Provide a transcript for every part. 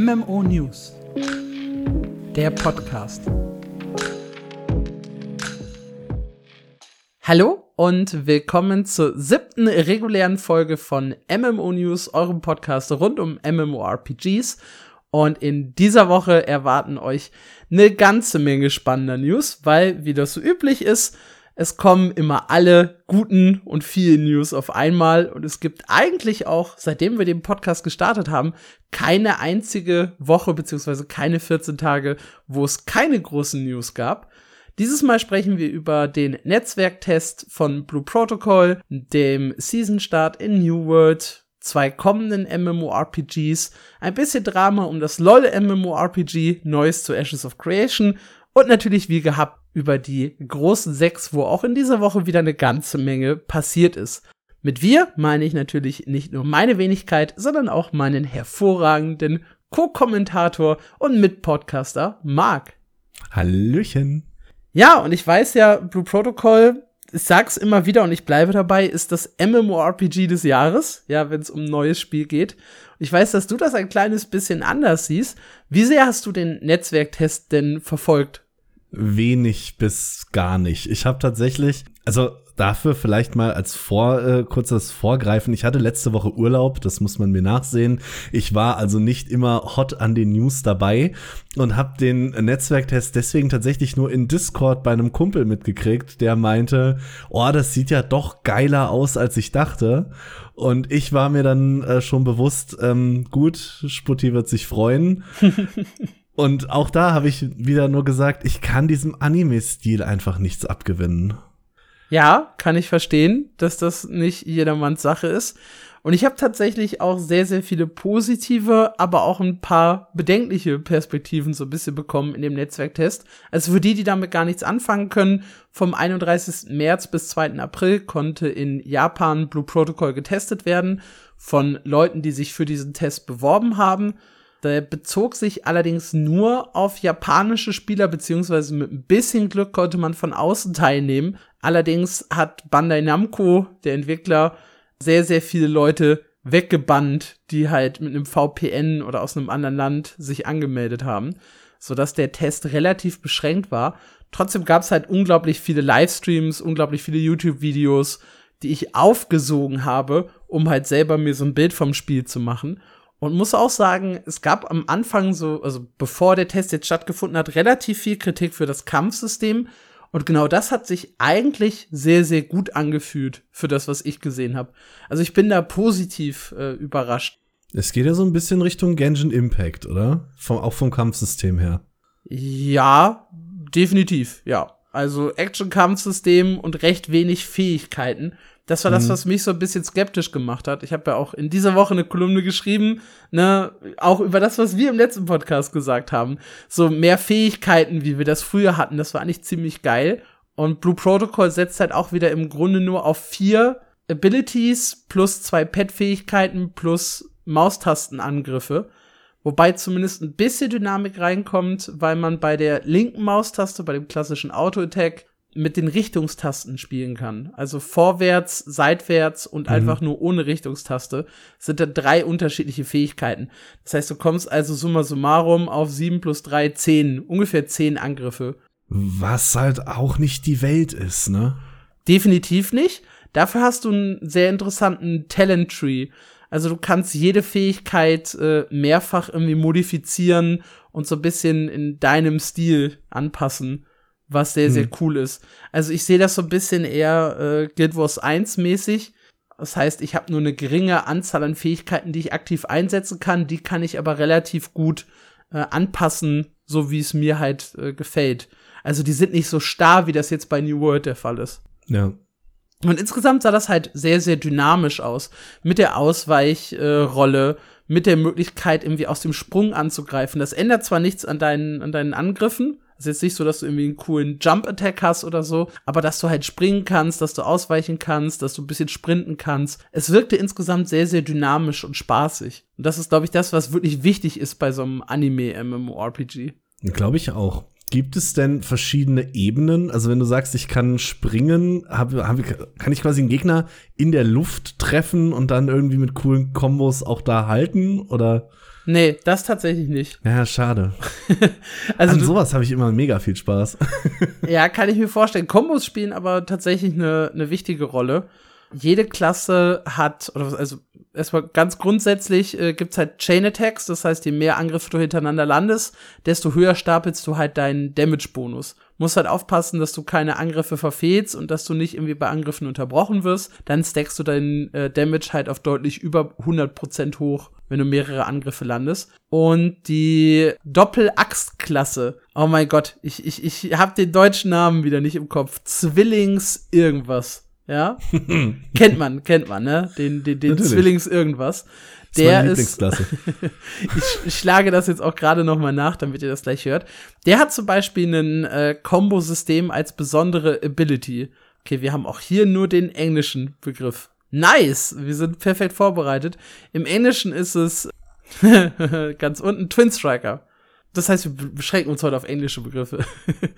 MMO News, der Podcast. Hallo und willkommen zur siebten regulären Folge von MMO News, eurem Podcast rund um MMORPGs. Und in dieser Woche erwarten euch eine ganze Menge spannender News, weil, wie das so üblich ist, es kommen immer alle guten und vielen News auf einmal und es gibt eigentlich auch, seitdem wir den Podcast gestartet haben, keine einzige Woche beziehungsweise keine 14 Tage, wo es keine großen News gab. Dieses Mal sprechen wir über den Netzwerktest von Blue Protocol, dem Season Start in New World, zwei kommenden MMORPGs, ein bisschen Drama um das LOL MMORPG, Neues zu Ashes of Creation und natürlich wie gehabt über die großen sechs, wo auch in dieser Woche wieder eine ganze Menge passiert ist. Mit wir meine ich natürlich nicht nur meine Wenigkeit, sondern auch meinen hervorragenden Co-Kommentator und Mitpodcaster Marc. Hallöchen. Ja, und ich weiß ja, Blue Protocol, ich sag's immer wieder und ich bleibe dabei, ist das MMORPG des Jahres, ja, wenn es um ein neues Spiel geht. Ich weiß, dass du das ein kleines bisschen anders siehst. Wie sehr hast du den Netzwerktest denn verfolgt? Wenig bis gar nicht. Ich habe tatsächlich, also dafür vielleicht mal als vor, äh, kurzes Vorgreifen. Ich hatte letzte Woche Urlaub, das muss man mir nachsehen. Ich war also nicht immer hot an den News dabei und habe den Netzwerktest deswegen tatsächlich nur in Discord bei einem Kumpel mitgekriegt, der meinte, oh, das sieht ja doch geiler aus, als ich dachte. Und ich war mir dann äh, schon bewusst, ähm, gut, Sputti wird sich freuen. Und auch da habe ich wieder nur gesagt, ich kann diesem Anime-Stil einfach nichts abgewinnen. Ja, kann ich verstehen, dass das nicht jedermanns Sache ist. Und ich habe tatsächlich auch sehr, sehr viele positive, aber auch ein paar bedenkliche Perspektiven so ein bisschen bekommen in dem Netzwerktest. Also für die, die damit gar nichts anfangen können, vom 31. März bis 2. April konnte in Japan Blue Protocol getestet werden von Leuten, die sich für diesen Test beworben haben. Der bezog sich allerdings nur auf japanische Spieler, beziehungsweise mit ein bisschen Glück konnte man von außen teilnehmen. Allerdings hat Bandai Namco, der Entwickler, sehr, sehr viele Leute weggebannt, die halt mit einem VPN oder aus einem anderen Land sich angemeldet haben, sodass der Test relativ beschränkt war. Trotzdem gab es halt unglaublich viele Livestreams, unglaublich viele YouTube-Videos, die ich aufgesogen habe, um halt selber mir so ein Bild vom Spiel zu machen. Und muss auch sagen, es gab am Anfang so, also bevor der Test jetzt stattgefunden hat, relativ viel Kritik für das Kampfsystem. Und genau das hat sich eigentlich sehr, sehr gut angefühlt für das, was ich gesehen habe. Also ich bin da positiv äh, überrascht. Es geht ja so ein bisschen Richtung Genshin Impact, oder? Vom, auch vom Kampfsystem her. Ja, definitiv, ja. Also Action-Kampfsystem und recht wenig Fähigkeiten. Das war das, mhm. was mich so ein bisschen skeptisch gemacht hat. Ich habe ja auch in dieser Woche eine Kolumne geschrieben, ne, auch über das, was wir im letzten Podcast gesagt haben. So mehr Fähigkeiten, wie wir das früher hatten, das war eigentlich ziemlich geil. Und Blue Protocol setzt halt auch wieder im Grunde nur auf vier Abilities plus zwei Pet-Fähigkeiten plus Maustastenangriffe. Wobei zumindest ein bisschen Dynamik reinkommt, weil man bei der linken Maustaste, bei dem klassischen Auto-Attack, mit den Richtungstasten spielen kann. Also vorwärts, seitwärts und mhm. einfach nur ohne Richtungstaste sind da drei unterschiedliche Fähigkeiten. Das heißt, du kommst also summa summarum auf sieben plus drei zehn, ungefähr zehn Angriffe. Was halt auch nicht die Welt ist, ne? Definitiv nicht. Dafür hast du einen sehr interessanten Talent Tree. Also du kannst jede Fähigkeit äh, mehrfach irgendwie modifizieren und so ein bisschen in deinem Stil anpassen was sehr, sehr hm. cool ist. Also ich sehe das so ein bisschen eher äh, Guild Wars 1 mäßig. Das heißt, ich habe nur eine geringe Anzahl an Fähigkeiten, die ich aktiv einsetzen kann. Die kann ich aber relativ gut äh, anpassen, so wie es mir halt äh, gefällt. Also die sind nicht so starr, wie das jetzt bei New World der Fall ist. Ja. Und insgesamt sah das halt sehr, sehr dynamisch aus. Mit der Ausweichrolle, äh, mit der Möglichkeit, irgendwie aus dem Sprung anzugreifen. Das ändert zwar nichts an deinen, an deinen Angriffen, es ist jetzt nicht so, dass du irgendwie einen coolen Jump-Attack hast oder so, aber dass du halt springen kannst, dass du ausweichen kannst, dass du ein bisschen sprinten kannst. Es wirkte insgesamt sehr, sehr dynamisch und spaßig. Und das ist, glaube ich, das, was wirklich wichtig ist bei so einem Anime-MMORPG. Glaube ich auch. Gibt es denn verschiedene Ebenen? Also wenn du sagst, ich kann springen, hab, hab, kann ich quasi einen Gegner in der Luft treffen und dann irgendwie mit coolen Kombos auch da halten? Oder? Nee, das tatsächlich nicht. Ja, schade. also An sowas habe ich immer mega viel Spaß. ja, kann ich mir vorstellen. Kombos spielen aber tatsächlich eine, eine wichtige Rolle. Jede Klasse hat, oder also erstmal ganz grundsätzlich äh, gibt's halt Chain Attacks, das heißt, je mehr Angriffe du hintereinander landest, desto höher stapelst du halt deinen Damage-Bonus. Musst halt aufpassen, dass du keine Angriffe verfehlst und dass du nicht irgendwie bei Angriffen unterbrochen wirst. Dann stackst du deinen äh, Damage halt auf deutlich über 100% hoch, wenn du mehrere Angriffe landest. Und die Doppel-Axt-Klasse. Oh mein Gott, ich, ich, ich hab den deutschen Namen wieder nicht im Kopf. Zwillings irgendwas ja. kennt man, kennt man, ne? Den, den, den Zwillings irgendwas. Der ist. ich, ich schlage das jetzt auch gerade noch mal nach, damit ihr das gleich hört. Der hat zum Beispiel ein äh, Combo-System als besondere Ability. Okay, wir haben auch hier nur den englischen Begriff. Nice! Wir sind perfekt vorbereitet. Im Englischen ist es ganz unten Twin Striker. Das heißt, wir beschränken uns heute auf englische Begriffe.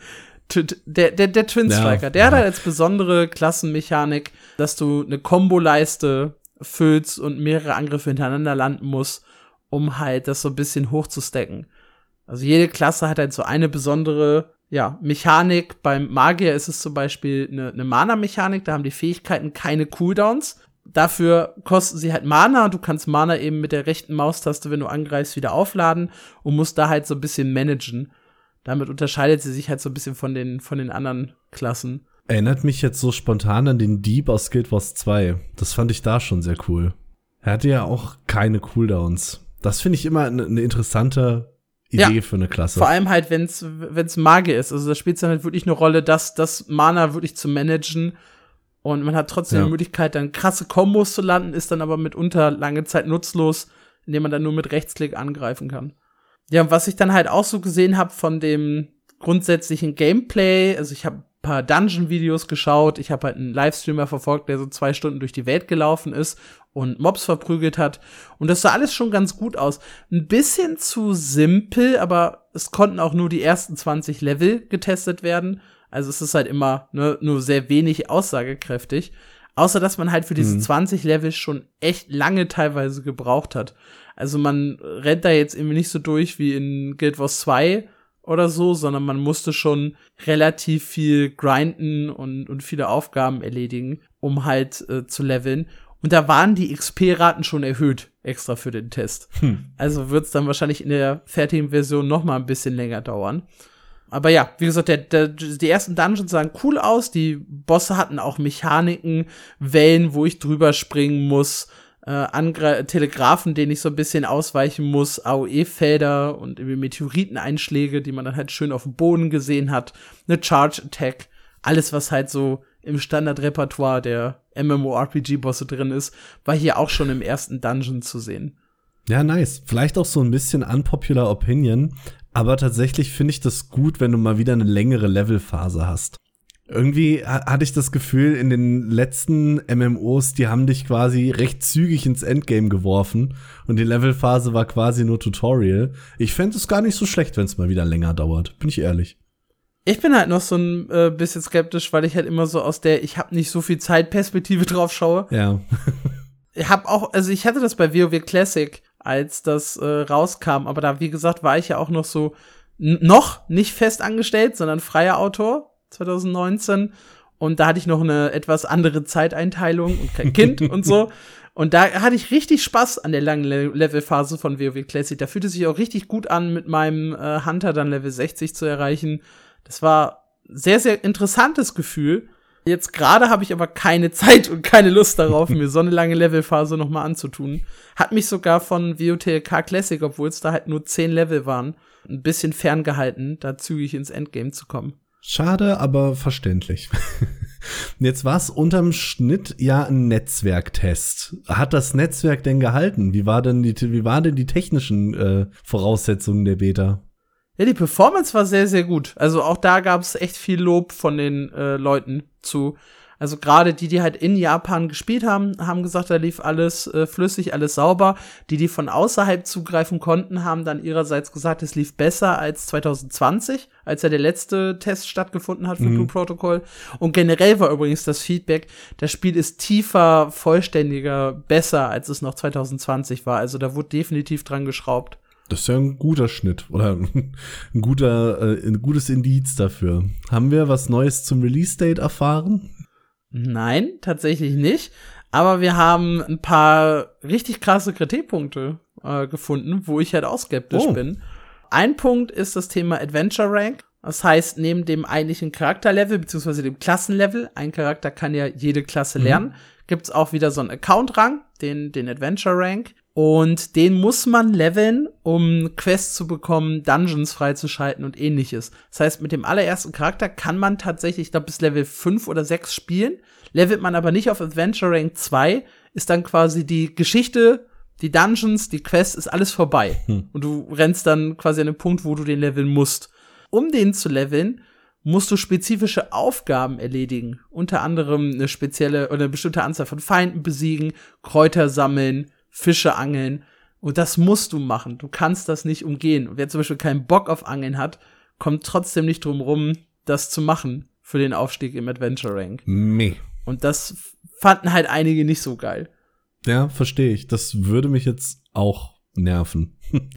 der, der, der Twin Striker, ja, der hat halt als besondere Klassenmechanik, dass du eine Kombo-Leiste füllst und mehrere Angriffe hintereinander landen musst, um halt das so ein bisschen hochzustecken. Also jede Klasse hat halt so eine besondere, ja, Mechanik. Beim Magier ist es zum Beispiel eine, eine Mana-Mechanik, da haben die Fähigkeiten keine Cooldowns. Dafür kosten sie halt Mana. Du kannst Mana eben mit der rechten Maustaste, wenn du angreifst, wieder aufladen und musst da halt so ein bisschen managen. Damit unterscheidet sie sich halt so ein bisschen von den, von den anderen Klassen. Erinnert mich jetzt so spontan an den Dieb aus Guild Wars 2. Das fand ich da schon sehr cool. Er hatte ja auch keine Cooldowns. Das finde ich immer eine ne interessante Idee ja, für eine Klasse. Vor allem halt, wenn es wenn's Magie ist. Also da spielt es dann halt wirklich eine Rolle, das, das Mana wirklich zu managen. Und man hat trotzdem ja. die Möglichkeit, dann krasse Kombos zu landen, ist dann aber mitunter lange Zeit nutzlos, indem man dann nur mit Rechtsklick angreifen kann. Ja, und was ich dann halt auch so gesehen habe von dem grundsätzlichen Gameplay, also ich habe paar Dungeon-Videos geschaut, ich habe halt einen Livestreamer verfolgt, der so zwei Stunden durch die Welt gelaufen ist und Mobs verprügelt hat. Und das sah alles schon ganz gut aus. Ein bisschen zu simpel, aber es konnten auch nur die ersten 20 Level getestet werden. Also es ist halt immer ne, nur sehr wenig aussagekräftig. Außer dass man halt für diese mhm. 20 Level schon echt lange teilweise gebraucht hat. Also man rennt da jetzt irgendwie nicht so durch wie in Guild Wars 2 oder so, sondern man musste schon relativ viel grinden und, und viele Aufgaben erledigen, um halt äh, zu leveln. Und da waren die XP-Raten schon erhöht, extra für den Test. Hm. Also wird es dann wahrscheinlich in der fertigen Version noch mal ein bisschen länger dauern. Aber ja, wie gesagt, der, der, die ersten Dungeons sahen cool aus. Die Bosse hatten auch Mechaniken, Wellen, wo ich drüber springen muss äh, Angre Telegraphen, denen ich so ein bisschen ausweichen muss, AOE-Felder und irgendwie Meteoriteneinschläge, die man dann halt schön auf dem Boden gesehen hat, eine Charge-Attack, alles, was halt so im Standardrepertoire der MMORPG-Bosse drin ist, war hier auch schon im ersten Dungeon zu sehen. Ja, nice. Vielleicht auch so ein bisschen unpopular Opinion, aber tatsächlich finde ich das gut, wenn du mal wieder eine längere Levelphase hast. Irgendwie hatte ich das Gefühl, in den letzten MMOs, die haben dich quasi recht zügig ins Endgame geworfen und die Levelphase war quasi nur Tutorial. Ich fände es gar nicht so schlecht, wenn es mal wieder länger dauert, bin ich ehrlich. Ich bin halt noch so ein äh, bisschen skeptisch, weil ich halt immer so aus der ich habe nicht so viel Zeit Perspektive drauf schaue. Ja. ich habe auch, also ich hatte das bei WoW Classic, als das äh, rauskam, aber da wie gesagt war ich ja auch noch so noch nicht fest angestellt, sondern freier Autor 2019. Und da hatte ich noch eine etwas andere Zeiteinteilung und kein Kind und so. Und da hatte ich richtig Spaß an der langen Le Levelphase von WoW Classic. Da fühlte sich auch richtig gut an, mit meinem äh, Hunter dann Level 60 zu erreichen. Das war sehr, sehr interessantes Gefühl. Jetzt gerade habe ich aber keine Zeit und keine Lust darauf, mir so eine lange Levelphase noch mal anzutun. Hat mich sogar von WOTLK Classic, obwohl es da halt nur 10 Level waren, ein bisschen ferngehalten, da zügig ins Endgame zu kommen. Schade, aber verständlich. Jetzt war es unterm Schnitt ja ein Netzwerktest. Hat das Netzwerk denn gehalten? Wie war denn die, wie waren denn die technischen äh, Voraussetzungen der Beta? Ja, die Performance war sehr, sehr gut. Also auch da gab es echt viel Lob von den äh, Leuten zu. Also gerade die, die halt in Japan gespielt haben, haben gesagt, da lief alles äh, flüssig, alles sauber. Die, die von außerhalb zugreifen konnten, haben dann ihrerseits gesagt, es lief besser als 2020, als ja der letzte Test stattgefunden hat für Mhm. Blue Protocol. Und generell war übrigens das Feedback, das Spiel ist tiefer, vollständiger, besser, als es noch 2020 war. Also da wurde definitiv dran geschraubt. Das ist ja ein guter Schnitt oder ein guter, äh, ein gutes Indiz dafür. Haben wir was Neues zum Release-Date erfahren? Nein, tatsächlich nicht. Aber wir haben ein paar richtig krasse Kritikpunkte äh, gefunden, wo ich halt auch skeptisch Oh. bin. Ein Punkt ist das Thema Adventure Rank. Das heißt, neben dem eigentlichen Charakterlevel beziehungsweise dem Klassenlevel, ein Charakter kann ja jede Klasse lernen, gibt's auch wieder so einen Account-Rang, den, den Adventure Rank. Und den muss man leveln, um Quests zu bekommen, Dungeons freizuschalten und ähnliches. Das heißt, mit dem allerersten Charakter kann man tatsächlich, ich glaube, bis Level 5 oder 6 spielen. Levelt man aber nicht auf Adventure Rank 2, ist dann quasi die Geschichte, die Dungeons, die Quests, ist alles vorbei. Und du rennst dann quasi an den Punkt, wo du den leveln musst. Um den zu leveln, musst du spezifische Aufgaben erledigen. Unter anderem eine spezielle oder eine bestimmte Anzahl von Feinden besiegen, Kräuter sammeln, Fische angeln. Und das musst du machen. Du kannst das nicht umgehen. Und wer zum Beispiel keinen Bock auf Angeln hat, kommt trotzdem nicht drum rum, das zu machen für den Aufstieg im Adventure Rank. Meh. Und das fanden halt einige nicht so geil. Ja, verstehe ich. Das würde mich jetzt auch nerven.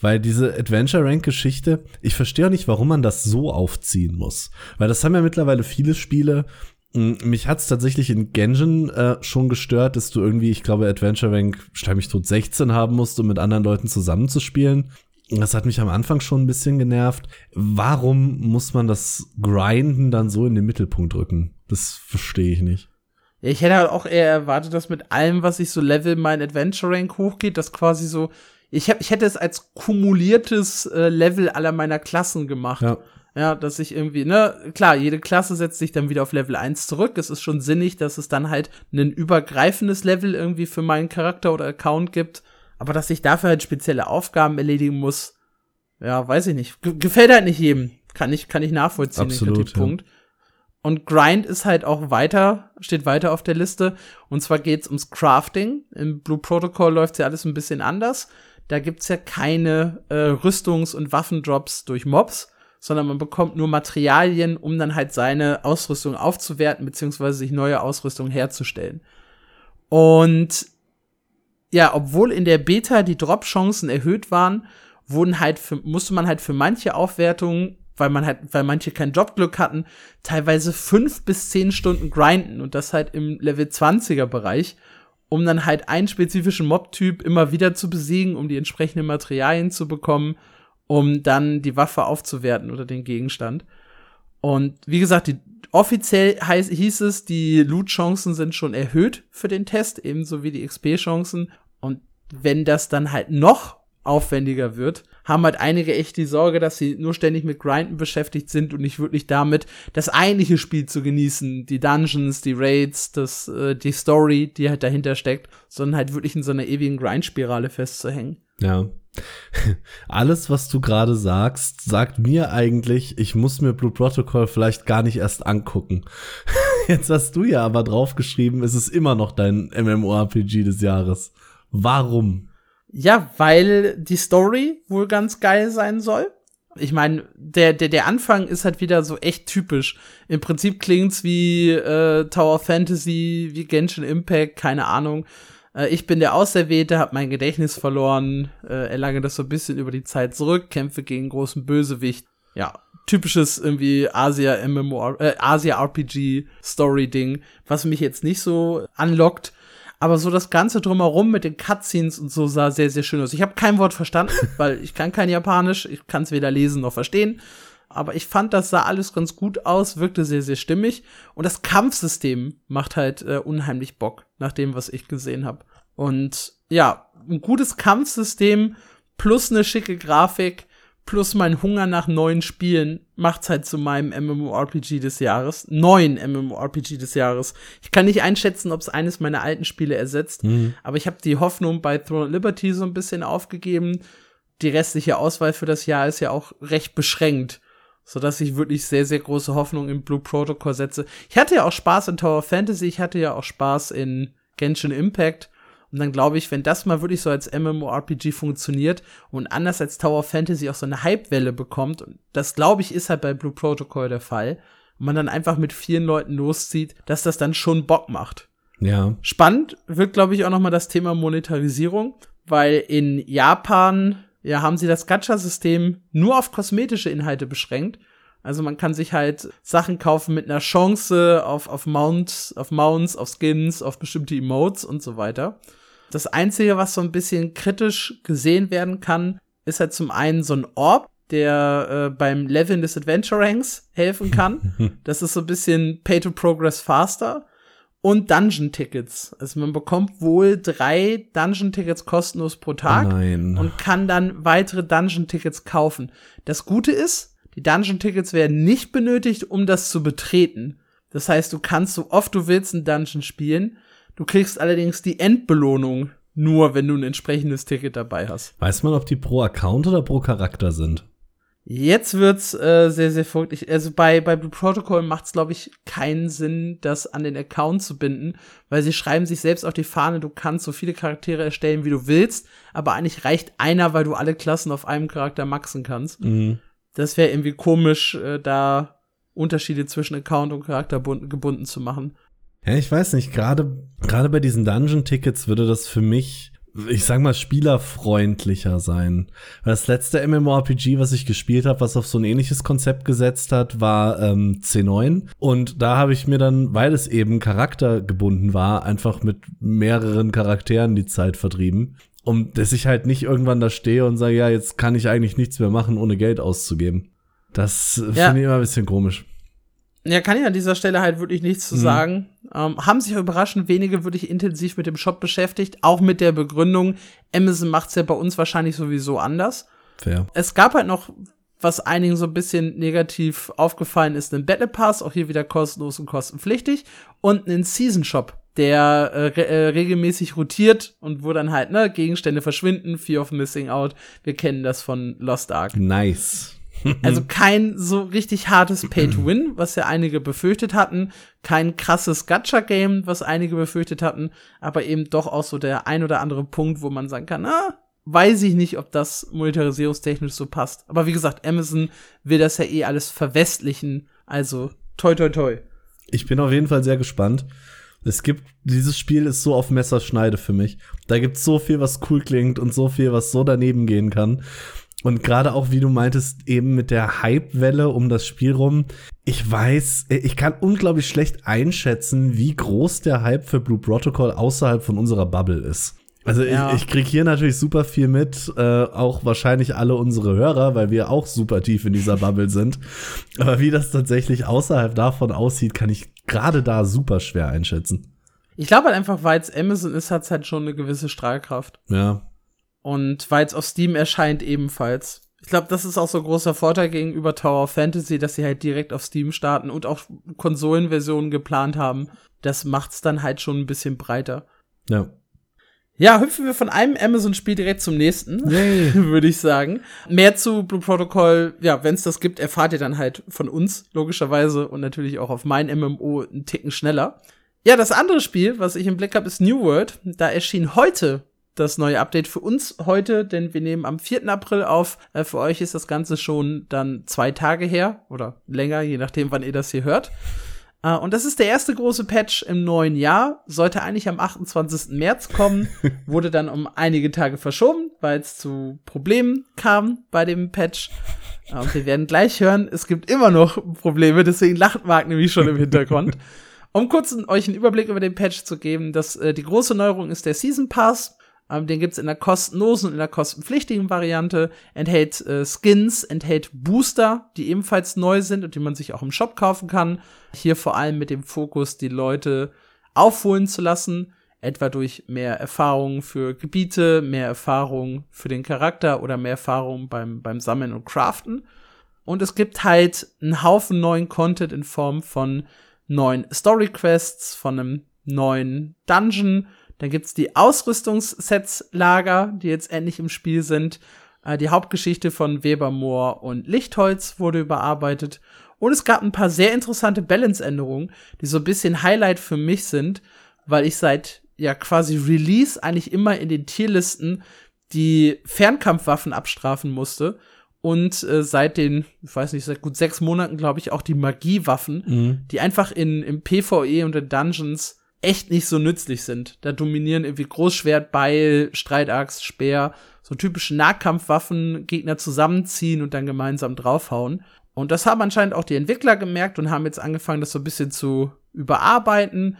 Weil diese Adventure Rank Geschichte, ich verstehe auch nicht, warum man das so aufziehen muss. Weil das haben ja mittlerweile viele Spiele. Mm, Mich hat's tatsächlich in Genshin äh, schon gestört, dass du irgendwie, ich glaube, Adventure Rank, schleim mich tot, 16 haben musst, um mit anderen Leuten zusammenzuspielen. Das hat mich am Anfang schon ein bisschen genervt. Warum muss man das Grinden dann so in den Mittelpunkt rücken? Das verstehe ich nicht. Ich hätte halt auch eher erwartet, dass mit allem, was ich so level, mein Adventure Rank hochgeht, das quasi so. Ich, hab, ich hätte es als kumuliertes äh, Level aller meiner Klassen gemacht. Ja. Ja, dass ich irgendwie, ne, klar, jede Klasse setzt sich dann wieder auf Level 1 zurück. Es ist schon sinnig, dass es dann halt ein übergreifendes Level irgendwie für meinen Charakter oder Account gibt. Aber dass ich dafür halt spezielle Aufgaben erledigen muss, ja, weiß ich nicht. Ge gefällt halt nicht jedem. Kann ich, kann ich nachvollziehen, Absolut, den Kritikpunkt. Und Grind ist halt auch weiter, steht weiter auf der Liste. Und zwar geht's ums Crafting. Im Blue Protocol läuft's ja alles ein bisschen anders. Da gibt's ja keine äh, Rüstungs- und Waffendrops durch Mobs, sondern man bekommt nur Materialien, um dann halt seine Ausrüstung aufzuwerten, beziehungsweise sich neue Ausrüstung herzustellen. Und ja, obwohl in der Beta die Drop-Chancen erhöht waren, wurden halt für, musste man halt für manche Aufwertungen, weil man halt, weil manche kein Jobglück hatten, teilweise fünf bis zehn Stunden grinden und das halt im Level 20er Bereich, um dann halt einen spezifischen Mob-Typ immer wieder zu besiegen, um die entsprechenden Materialien zu bekommen, um dann die Waffe aufzuwerten oder den Gegenstand. Und wie gesagt, die, offiziell heiß, hieß es, die Loot-Chancen sind schon erhöht für den Test, ebenso wie die XP-Chancen. Und wenn das dann halt noch aufwendiger wird, haben halt einige echt die Sorge, dass sie nur ständig mit Grinden beschäftigt sind und nicht wirklich damit, das eigentliche Spiel zu genießen, die Dungeons, die Raids, das, äh, die Story, die halt dahinter steckt, sondern halt wirklich in so einer ewigen Grindspirale festzuhängen. Ja. Alles, was du gerade sagst, sagt mir eigentlich, ich muss mir Blue Protocol vielleicht gar nicht erst angucken. Jetzt hast du ja aber draufgeschrieben, es ist immer noch dein MMORPG des Jahres. Warum? Ja, weil die Story wohl ganz geil sein soll. Ich meine, der, der, der Anfang ist halt wieder so echt typisch. Im Prinzip klingt's wie äh, Tower Fantasy, wie Genshin Impact, keine Ahnung. Äh, ich bin der Auserwählte, hab mein Gedächtnis verloren, äh, erlange das so ein bisschen über die Zeit zurück, kämpfe gegen großen Bösewicht. Ja, typisches irgendwie Asia MMO, äh, Asia RPG Story Ding, was mich jetzt nicht so anlockt. Aber so das Ganze drumherum mit den Cutscenes und so sah sehr, sehr schön aus. Ich habe kein Wort verstanden, weil ich kann kein Japanisch. Ich kann es weder lesen noch verstehen. Aber ich fand, das sah alles ganz gut aus, wirkte sehr, sehr stimmig. Und das Kampfsystem macht halt äh, unheimlich Bock, nach dem, was ich gesehen habe. Und ja, ein gutes Kampfsystem plus eine schicke Grafik plus mein Hunger nach neuen Spielen macht's halt zu meinem MMORPG des Jahres. Neuen MMORPG des Jahres. Ich kann nicht einschätzen, ob es eines meiner alten Spiele ersetzt, Mhm. aber ich habe die Hoffnung bei Throne of Liberty so ein bisschen aufgegeben. Die restliche Auswahl für das Jahr ist ja auch recht beschränkt. Sodass ich wirklich sehr, sehr große Hoffnung in Blue Protocol setze. Ich hatte ja auch Spaß in Tower Fantasy, ich hatte ja auch Spaß in Genshin Impact. Und dann glaube ich, wenn das mal wirklich so als MMORPG funktioniert und anders als Tower Fantasy auch so eine Hypewelle bekommt, und das glaube ich ist halt bei Blue Protocol der Fall, und man dann einfach mit vielen Leuten loszieht, dass das dann schon Bock macht. Ja. Spannend wird, glaube ich, auch noch mal das Thema Monetarisierung, weil in Japan ja haben sie das Gacha-System nur auf kosmetische Inhalte beschränkt. Also man kann sich halt Sachen kaufen mit einer Chance auf, auf Mounts, auf Mounts, auf Skins, auf bestimmte Emotes und so weiter. Das Einzige, was so ein bisschen kritisch gesehen werden kann, ist halt zum einen so ein Orb, der äh, beim Leveln des Adventure Ranks helfen kann. das ist so ein bisschen Pay to Progress faster. Und Dungeon Tickets. Also man bekommt wohl drei Dungeon Tickets kostenlos pro Tag Oh Nein. und kann dann weitere Dungeon Tickets kaufen. Das Gute ist, die Dungeon Tickets werden nicht benötigt, um das zu betreten. Das heißt, du kannst so oft du willst einen Dungeon spielen. Du kriegst allerdings die Endbelohnung nur, wenn du ein entsprechendes Ticket dabei hast. Weiß man, ob die pro Account oder pro Charakter sind? Jetzt wird's äh, sehr, sehr verrückt. Ich- Also bei, bei Blue Protocol macht's, glaube ich, keinen Sinn, das an den Account zu binden, weil sie schreiben sich selbst auf die Fahne, du kannst so viele Charaktere erstellen, wie du willst, aber eigentlich reicht einer, weil du alle Klassen auf einem Charakter maxen kannst. Mhm. Das wäre irgendwie komisch, äh, da Unterschiede zwischen Account und Charakter bun- gebunden zu machen. Ja, ich weiß nicht, gerade gerade bei diesen Dungeon-Tickets würde das für mich, ich sag mal, spielerfreundlicher sein. Das letzte MMORPG, was ich gespielt habe, was auf so ein ähnliches Konzept gesetzt hat, war ähm, C9. Und da habe ich mir dann, weil es eben charaktergebunden war, einfach mit mehreren Charakteren die Zeit vertrieben. Um dass ich halt nicht irgendwann da stehe und sage, ja, jetzt kann ich eigentlich nichts mehr machen, ohne Geld auszugeben. Das äh, Ja. finde ich immer ein bisschen komisch. Ja, kann ich an dieser Stelle halt wirklich nichts zu Mhm. sagen. Ähm, haben sich überraschend wenige wirklich intensiv mit dem Shop beschäftigt, auch mit der Begründung, Amazon macht's ja bei uns wahrscheinlich sowieso anders. Fair. Es gab halt noch, was einigen so ein bisschen negativ aufgefallen ist, einen Battle Pass, auch hier wieder kostenlos und kostenpflichtig, und einen Season Shop, der äh, re äh, regelmäßig rotiert und wo dann halt, ne, Gegenstände verschwinden, Fear of Missing Out. Wir kennen das von Lost Ark. Nice. Also kein so richtig hartes Pay-to-Win, was ja einige befürchtet hatten. Kein krasses Gacha-Game, was einige befürchtet hatten. Aber eben doch auch so der ein oder andere Punkt, wo man sagen kann, ah, weiß ich nicht, ob das monetarisierungstechnisch so passt. Aber wie gesagt, Amazon will das ja eh alles verwestlichen. Also, toi, toi, toi. Ich bin auf jeden Fall sehr gespannt. Es gibt, dieses Spiel ist so auf Messerschneide für mich. Da gibt's so viel, was cool klingt und so viel, was so daneben gehen kann. Und gerade auch, wie du meintest, eben mit der Hype-Welle um das Spiel rum. Ich weiß, ich kann unglaublich schlecht einschätzen, wie groß der Hype für Blue Protocol außerhalb von unserer Bubble ist. Also Ja. ich, ich krieg hier natürlich super viel mit, äh, auch wahrscheinlich alle unsere Hörer, weil wir auch super tief in dieser Bubble sind. Aber wie das tatsächlich außerhalb davon aussieht, kann ich gerade da super schwer einschätzen. Ich glaube halt einfach, weil es Amazon ist, hat es halt schon eine gewisse Strahlkraft. Ja, Und weil es auf Steam erscheint ebenfalls. Ich glaube, das ist auch so ein großer Vorteil gegenüber Tower of Fantasy, dass sie halt direkt auf Steam starten und auch Konsolenversionen geplant haben. Das macht's dann halt schon ein bisschen breiter. ja. Ja, hüpfen wir von einem Amazon-Spiel direkt zum nächsten, würde ich sagen. Mehr zu Blue Protocol, ja, wenn es das gibt, erfahrt ihr dann halt von uns, logischerweise, und natürlich auch auf mein MMO einen Ticken schneller. Ja, das andere Spiel, was ich im Blick habe, ist New World. Da erschien heute das neue Update für uns heute, denn wir nehmen am 4. April auf. Äh, für euch ist das Ganze schon dann zwei Tage her oder länger, je nachdem, wann ihr das hier hört. Äh, und das ist der erste große Patch im neuen Jahr. Sollte eigentlich am 28. März kommen, wurde dann um einige Tage verschoben, weil es zu Problemen kam bei dem Patch. Äh, Und wir werden gleich hören, es gibt immer noch Probleme, deswegen lacht Marc nämlich schon im Hintergrund. Um kurz euch einen Überblick über den Patch zu geben, das, äh, die große Neuerung ist der Season Pass. Ähm, den gibt's in der kostenlosen und in der kostenpflichtigen Variante. Enthält äh, Skins, enthält Booster, die ebenfalls neu sind und die man sich auch im Shop kaufen kann. Hier vor allem mit dem Fokus, die Leute aufholen zu lassen. Etwa durch mehr Erfahrung für Gebiete, mehr Erfahrung für den Charakter oder mehr Erfahrung beim, beim Sammeln und Craften. Und es gibt halt einen Haufen neuen Content in Form von neuen Story Quests, von einem neuen Dungeon. Dann gibt's die Ausrüstungssets-Lager, die jetzt endlich im Spiel sind. Äh, die Hauptgeschichte von Webermoor und Lichtholz wurde überarbeitet. Und es gab ein paar sehr interessante Balance-Änderungen, die so ein bisschen Highlight für mich sind, weil ich seit ja quasi Release eigentlich immer in den Tierlisten die Fernkampfwaffen abstrafen musste und äh, seit den, ich weiß nicht, seit gut sechs Monaten, glaube ich, auch die Magiewaffen, mhm. die einfach in, im PvE und in Dungeons echt nicht so nützlich sind. Da dominieren irgendwie Großschwert, Beil, Streitaxt, Speer, so typische Nahkampfwaffen, Gegner zusammenziehen und dann gemeinsam draufhauen. Und das haben anscheinend auch die Entwickler gemerkt und haben jetzt angefangen, das so ein bisschen zu überarbeiten.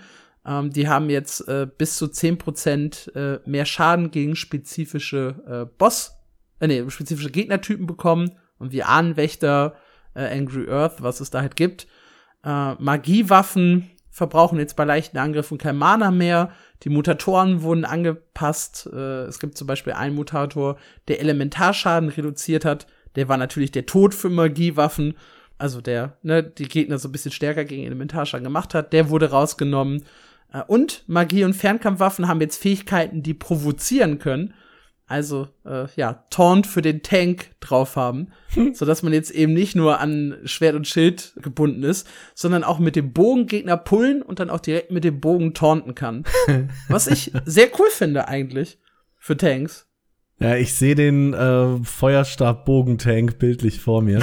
Ähm, die haben jetzt äh, bis zu 10% äh, mehr Schaden gegen spezifische äh, Boss, äh, nee, spezifische Gegnertypen bekommen. Und wie Ahnenwächter, äh, Angry Earth, was es da halt gibt. Äh, Magiewaffen verbrauchen jetzt bei leichten Angriffen kein Mana mehr. Die Mutatoren wurden angepasst. Äh, es gibt zum Beispiel einen Mutator, der Elementarschaden reduziert hat. Der war natürlich der Tod für Magiewaffen. Also der, ne, die Gegner so ein bisschen stärker gegen Elementarschaden gemacht hat. Der wurde rausgenommen. Äh, und Magie- und Fernkampfwaffen haben jetzt Fähigkeiten, die provozieren können. Also, äh, ja, Taunt für den Tank drauf haben, so dass man jetzt eben nicht nur an Schwert und Schild gebunden ist, sondern auch mit dem Bogen Gegner pullen und dann auch direkt mit dem Bogen taunten kann. Was ich sehr cool finde eigentlich für Tanks. Ja, ich sehe den äh, Feuerstab-Bogentank bildlich vor mir.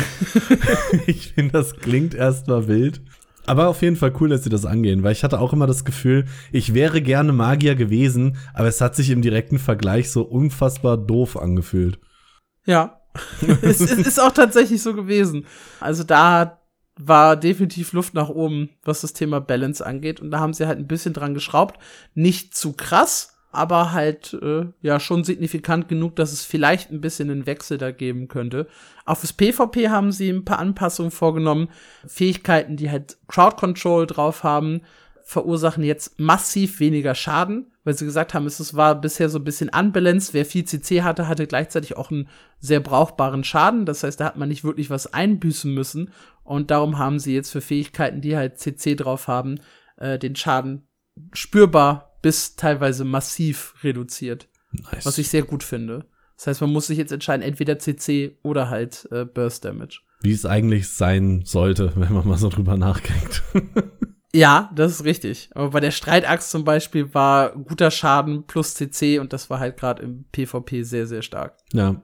ich finde, das klingt erstmal wild. Aber auf jeden Fall cool, dass sie das angehen, weil ich hatte auch immer das Gefühl, ich wäre gerne Magier gewesen, aber es hat sich im direkten Vergleich so unfassbar doof angefühlt. Ja, es, es ist auch tatsächlich so gewesen. Also da war definitiv Luft nach oben, was das Thema Balance angeht. Und da haben sie halt ein bisschen dran geschraubt. Nicht zu krass, aber halt äh, ja schon signifikant genug, dass es vielleicht ein bisschen einen Wechsel da geben könnte. Auch fürs PvP haben sie ein paar Anpassungen vorgenommen. Fähigkeiten, die halt Crowd Control drauf haben, verursachen jetzt massiv weniger Schaden, weil sie gesagt haben, es war bisher so ein bisschen unbalanced. Wer viel CC hatte, hatte gleichzeitig auch einen sehr brauchbaren Schaden. Das heißt, da hat man nicht wirklich was einbüßen müssen. Und darum haben sie jetzt für Fähigkeiten, die halt CC drauf haben, äh, den Schaden spürbar bis teilweise massiv reduziert. Nice. Was ich sehr gut finde. Das heißt, man muss sich jetzt entscheiden, entweder CC oder halt äh, Burst Damage. Wie es eigentlich sein sollte, wenn man mal so drüber nachdenkt. ja, das ist richtig. Aber bei der Streitaxt zum Beispiel war guter Schaden plus CC und das war halt gerade im PvP sehr, sehr stark. Ja.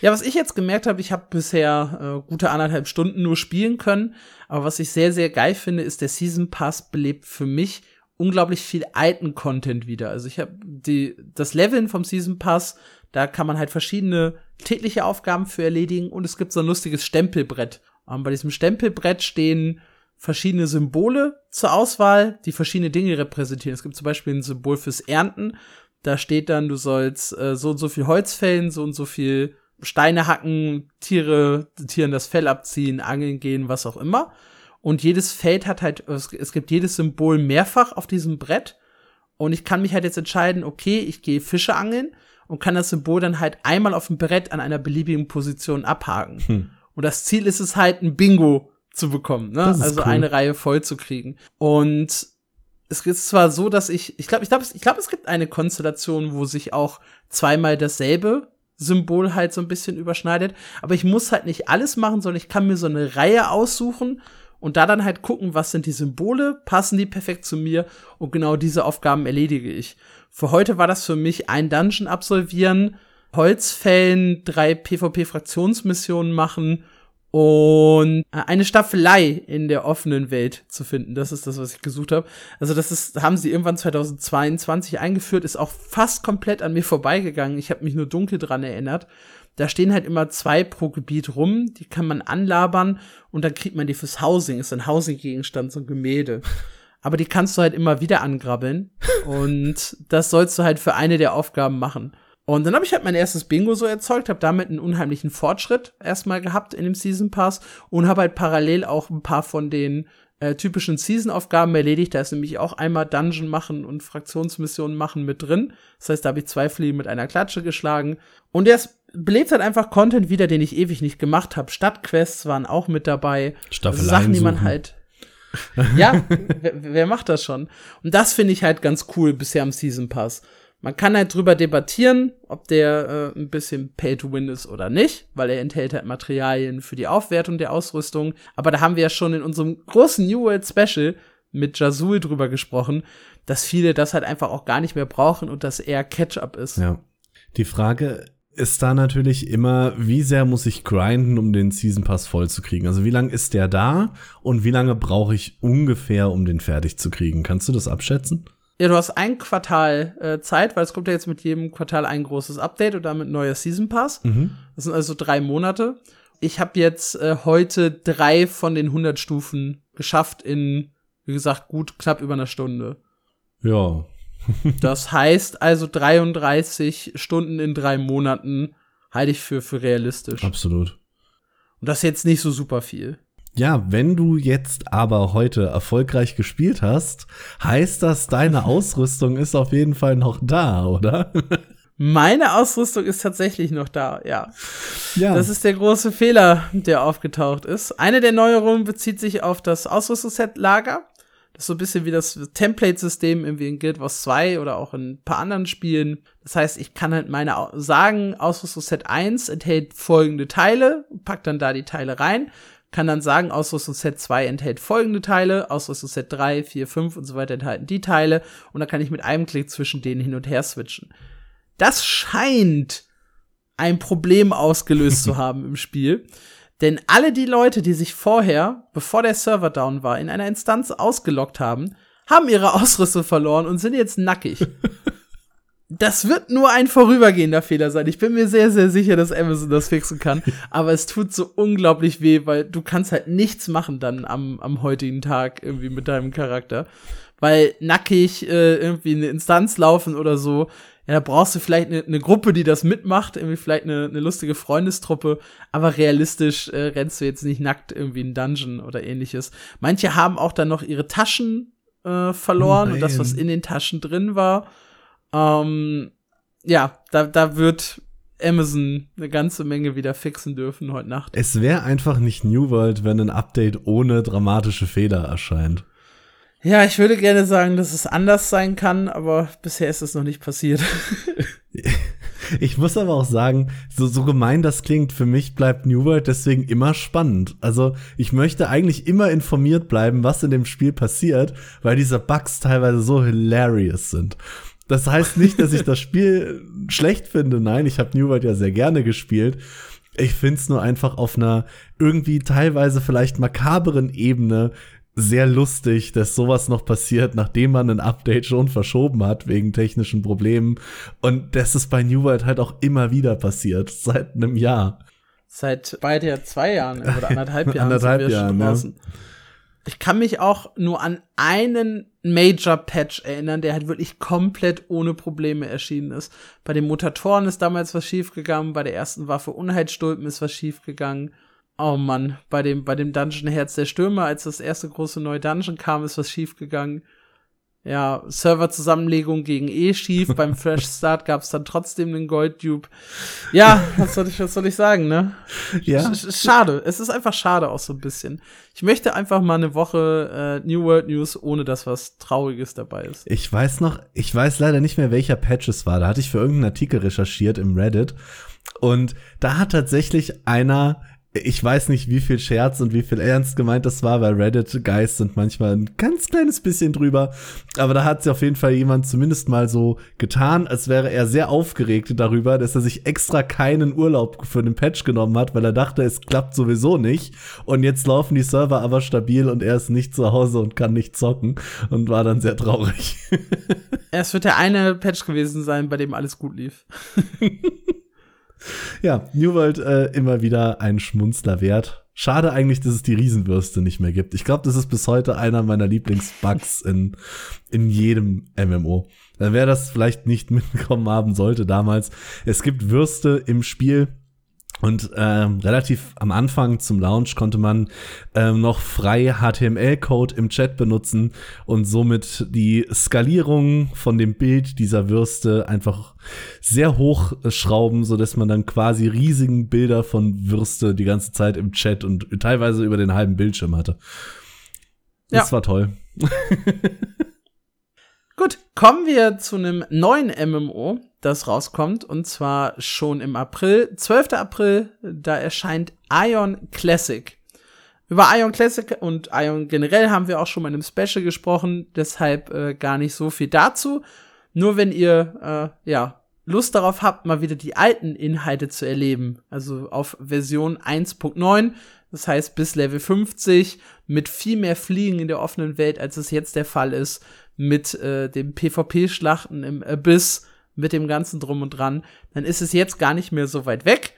Ja, was ich jetzt gemerkt habe, ich habe bisher äh, gute anderthalb Stunden nur spielen können, aber was ich sehr, sehr geil finde, ist, der Season Pass belebt für mich unglaublich viel alten Content wieder. Also ich habe die das Leveln vom Season Pass, da kann man halt verschiedene tägliche Aufgaben für erledigen und es gibt so ein lustiges Stempelbrett. Und bei diesem Stempelbrett stehen verschiedene Symbole zur Auswahl, die verschiedene Dinge repräsentieren. Es gibt zum Beispiel ein Symbol fürs Ernten. Da steht dann, du sollst äh, so und so viel Holz fällen, so und so viel Steine hacken, Tiere, Tieren das Fell abziehen, angeln gehen, was auch immer. Und jedes Feld hat halt, es, gibt jedes Symbol mehrfach auf diesem Brett. Und ich kann mich halt jetzt entscheiden, okay, ich gehe Fische angeln und kann das Symbol dann halt einmal auf dem Brett an einer beliebigen Position abhaken. Hm. Und das Ziel ist es halt, ein Bingo zu bekommen, ne? Also cool. eine Reihe voll zu kriegen. Und es ist zwar so, dass ich, ich glaube, ich glaube, ich glaube, es gibt eine Konstellation, wo sich auch zweimal dasselbe Symbol halt so ein bisschen überschneidet, aber ich muss halt nicht alles machen, sondern ich kann mir so eine Reihe aussuchen und da dann halt gucken, was sind die Symbole, passen die perfekt zu mir und genau diese Aufgaben erledige ich. Für heute war das für mich ein Dungeon absolvieren, Holzfällen, drei PvP-Fraktionsmissionen machen und äh, eine Staffelei in der offenen Welt zu finden. Das ist das, was ich gesucht habe. Also das ist, haben sie irgendwann 2022 eingeführt, ist auch fast komplett an mir vorbeigegangen. Ich habe mich nur dunkel dran erinnert. Da stehen halt immer zwei pro Gebiet rum, die kann man anlabern und dann kriegt man die fürs Housing. Ist ein Housing-Gegenstand, so ein Gemälde. Aber die kannst du halt immer wieder angrabbeln und das sollst du halt für eine der Aufgaben machen. Und dann habe ich halt mein erstes Bingo so erzeugt, habe damit einen unheimlichen Fortschritt erstmal gehabt in dem Season Pass und habe halt parallel auch ein paar von den äh, typischen Season-Aufgaben erledigt. Da ist nämlich auch einmal Dungeon machen und Fraktionsmissionen machen mit drin. Das heißt, da habe ich zwei Fliegen mit einer Klatsche geschlagen. Und der belebt halt einfach Content wieder, den ich ewig nicht gemacht habe. Stadtquests waren auch mit dabei. Staffel also Sachen, die man halt. ja, wer, wer, macht das schon? Und das finde ich halt ganz cool bisher am Season Pass. Man kann halt drüber debattieren, ob der äh, ein bisschen Pay to Win ist oder nicht, weil er enthält halt Materialien für die Aufwertung der Ausrüstung. Aber da haben wir ja schon in unserem großen New World Special mit Jazul drüber gesprochen, dass viele das halt einfach auch gar nicht mehr brauchen und das eher Catch-up ist. Ja. Die Frage ist da natürlich immer, wie sehr muss ich grinden, um den Season Pass voll zu kriegen? Also wie lange ist der da und wie lange brauche ich ungefähr, um den fertig zu kriegen? Kannst du das abschätzen? Ja, du hast ein Quartal äh, Zeit, weil es kommt ja jetzt mit jedem Quartal ein großes Update und damit neuer Season Pass. Mhm. Das sind also drei Monate. Ich habe jetzt äh, heute drei von den 100 Stufen geschafft in, wie gesagt, gut knapp über einer Stunde. Ja, das heißt also 33 Stunden in drei Monaten halte ich für, für realistisch. Absolut. Und das ist jetzt nicht so super viel. Ja, wenn du jetzt aber heute erfolgreich gespielt hast, heißt das, deine Ausrüstung ist auf jeden Fall noch da, oder? Meine Ausrüstung ist tatsächlich noch da, ja. ja. Das ist der große Fehler, der aufgetaucht ist. Eine der Neuerungen bezieht sich auf das Ausrüstungsset Lager. Das ist so ein bisschen wie das Template-System irgendwie in Guild Wars 2 oder auch in ein paar anderen Spielen. Das heißt, ich kann halt meine sagen, Ausrüstungsset 1 enthält folgende Teile, pack dann da die Teile rein, kann dann sagen, Ausrüstungsset 2 enthält folgende Teile, Ausrüstungsset 3, 4, 5 und so weiter enthalten die Teile und dann kann ich mit einem Klick zwischen denen hin und her switchen. Das scheint ein Problem ausgelöst zu haben im Spiel. Denn alle die Leute, die sich vorher, bevor der Server down war, in einer Instanz ausgelockt haben, haben ihre Ausrüstung verloren und sind jetzt nackig. das wird nur ein vorübergehender Fehler sein. Ich bin mir sehr, sehr sicher, dass Amazon das fixen kann. Aber es tut so unglaublich weh, weil du kannst halt nichts machen dann am, am heutigen Tag irgendwie mit deinem Charakter. Weil nackig äh, irgendwie eine Instanz laufen oder so, ja, da brauchst du vielleicht eine, eine Gruppe, die das mitmacht, irgendwie vielleicht eine, eine lustige Freundestruppe, aber realistisch äh, rennst du jetzt nicht nackt irgendwie in Dungeon oder ähnliches. Manche haben auch dann noch ihre Taschen äh, verloren oh und das, was in den Taschen drin war. Ähm, ja, da, da wird Amazon eine ganze Menge wieder fixen dürfen heute Nacht. Es wäre einfach nicht New World, wenn ein Update ohne dramatische Fehler erscheint. Ja, ich würde gerne sagen, dass es anders sein kann, aber bisher ist es noch nicht passiert. Ich muss aber auch sagen, so, so gemein das klingt, für mich bleibt New World deswegen immer spannend. Also ich möchte eigentlich immer informiert bleiben, was in dem Spiel passiert, weil diese Bugs teilweise so hilarious sind. Das heißt nicht, dass ich das Spiel schlecht finde. Nein, ich habe New World ja sehr gerne gespielt. Ich find's nur einfach auf einer irgendwie teilweise vielleicht makaberen Ebene sehr lustig, dass sowas noch passiert, nachdem man ein Update schon verschoben hat wegen technischen Problemen. Und das ist bei New World halt auch immer wieder passiert, seit einem Jahr. Seit beide ja zwei Jahren oder anderthalb Jahren. anderthalb Jahren, ja. Ich kann mich auch nur an einen Major-Patch erinnern, der halt wirklich komplett ohne Probleme erschienen ist. Bei den Mutatoren ist damals was schiefgegangen, bei der ersten Waffe Unheilstulpen ist was schiefgegangen. Oh Mann, bei dem, bei dem Dungeon Herz der Stürmer, als das erste große neue Dungeon kam, ist was schiefgegangen. Ja, Serverzusammenlegung gegen E schief. Beim Fresh Start gab es dann trotzdem den Gold Dupe. Ja, was soll ich, was soll ich sagen, ne? Ja. schade. Es ist einfach schade auch so ein bisschen. Ich möchte einfach mal eine Woche äh, New World News, ohne dass was Trauriges dabei ist. Ich weiß noch, ich weiß leider nicht mehr, welcher Patch es war. Da hatte ich für irgendeinen Artikel recherchiert im Reddit. Und da hat tatsächlich einer ich weiß nicht, wie viel Scherz und wie viel ernst gemeint das war, weil Reddit-Guys sind manchmal ein ganz kleines bisschen drüber. Aber da hat sich auf jeden Fall jemand zumindest mal so getan, als wäre er sehr aufgeregt darüber, dass er sich extra keinen Urlaub für den Patch genommen hat, weil er dachte, es klappt sowieso nicht. Und jetzt laufen die Server aber stabil und er ist nicht zu Hause und kann nicht zocken und war dann sehr traurig. es wird der eine Patch gewesen sein, bei dem alles gut lief. Ja, New World äh, immer wieder ein Schmunzler wert. Schade eigentlich, dass es die Riesenwürste nicht mehr gibt. Ich glaube, das ist bis heute einer meiner Lieblingsbugs in, in jedem MMO. Wer das vielleicht nicht mitbekommen haben sollte damals, es gibt Würste im Spiel, und ähm, relativ am Anfang zum Launch konnte man ähm, noch frei HTML-Code im Chat benutzen und somit die Skalierung von dem Bild dieser Würste einfach sehr hoch schrauben, so dass man dann quasi riesigen Bilder von Würste die ganze Zeit im Chat und teilweise über den halben Bildschirm hatte. Das ja. war toll. Gut, kommen wir zu einem neuen MMO, das rauskommt, und zwar schon im April. 12. April, da erscheint Ion Classic. Über Ion Classic und Ion generell haben wir auch schon mal in einem Special gesprochen, deshalb äh, gar nicht so viel dazu. Nur wenn ihr äh, ja Lust darauf habt, mal wieder die alten Inhalte zu erleben, also auf Version 1.9, das heißt bis Level 50, mit viel mehr Fliegen in der offenen Welt, als es jetzt der Fall ist, mit äh, dem PvP-Schlachten im Abyss, mit dem ganzen Drum und Dran, dann ist es jetzt gar nicht mehr so weit weg.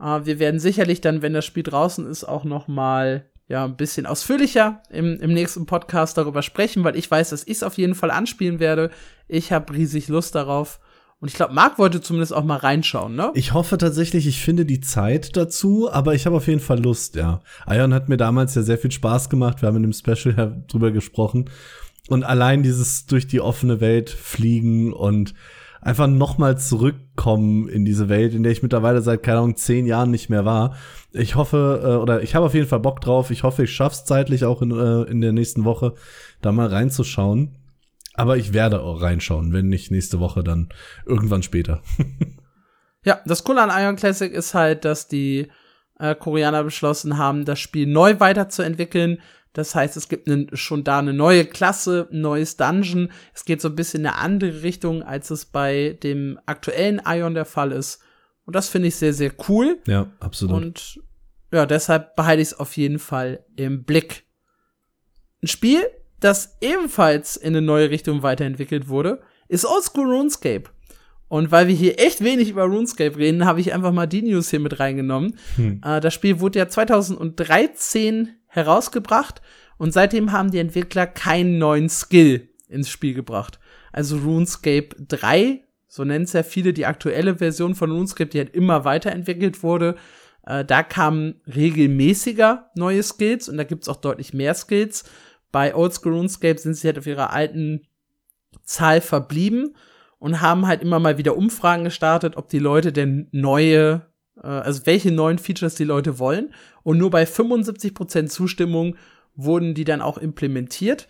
Äh, wir werden sicherlich dann, wenn das Spiel draußen ist, auch noch mal ja, ein bisschen ausführlicher im, im nächsten Podcast darüber sprechen, weil ich weiß, dass ich es auf jeden Fall anspielen werde. Ich habe riesig Lust darauf. Und ich glaube, Marc wollte zumindest auch mal reinschauen, ne? Ich hoffe tatsächlich, ich finde die Zeit dazu, aber ich habe auf jeden Fall Lust, ja. Ion hat mir damals ja sehr viel Spaß gemacht. Wir haben in dem Special drüber gesprochen. Und allein dieses durch die offene Welt fliegen und einfach noch mal zurückkommen in diese Welt, in der ich mittlerweile seit, keine Ahnung, zehn Jahren nicht mehr war. Ich hoffe, äh, oder ich habe auf jeden Fall Bock drauf. Ich hoffe, ich schaff's zeitlich auch in, äh, in der nächsten Woche, da mal reinzuschauen. Aber ich werde auch reinschauen, wenn nicht nächste Woche, dann irgendwann später. ja, das Coole an Ion Classic ist halt, dass die äh, Koreaner beschlossen haben, das Spiel neu weiterzuentwickeln. Das heißt, es gibt ne, schon da eine neue Klasse, ein neues Dungeon. Es geht so ein bisschen in eine andere Richtung, als es bei dem aktuellen Ion der Fall ist. Und das finde ich sehr, sehr cool. Ja, absolut. Und ja, deshalb behalte ich es auf jeden Fall im Blick. Ein Spiel, das ebenfalls in eine neue Richtung weiterentwickelt wurde, ist Oldschool RuneScape. Und weil wir hier echt wenig über RuneScape reden, habe ich einfach mal die News hier mit reingenommen. Hm. Äh, das Spiel wurde ja 2013 herausgebracht und seitdem haben die Entwickler keinen neuen Skill ins Spiel gebracht. Also RuneScape 3, so nennen es ja viele, die aktuelle Version von RuneScape, die halt immer weiterentwickelt wurde. Äh, da kamen regelmäßiger neue Skills und da gibt's auch deutlich mehr Skills. Bei Oldschool RuneScape sind sie halt auf ihrer alten Zahl verblieben und haben halt immer mal wieder Umfragen gestartet, ob die Leute denn neue, also welche neuen Features die Leute wollen. Und nur bei 75% Zustimmung wurden die dann auch implementiert.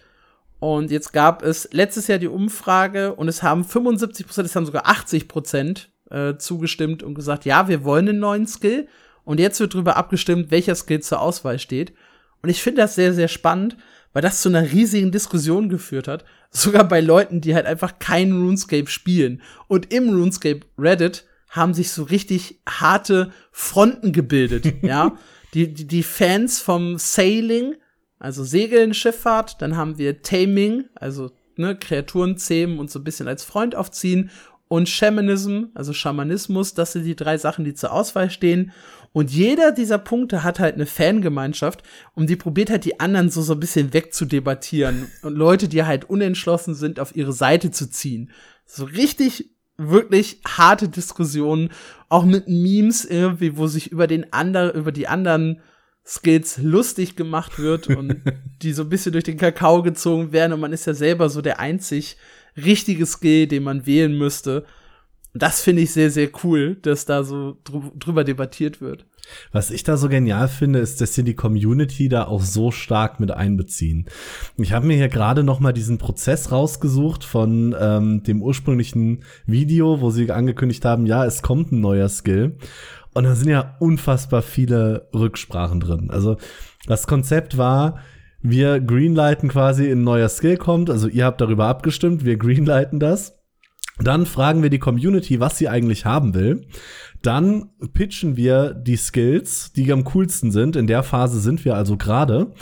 Und jetzt gab es letztes Jahr die Umfrage und es haben 75% es haben sogar 80% äh, zugestimmt und gesagt, ja, wir wollen einen neuen Skill. Und jetzt wird darüber abgestimmt, welcher Skill zur Auswahl steht. Und ich finde das sehr, sehr spannend, weil das zu einer riesigen Diskussion geführt hat. Sogar bei Leuten, die halt einfach kein RuneScape spielen. Und im RuneScape Reddit haben sich so richtig harte Fronten gebildet, ja. Die, die, die Fans vom Sailing, also Segeln, Schifffahrt, dann haben wir Taming, also ne, Kreaturen zähmen und so ein bisschen als Freund aufziehen und Shamanism, also Schamanismus, das sind die drei Sachen, die zur Auswahl stehen. Und jeder dieser Punkte hat halt eine Fangemeinschaft und die probiert halt die anderen so, so ein bisschen wegzudebattieren und Leute, die halt unentschlossen sind, auf ihre Seite zu ziehen. So richtig, wirklich harte Diskussionen, auch mit Memes irgendwie, wo sich über den anderen, über die anderen Skills lustig gemacht wird und die so ein bisschen durch den Kakao gezogen werden und man ist ja selber so der einzig richtige Skill, den man wählen müsste. Das finde ich sehr, sehr cool, dass da so drüber debattiert wird. Was ich da so genial finde, ist, dass sie die Community da auch so stark mit einbeziehen. Ich habe mir hier gerade noch mal diesen Prozess rausgesucht von ähm, dem ursprünglichen Video, wo sie angekündigt haben, ja, es kommt ein neuer Skill. Und da sind ja unfassbar viele Rücksprachen drin. Also das Konzept war, wir greenlighten quasi ein neuer Skill kommt. Also ihr habt darüber abgestimmt, wir greenlighten das. Dann fragen wir die Community, was sie eigentlich haben will. Dann pitchen wir die Skills, die am coolsten sind. In der Phase sind wir also gerade.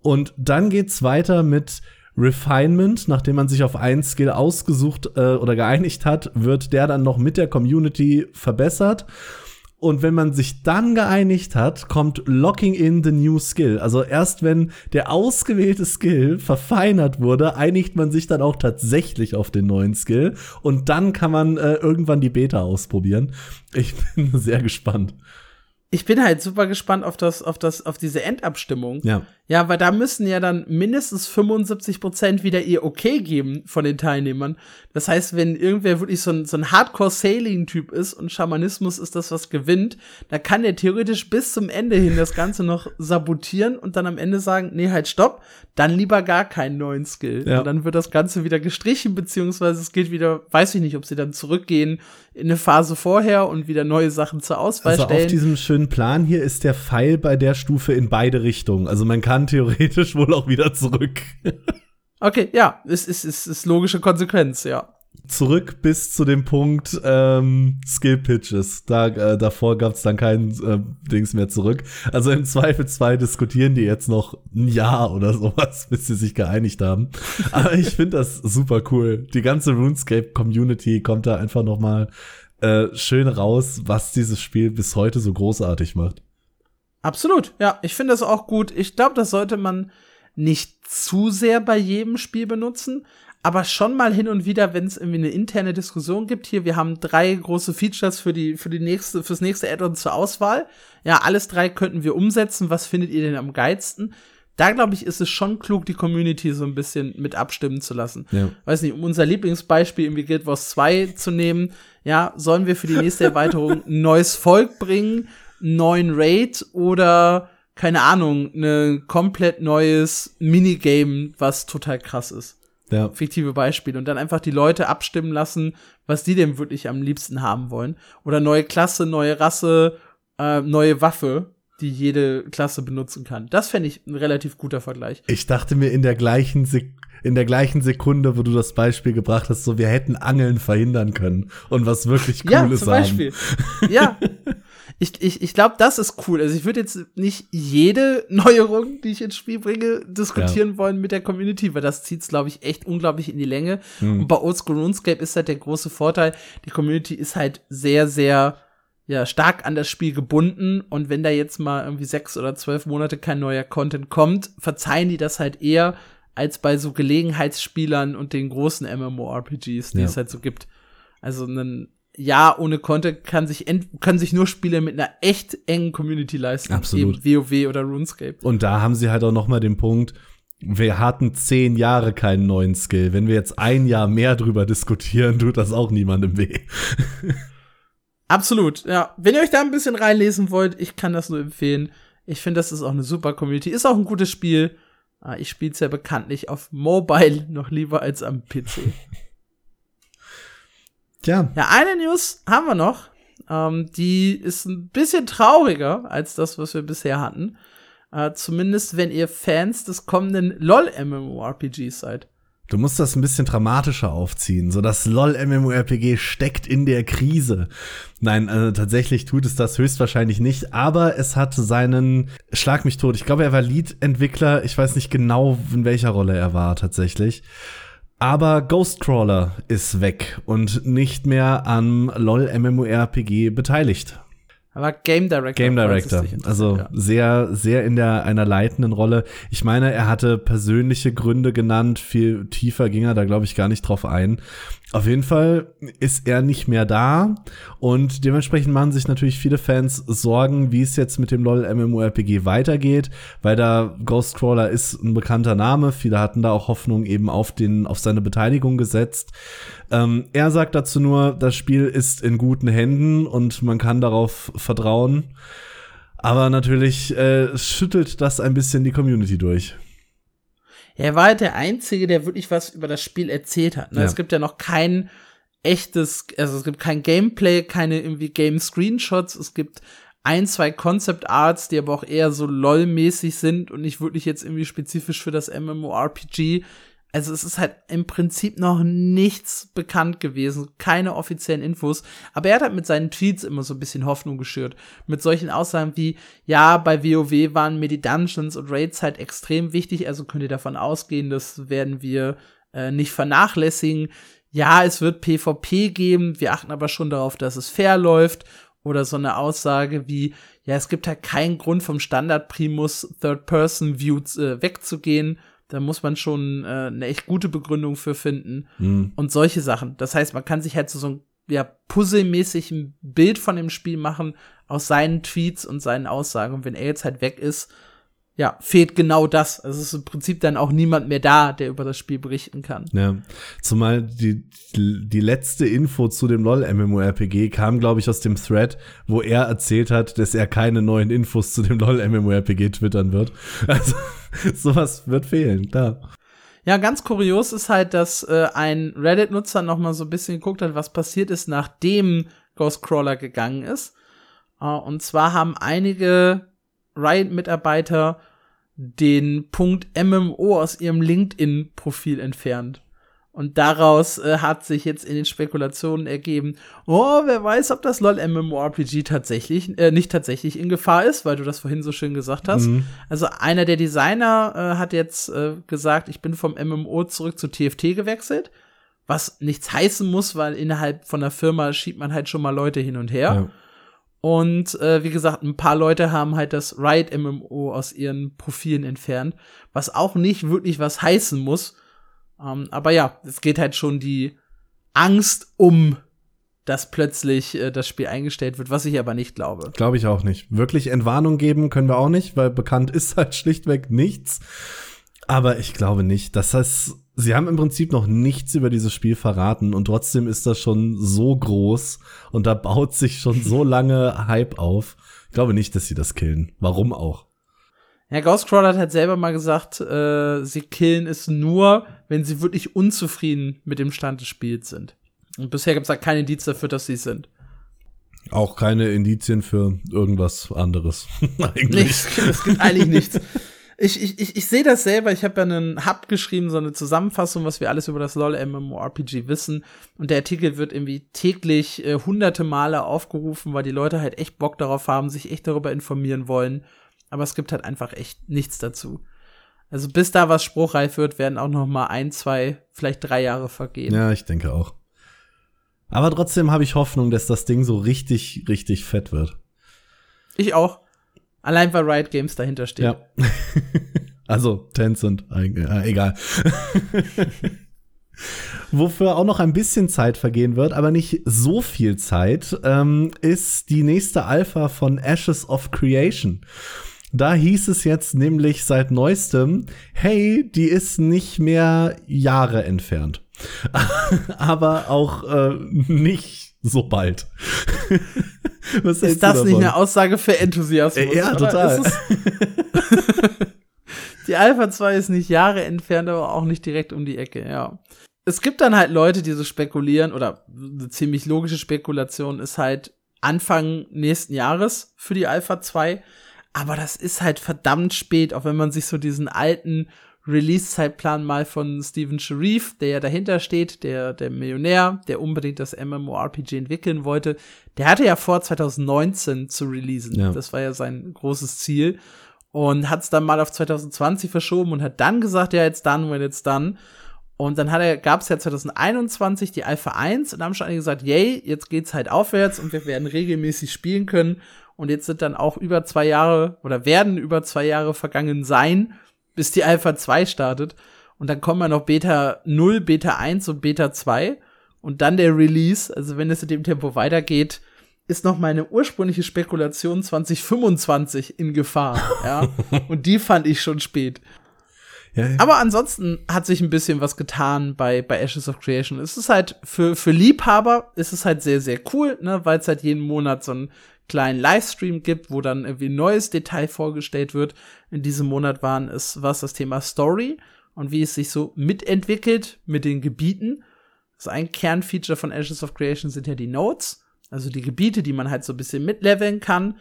Und dann geht's weiter mit Refinement, nachdem man sich auf einen Skill ausgesucht äh, oder geeinigt hat, wird der dann noch mit der Community verbessert. Und wenn man sich dann geeinigt hat, kommt Locking in the New Skill. Also erst wenn der ausgewählte Skill verfeinert wurde, einigt man sich dann auch tatsächlich auf den neuen Skill. Und dann kann man äh, irgendwann die Beta ausprobieren. Ich bin sehr gespannt. Ich bin halt super gespannt auf das, auf das, auf diese Endabstimmung. Ja. Ja, weil da müssen ja dann mindestens 75 Prozent wieder ihr Okay geben von den Teilnehmern. Das heißt, wenn irgendwer wirklich so ein, so ein Hardcore-Sailing-Typ ist und Schamanismus ist das, was gewinnt, da kann der theoretisch bis zum Ende hin das Ganze noch sabotieren und dann am Ende sagen, nee, halt stopp, dann lieber gar keinen neuen Skill. Ja. Und dann wird das Ganze wieder gestrichen, beziehungsweise es geht wieder, weiß ich nicht, ob sie dann zurückgehen in eine Phase vorher und wieder neue Sachen zur Auswahl Also stellen. auf diesem schönen Plan hier ist der Pfeil bei der Stufe in beide Richtungen. Also man kann theoretisch wohl auch wieder zurück. Okay, ja, es ist, ist, ist logische Konsequenz, ja. zurück bis zu dem Punkt ähm, Skill Pitches. Da, äh, davor gab es dann kein äh, Dings mehr zurück. Also im Zweifelsfall diskutieren die jetzt noch ein Jahr oder sowas, bis sie sich geeinigt haben. Aber ich finde das super cool. Die ganze RuneScape-Community kommt da einfach noch mal äh, schön raus, was dieses Spiel bis heute so großartig macht. Absolut, ja. Ich finde das auch gut. Ich glaube, das sollte man nicht zu sehr bei jedem Spiel benutzen, aber schon mal hin und wieder, wenn es irgendwie eine interne Diskussion gibt. Hier, wir haben drei große Features für die für die nächste fürs nächste Add-on zur Auswahl. Ja, alles drei könnten wir umsetzen. Was findet ihr denn am geilsten? Da glaube ich, ist es schon klug, die Community so ein bisschen mit abstimmen zu lassen. Ja. Weiß nicht, um unser Lieblingsbeispiel irgendwie Guild Wars 2 zu nehmen, ja, sollen wir für die nächste Erweiterung ein neues Volk bringen, einen neuen Raid oder keine Ahnung, ein komplett neues Minigame, was total krass ist. Ja. Fiktive Beispiele. Und dann einfach die Leute abstimmen lassen, was die denn wirklich am liebsten haben wollen. Oder neue Klasse, neue Rasse, äh, neue Waffe, die jede Klasse benutzen kann. Das fände ich ein relativ guter Vergleich. Ich dachte mir in der gleichen Sek in der gleichen Sekunde, wo du das Beispiel gebracht hast, so wir hätten Angeln verhindern können und was wirklich ja, Cooles zum Beispiel. ja. Ich, ich, ich glaube, das ist cool. Also ich würde jetzt nicht jede Neuerung, die ich ins Spiel bringe, diskutieren ja. wollen mit der Community, weil das zieht es, glaube ich, echt unglaublich in die Länge. Mhm. Und bei Oldschool RuneScape ist halt der große Vorteil, die Community ist halt sehr, sehr ja, stark an das Spiel gebunden und wenn da jetzt mal irgendwie sechs oder zwölf Monate kein neuer Content kommt, verzeihen die das halt eher als bei so Gelegenheitsspielern und den großen MMORPGs, die ja. es halt so gibt. Also ein Jahr ohne Content kann sich können sich nur Spiele mit einer echt engen Community leisten. Absolut. Eben WoW oder RuneScape. Und da haben sie halt auch noch mal den Punkt, wir hatten zehn Jahre keinen neuen Skill. Wenn wir jetzt ein Jahr mehr drüber diskutieren, tut das auch niemandem weh. Absolut, ja. Wenn ihr euch da ein bisschen reinlesen wollt, ich kann das nur empfehlen. Ich finde, das ist auch eine super Community. Ist auch ein gutes Spiel. Ich spiele es ja bekanntlich auf Mobile noch lieber als am PC. Tja. Ja, eine News haben wir noch. Ähm, die ist ein bisschen trauriger als das, was wir bisher hatten. Äh, zumindest, wenn ihr Fans des kommenden LOL-MMORPGs seid. Du musst das ein bisschen dramatischer aufziehen. So das LOL MMORPG steckt in der Krise. Nein, äh, tatsächlich tut es das höchstwahrscheinlich nicht, aber es hat seinen Schlag mich tot. Ich glaube, er war Lead-Entwickler. Ich weiß nicht genau, in welcher Rolle er war tatsächlich. Aber Ghostcrawler ist weg und nicht mehr am LOL MMORPG beteiligt. Aber Game Director. Game Director. Also ja. sehr, sehr in der einer leitenden Rolle. Ich meine, er hatte persönliche Gründe genannt. Viel tiefer ging er da, glaube ich, gar nicht drauf ein. Auf jeden Fall ist er nicht mehr da und dementsprechend machen sich natürlich viele Fans Sorgen, wie es jetzt mit dem LoL MMORPG weitergeht, weil da Ghostcrawler ist ein bekannter Name. Viele hatten da auch Hoffnung eben auf den, auf seine Beteiligung gesetzt. Ähm, er sagt dazu nur, das Spiel ist in guten Händen und man kann darauf vertrauen. Aber natürlich äh, schüttelt das ein bisschen die Community durch. Er war halt der Einzige, der wirklich was über das Spiel erzählt hat. Ne? Ja. Es gibt ja noch kein echtes, also es gibt kein Gameplay, keine irgendwie Game-Screenshots, es gibt ein, zwei Concept Arts, die aber auch eher so LOL-mäßig sind und nicht wirklich jetzt irgendwie spezifisch für das MMORPG. Also es ist halt im Prinzip noch nichts bekannt gewesen, keine offiziellen Infos. Aber er hat halt mit seinen Tweets immer so ein bisschen Hoffnung geschürt. Mit solchen Aussagen wie, ja, bei WoW waren mir die Dungeons und Raids halt extrem wichtig, also könnt ihr davon ausgehen, das werden wir äh, nicht vernachlässigen. Ja, es wird PvP geben, wir achten aber schon darauf, dass es fair läuft. Oder so eine Aussage wie, ja, es gibt halt keinen Grund vom Standard-Primus Third-Person-View äh, wegzugehen da muss man schon äh, eine echt gute Begründung für finden. Mhm. Und solche Sachen. Das heißt, man kann sich halt so, so ein ja, puzzelmäßig ein Bild von dem Spiel machen aus seinen Tweets und seinen Aussagen. Und wenn er jetzt halt weg ist, ja, fehlt genau das. Also es ist im Prinzip dann auch niemand mehr da, der über das Spiel berichten kann. Ja, zumal die, die letzte Info zu dem LOL MMORPG kam, glaube ich, aus dem Thread, wo er erzählt hat, dass er keine neuen Infos zu dem LOL MMORPG twittern wird. Also sowas wird fehlen, klar. Ja, ganz kurios ist halt, dass äh, ein Reddit-Nutzer noch mal so ein bisschen geguckt hat, was passiert ist, nachdem Ghostcrawler gegangen ist. Uh, und zwar haben einige Riot-Mitarbeiter den Punkt MMO aus ihrem LinkedIn-Profil entfernt. Und daraus äh, hat sich jetzt in den Spekulationen ergeben, oh, wer weiß, ob das LOL MMORPG tatsächlich, äh, nicht tatsächlich in Gefahr ist, weil du das vorhin so schön gesagt hast. Mhm. Also einer der Designer äh, hat jetzt äh, gesagt, ich bin vom MMO zurück zu TFT gewechselt, was nichts heißen muss, weil innerhalb von der Firma schiebt man halt schon mal Leute hin und her. Ja. Und äh, wie gesagt, ein paar Leute haben halt das Riot MMO aus ihren Profilen entfernt, was auch nicht wirklich was heißen muss. Ähm, aber ja, es geht halt schon die Angst um, dass plötzlich äh, das Spiel eingestellt wird, was ich aber nicht glaube. Glaube ich auch nicht. Wirklich Entwarnung geben können wir auch nicht, weil bekannt ist halt schlichtweg nichts. Aber ich glaube nicht. Das heißt, sie haben im Prinzip noch nichts über dieses Spiel verraten und trotzdem ist das schon so groß und da baut sich schon so lange Hype auf. Ich glaube nicht, dass sie das killen. Warum auch? Ja, Ghostcrawler hat halt selber mal gesagt, äh, sie killen es nur, wenn sie wirklich unzufrieden mit dem Stand des Spiels sind. Und bisher gibt es halt keine Indizien dafür, dass sie sind. Auch keine Indizien für irgendwas anderes. eigentlich. Nichts, es gibt eigentlich nichts ich, ich, ich, ich sehe das selber. Ich habe ja einen Hub geschrieben, so eine Zusammenfassung, was wir alles über das LOL MMORPG wissen. Und der Artikel wird irgendwie täglich äh, hunderte Male aufgerufen, weil die Leute halt echt Bock darauf haben, sich echt darüber informieren wollen. Aber es gibt halt einfach echt nichts dazu. Also bis da was spruchreif wird, werden auch noch mal ein, zwei, vielleicht drei Jahre vergehen. Ja, ich denke auch. Aber trotzdem habe ich Hoffnung, dass das Ding so richtig, richtig fett wird. Ich auch. Allein weil Riot Games dahinter steht. Ja. also Tencent, äh, egal. Wofür auch noch ein bisschen Zeit vergehen wird, aber nicht so viel Zeit, ähm, ist die nächste Alpha von Ashes of Creation. Da hieß es jetzt nämlich seit neuestem, hey, die ist nicht mehr Jahre entfernt. aber auch äh, nicht so bald. Was ist das nicht eine Aussage für Enthusiasmus? Ja, total. die Alpha 2 ist nicht Jahre entfernt, aber auch nicht direkt um die Ecke, ja. Es gibt dann halt Leute, die so spekulieren, oder eine ziemlich logische Spekulation ist halt Anfang nächsten Jahres für die Alpha 2. Aber das ist halt verdammt spät, auch wenn man sich so diesen alten Release-Zeitplan mal von Steven Sharif, der ja dahinter steht, der, der Millionär, der unbedingt das MMORPG entwickeln wollte. Der hatte ja vor, 2019 zu releasen. Ja. Das war ja sein großes Ziel. Und hat es dann mal auf 2020 verschoben und hat dann gesagt, ja, jetzt dann, when it's done. Und dann hat er, gab es ja 2021 die Alpha 1 und haben schon alle gesagt, yay, jetzt geht's halt aufwärts und wir werden regelmäßig spielen können. Und jetzt sind dann auch über zwei Jahre oder werden über zwei Jahre vergangen sein bis die Alpha 2 startet. Und dann kommen ja noch Beta 0, Beta 1 und Beta 2. Und dann der Release. Also wenn es in dem Tempo weitergeht, ist noch meine ursprüngliche Spekulation 2025 in Gefahr. ja. Und die fand ich schon spät. Ja, ja. Aber ansonsten hat sich ein bisschen was getan bei, bei Ashes of Creation. Es ist halt für, für Liebhaber ist es halt sehr, sehr cool, ne, weil es halt jeden Monat so ein kleinen Livestream gibt, wo dann irgendwie ein neues Detail vorgestellt wird. In diesem Monat waren es was das Thema Story und wie es sich so mitentwickelt mit den Gebieten. Also ein Kernfeature von Ashes of Creation sind ja die Nodes, also die Gebiete, die man halt so ein bisschen mitleveln kann.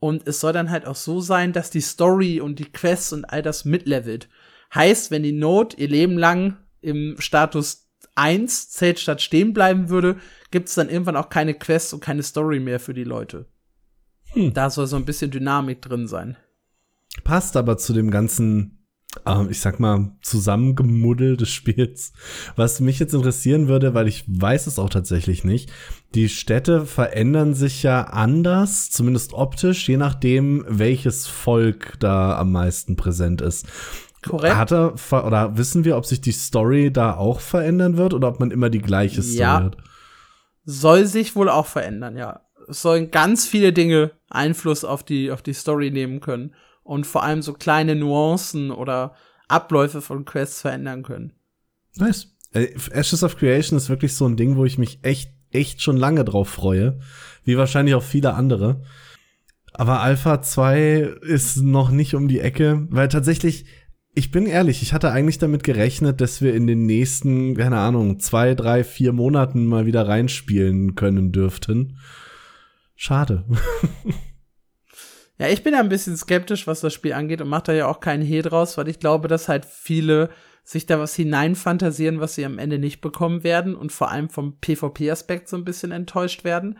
Und es soll dann halt auch so sein, dass die Story und die Quests und all das mitlevelt. Heißt, wenn die Node ihr Leben lang im Status 1 zählt statt stehen bleiben würde, gibt es dann irgendwann auch keine Quests und keine Story mehr für die Leute. Hm. Da soll so ein bisschen Dynamik drin sein. Passt aber zu dem ganzen, äh, ich sag mal, Zusammengemuddel des Spiels. Was mich jetzt interessieren würde, weil ich weiß es auch tatsächlich nicht, die Städte verändern sich ja anders, zumindest optisch, je nachdem, welches Volk da am meisten präsent ist. Korrekt. Hat er, oder wissen wir, ob sich die Story da auch verändern wird oder ob man immer die gleiche Story ja. hat? soll sich wohl auch verändern, ja. Es sollen ganz viele Dinge Einfluss auf die, auf die Story nehmen können und vor allem so kleine Nuancen oder Abläufe von Quests verändern können. Nice. Äh, Ashes of Creation ist wirklich so ein Ding, wo ich mich echt, echt schon lange drauf freue. Wie wahrscheinlich auch viele andere. Aber Alpha 2 ist noch nicht um die Ecke, weil tatsächlich, ich bin ehrlich, ich hatte eigentlich damit gerechnet, dass wir in den nächsten, keine Ahnung, zwei, drei, vier Monaten mal wieder reinspielen können dürften. Schade. Ja, ich bin ja ein bisschen skeptisch, was das Spiel angeht und mache da ja auch keinen Hehl draus, weil ich glaube, dass halt viele sich da was hineinfantasieren, was sie am Ende nicht bekommen werden und vor allem vom PvP-Aspekt so ein bisschen enttäuscht werden.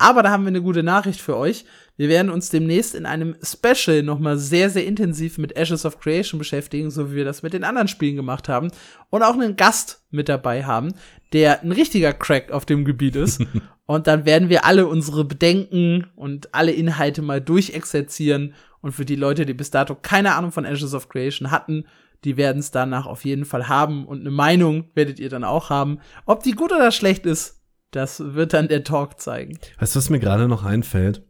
Aber da haben wir eine gute Nachricht für euch. Wir werden uns demnächst in einem Special nochmal sehr, sehr intensiv mit Ashes of Creation beschäftigen, so wie wir das mit den anderen Spielen gemacht haben. Und auch einen Gast mit dabei haben, der ein richtiger Crack auf dem Gebiet ist. und dann werden wir alle unsere Bedenken und alle Inhalte mal durchexerzieren. Und für die Leute, die bis dato keine Ahnung von Ashes of Creation hatten, die werden es danach auf jeden Fall haben. Und eine Meinung werdet ihr dann auch haben. Ob die gut oder schlecht ist, das wird dann der Talk zeigen. Weißt du, was mir gerade noch einfällt?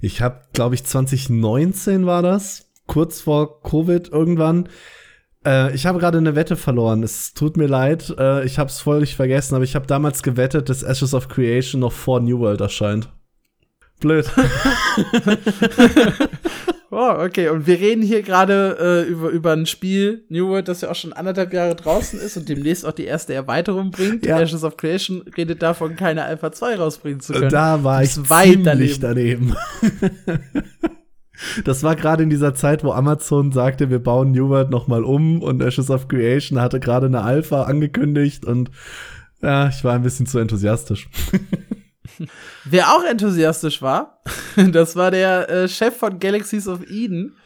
Ich habe, glaube ich, 2019 war das, kurz vor Covid irgendwann. Äh, ich habe gerade eine Wette verloren. Es tut mir leid, äh, ich habe es völlig vergessen, aber ich habe damals gewettet, dass Ashes of Creation noch vor New World erscheint. Blöd. Oh, okay. Und wir reden hier gerade äh, über, über ein Spiel, New World, das ja auch schon anderthalb Jahre draußen ist und demnächst auch die erste Erweiterung bringt. Ja. Ashes of Creation redet davon, keine Alpha 2 rausbringen zu können. Da war ich ziemlich daneben. Das war gerade in dieser Zeit, wo Amazon sagte, wir bauen New World noch mal um und Ashes of Creation hatte gerade eine Alpha angekündigt und ja, ich war ein bisschen zu enthusiastisch. Wer auch enthusiastisch war, das war der äh, Chef von Galaxies of Eden.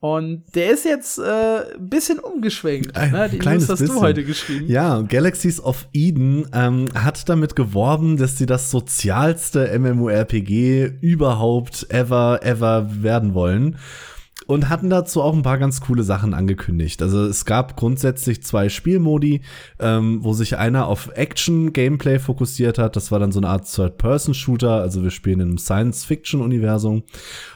Und der ist jetzt äh, ein bisschen umgeschwenkt. Ein ne? Die News hast bisschen. du heute geschrieben. Ja, Galaxies of Eden ähm, hat damit geworben, dass sie das sozialste MMORPG überhaupt ever, ever werden wollen und hatten dazu auch ein paar ganz coole Sachen angekündigt. Also es gab grundsätzlich zwei Spielmodi, ähm, wo sich einer auf Action-Gameplay fokussiert hat. Das war dann so eine Art Third-Person-Shooter. Also wir spielen in einem Science-Fiction-Universum.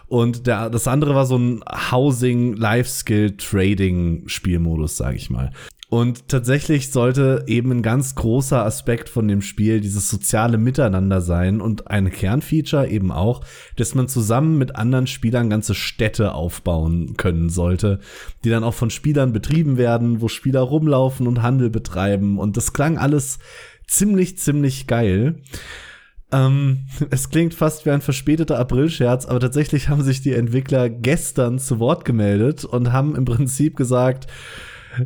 Und der, das andere war so ein Housing-Life-Skill-Trading-Spielmodus, sag ich mal. Und tatsächlich sollte eben ein ganz großer Aspekt von dem Spiel dieses soziale Miteinander sein und ein Kernfeature eben auch, dass man zusammen mit anderen Spielern ganze Städte aufbauen können sollte, die dann auch von Spielern betrieben werden, wo Spieler rumlaufen und Handel betreiben. Und das klang alles ziemlich, ziemlich geil. Ähm, es klingt fast wie ein verspäteter Aprilscherz, aber tatsächlich haben sich die Entwickler gestern zu Wort gemeldet und haben im Prinzip gesagt,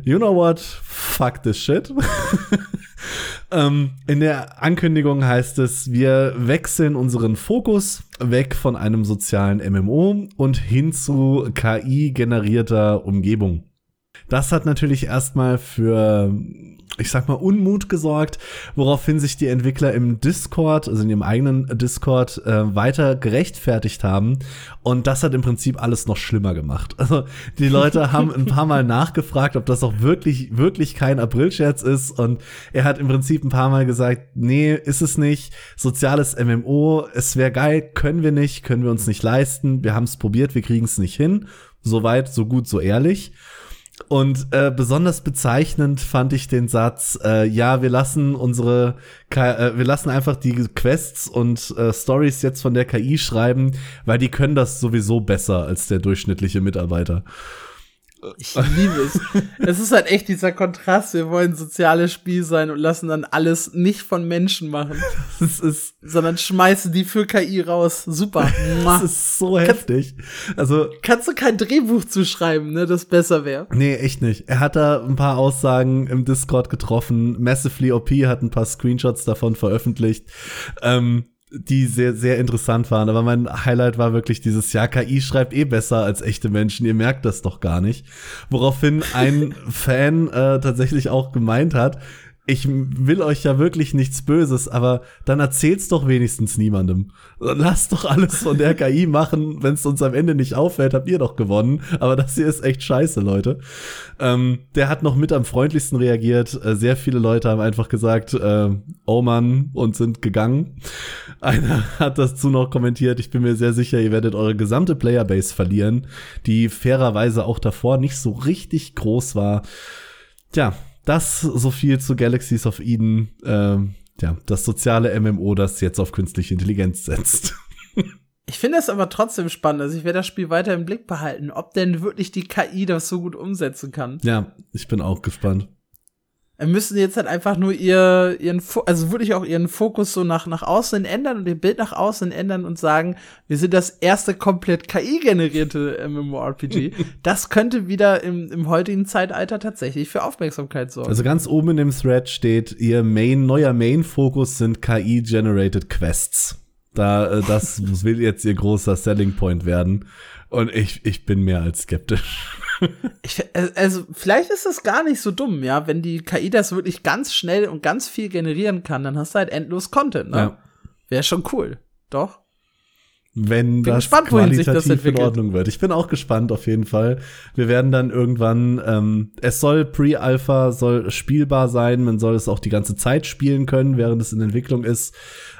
you know what? Fuck this shit. ähm, in der Ankündigung heißt es, wir wechseln unseren Fokus weg von einem sozialen MMO und hin zu KI-generierter Umgebung. Das hat natürlich erstmal für ich sag mal, Unmut gesorgt, woraufhin sich die Entwickler im Discord, also in ihrem eigenen Discord, äh, weiter gerechtfertigt haben. Und das hat im Prinzip alles noch schlimmer gemacht. Also die Leute haben ein paar Mal nachgefragt, ob das auch wirklich, wirklich kein Aprilscherz ist. Und er hat im Prinzip ein paar Mal gesagt, nee, ist es nicht. Soziales MMO, es wäre geil, können wir nicht, können wir uns nicht leisten. Wir haben es probiert, wir kriegen es nicht hin. Soweit, so gut, so ehrlich. Und äh, besonders bezeichnend fand ich den Satz, äh, ja, wir lassen unsere, äh, wir lassen einfach die Quests und äh, Stories jetzt von der KI schreiben, weil die können das sowieso besser als der durchschnittliche Mitarbeiter. Ich liebe es. es ist halt echt dieser Kontrast. Wir wollen soziales Spiel sein und lassen dann alles nicht von Menschen machen. Das ist, sondern schmeißen die für KI raus. Super. Das ist so heftig. Also. Kannst du kein Drehbuch zuschreiben, ne, das besser wäre? Nee, echt nicht. Er hat da ein paar Aussagen im Discord getroffen. Massively OP hat ein paar Screenshots davon veröffentlicht. Ähm, die sehr, sehr interessant waren. Aber mein Highlight war wirklich dieses Jahr, KI schreibt eh besser als echte Menschen, ihr merkt das doch gar nicht. Woraufhin ein Fan äh, tatsächlich auch gemeint hat, ich will euch ja wirklich nichts Böses, aber dann erzählt's doch wenigstens niemandem. Lasst doch alles von der KI machen. Wenn es uns am Ende nicht auffällt, habt ihr doch gewonnen. Aber das hier ist echt scheiße, Leute. Ähm, der hat noch mit am freundlichsten reagiert. Äh, sehr viele Leute haben einfach gesagt, äh, oh Mann, und sind gegangen. Einer hat dazu noch kommentiert, ich bin mir sehr sicher, ihr werdet eure gesamte Playerbase verlieren, die fairerweise auch davor nicht so richtig groß war. Tja, das so viel zu Galaxies of Eden. Ähm, ja, das soziale MMO, das jetzt auf künstliche Intelligenz setzt. Ich finde es aber trotzdem spannend. Also ich werde das Spiel weiter im Blick behalten, ob denn wirklich die KI das so gut umsetzen kann. Ja, ich bin auch gespannt müssen jetzt halt einfach nur ihr, ihren, also wirklich auch ihren Fokus so nach, nach außen ändern und ihr Bild nach außen ändern und sagen, wir sind das erste komplett KI-generierte MMORPG. das könnte wieder im, im heutigen Zeitalter tatsächlich für Aufmerksamkeit sorgen. Also ganz oben in dem Thread steht, ihr Main, neuer Main-Fokus sind KI-generated Quests. Da, äh, das will jetzt ihr großer Selling Point werden. Und ich, ich bin mehr als skeptisch. Ich, äh, also, vielleicht ist das gar nicht so dumm, ja. Wenn die KI das wirklich ganz schnell und ganz viel generieren kann, dann hast du halt endlos Content, ne? Ja. Wäre schon cool. Doch. Wenn bin das gespannt, qualitativ das in Ordnung wird. Ich bin auch gespannt auf jeden Fall. Wir werden dann irgendwann, ähm, es soll Pre-Alpha, soll spielbar sein. Man soll es auch die ganze Zeit spielen können, während es in Entwicklung ist,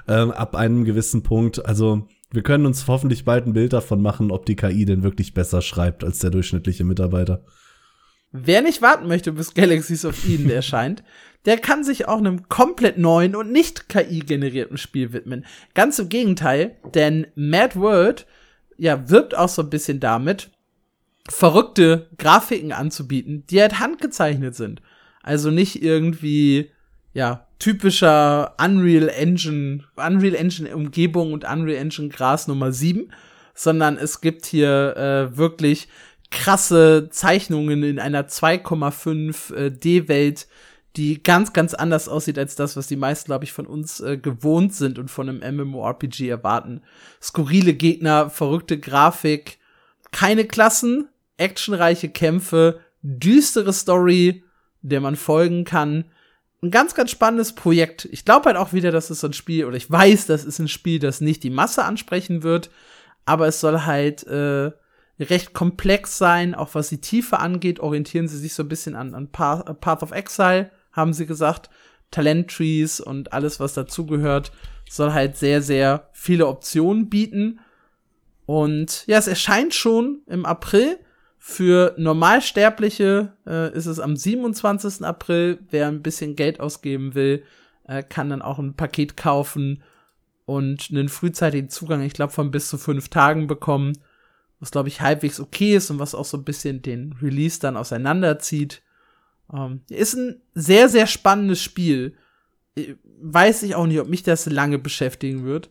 ähm, ab einem gewissen Punkt. Also wir können uns hoffentlich bald ein Bild davon machen, ob die KI denn wirklich besser schreibt als der durchschnittliche Mitarbeiter. Wer nicht warten möchte, bis Galaxies of Eden erscheint, der kann sich auch einem komplett neuen und nicht KI-generierten Spiel widmen. Ganz im Gegenteil, denn Mad World ja, wirbt auch so ein bisschen damit, verrückte Grafiken anzubieten, die halt handgezeichnet sind. Also nicht irgendwie, ja, typischer Unreal Engine, Unreal Engine Umgebung und Unreal Engine Gras Nummer 7, sondern es gibt hier äh, wirklich krasse Zeichnungen in einer 2,5 äh, die ganz, ganz anders aussieht als das, was die meisten, glaube ich, von uns äh, gewohnt sind und von einem MMORPG erwarten. Skurrile Gegner, verrückte Grafik, keine Klassen, actionreiche Kämpfe, düstere Story, der man folgen kann ein ganz, ganz spannendes Projekt. Ich glaube halt auch wieder, dass es so ein Spiel, oder ich weiß, das ist ein Spiel, das nicht die Masse ansprechen wird, aber es soll halt äh, recht komplex sein, auch was die Tiefe angeht, orientieren sie sich so ein bisschen an, an Path of Exile, haben sie gesagt. Talent Trees und alles, was dazugehört, soll halt sehr, sehr viele Optionen bieten. Und ja, es erscheint schon im April. Für Normalsterbliche äh, ist es am 27. April. Wer ein bisschen Geld ausgeben will, äh, kann dann auch ein Paket kaufen und einen frühzeitigen Zugang, ich glaube, von bis zu fünf Tagen bekommen. Was, glaube ich, halbwegs okay ist und was auch so ein bisschen den Release dann auseinanderzieht. Ähm, ist ein sehr, sehr spannendes Spiel. Äh, weiß ich auch nicht, ob mich das lange beschäftigen wird.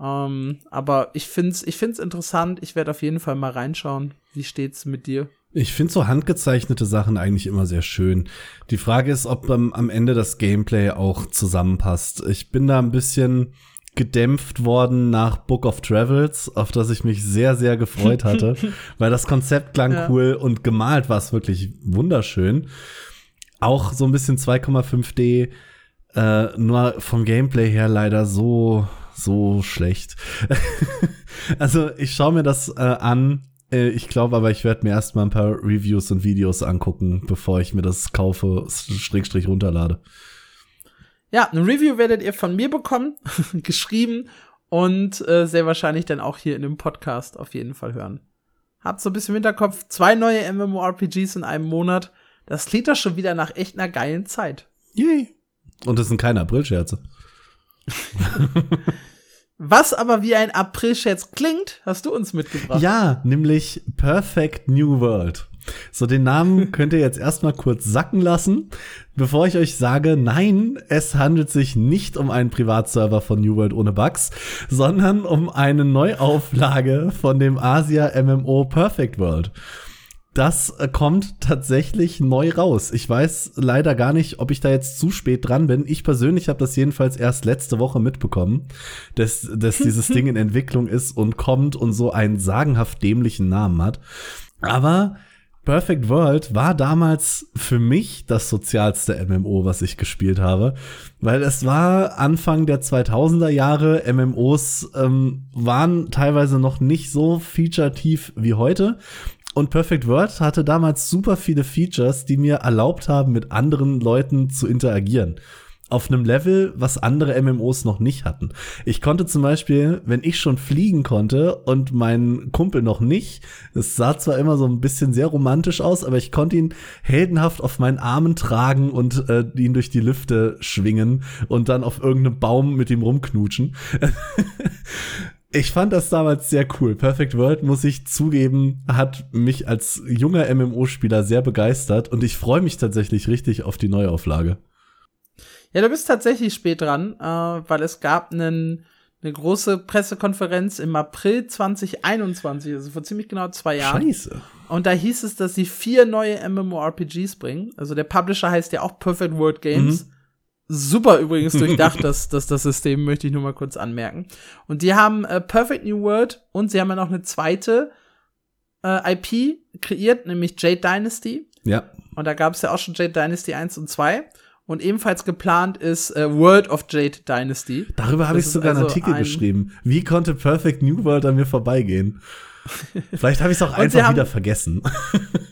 Ähm, aber ich find's, ich find's interessant. Ich werde auf jeden Fall mal reinschauen. Wie steht's mit dir? Ich finde so handgezeichnete Sachen eigentlich immer sehr schön. Die Frage ist, ob ähm, am Ende das Gameplay auch zusammenpasst. Ich bin da ein bisschen gedämpft worden nach Book of Travels, auf das ich mich sehr, sehr gefreut hatte, weil das Konzept klang ja. cool und gemalt war es wirklich wunderschön. Auch so ein bisschen 2,5D, äh, nur vom Gameplay her leider so so schlecht. also ich schaue mir das äh, an. Äh, ich glaube aber, ich werde mir erstmal ein paar Reviews und Videos angucken, bevor ich mir das kaufe, Strickstrich runterlade. Ja, ein Review werdet ihr von mir bekommen, geschrieben und äh, sehr wahrscheinlich dann auch hier in dem Podcast auf jeden Fall hören. Habt so ein bisschen im Hinterkopf, zwei neue MMORPGs in einem Monat. Das klingt doch schon wieder nach echt einer geilen Zeit. Yay. Und das sind keine Aprilscherze. Was aber wie ein April-Scherz klingt, hast du uns mitgebracht. Ja, nämlich Perfect New World. So, den Namen könnt ihr jetzt erstmal kurz sacken lassen, bevor ich euch sage, nein, es handelt sich nicht um einen Privatserver von New World ohne Bugs, sondern um eine Neuauflage von dem Asia MMO Perfect World das äh, kommt tatsächlich neu raus. Ich weiß leider gar nicht, ob ich da jetzt zu spät dran bin. Ich persönlich habe das jedenfalls erst letzte Woche mitbekommen, dass, dass dieses Ding in Entwicklung ist und kommt und so einen sagenhaft dämlichen Namen hat. Aber Perfect World war damals für mich das sozialste MMO, was ich gespielt habe, weil es war Anfang der 2000er Jahre. MMOs ähm, waren teilweise noch nicht so feature-tief wie heute. Und Perfect World hatte damals super viele Features, die mir erlaubt haben, mit anderen Leuten zu interagieren auf einem Level, was andere MMOs noch nicht hatten. Ich konnte zum Beispiel, wenn ich schon fliegen konnte und mein Kumpel noch nicht, es sah zwar immer so ein bisschen sehr romantisch aus, aber ich konnte ihn heldenhaft auf meinen Armen tragen und äh, ihn durch die Lüfte schwingen und dann auf irgendeinem Baum mit ihm rumknutschen. Ich fand das damals sehr cool. Perfect World, muss ich zugeben, hat mich als junger MMO-Spieler sehr begeistert und ich freue mich tatsächlich richtig auf die Neuauflage. Ja, du bist tatsächlich spät dran, äh, weil es gab einen, eine große Pressekonferenz im April 2021, also vor ziemlich genau zwei Jahren. Scheiße. Und da hieß es, dass sie vier neue MMORPGs bringen. Also der Publisher heißt ja auch Perfect World Games. Mhm. Super übrigens durchdacht, das, das, das System, möchte ich nur mal kurz anmerken. Und die haben äh, Perfect New World und sie haben ja noch eine zweite äh, IP kreiert, nämlich Jade Dynasty. Ja. Und da gab es ja auch schon Jade Dynasty 1 und 2. Und ebenfalls geplant ist äh, World of Jade Dynasty. Darüber habe ich sogar also einen Artikel ein geschrieben. Wie konnte Perfect New World an mir vorbeigehen? Vielleicht habe ich es auch einfach wieder vergessen.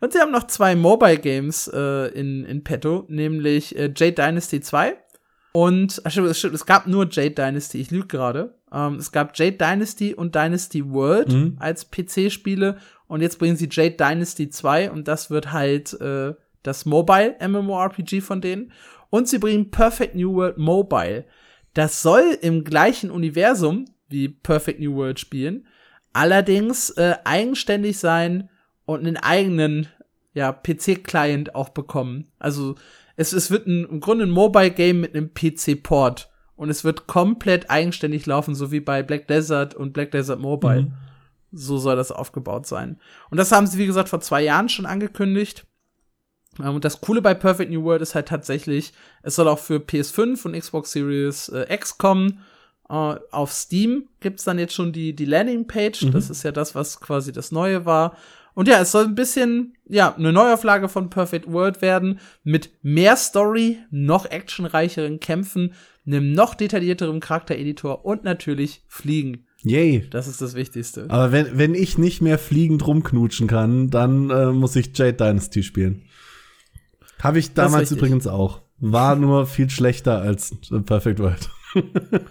und sie haben noch zwei Mobile Games äh, in, in petto, nämlich äh, Jade Dynasty 2 und ach, stimmt, stimmt, es gab nur Jade Dynasty, ich lüge gerade. Ähm, es gab Jade Dynasty und Dynasty World mhm. als PC-Spiele und jetzt bringen sie Jade Dynasty 2 und das wird halt äh, das Mobile MMORPG von denen. Und sie bringen Perfect New World Mobile. Das soll im gleichen Universum wie Perfect New World spielen, allerdings äh, eigenständig sein und einen eigenen ja, PC-Client auch bekommen. Also es, es wird ein, im Grunde ein Mobile-Game mit einem PC-Port. Und es wird komplett eigenständig laufen, so wie bei Black Desert und Black Desert Mobile. Mhm. So soll das aufgebaut sein. Und das haben sie, wie gesagt, vor zwei Jahren schon angekündigt. Ähm, und das Coole bei Perfect New World ist halt tatsächlich, es soll auch für PS5 und Xbox Series äh, X kommen. Uh, auf Steam gibt's dann jetzt schon die, die Landingpage. Mhm. Das ist ja das, was quasi das Neue war. Und ja, es soll ein bisschen, ja, eine Neuauflage von Perfect World werden. Mit mehr Story, noch actionreicheren Kämpfen, einem noch detaillierteren Charaktereditor und natürlich Fliegen. Yay. Das ist das Wichtigste. Aber wenn, wenn ich nicht mehr fliegend rumknutschen kann, dann äh, muss ich Jade Dynasty spielen. Habe ich damals übrigens auch. War nur viel schlechter als Perfect World.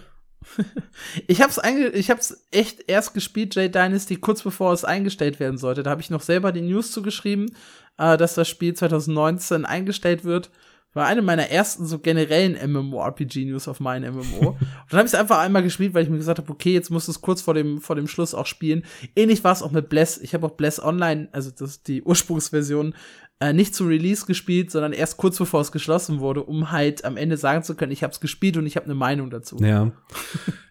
ich hab's ich hab's echt erst gespielt, J Dynasty, kurz bevor es eingestellt werden sollte. Da habe ich noch selber die News zugeschrieben, äh, dass das Spiel 2019 eingestellt wird. War eine meiner ersten so generellen MMORPG-News auf meinen MMO. und dann habe ich es einfach einmal gespielt, weil ich mir gesagt habe, okay, jetzt muss es kurz vor dem, vor dem Schluss auch spielen. Ähnlich war es auch mit Bless. Ich habe auch Bless Online, also das die Ursprungsversion, äh, nicht zum Release gespielt, sondern erst kurz bevor es geschlossen wurde, um halt am Ende sagen zu können, ich habe es gespielt und ich habe eine Meinung dazu. Ja.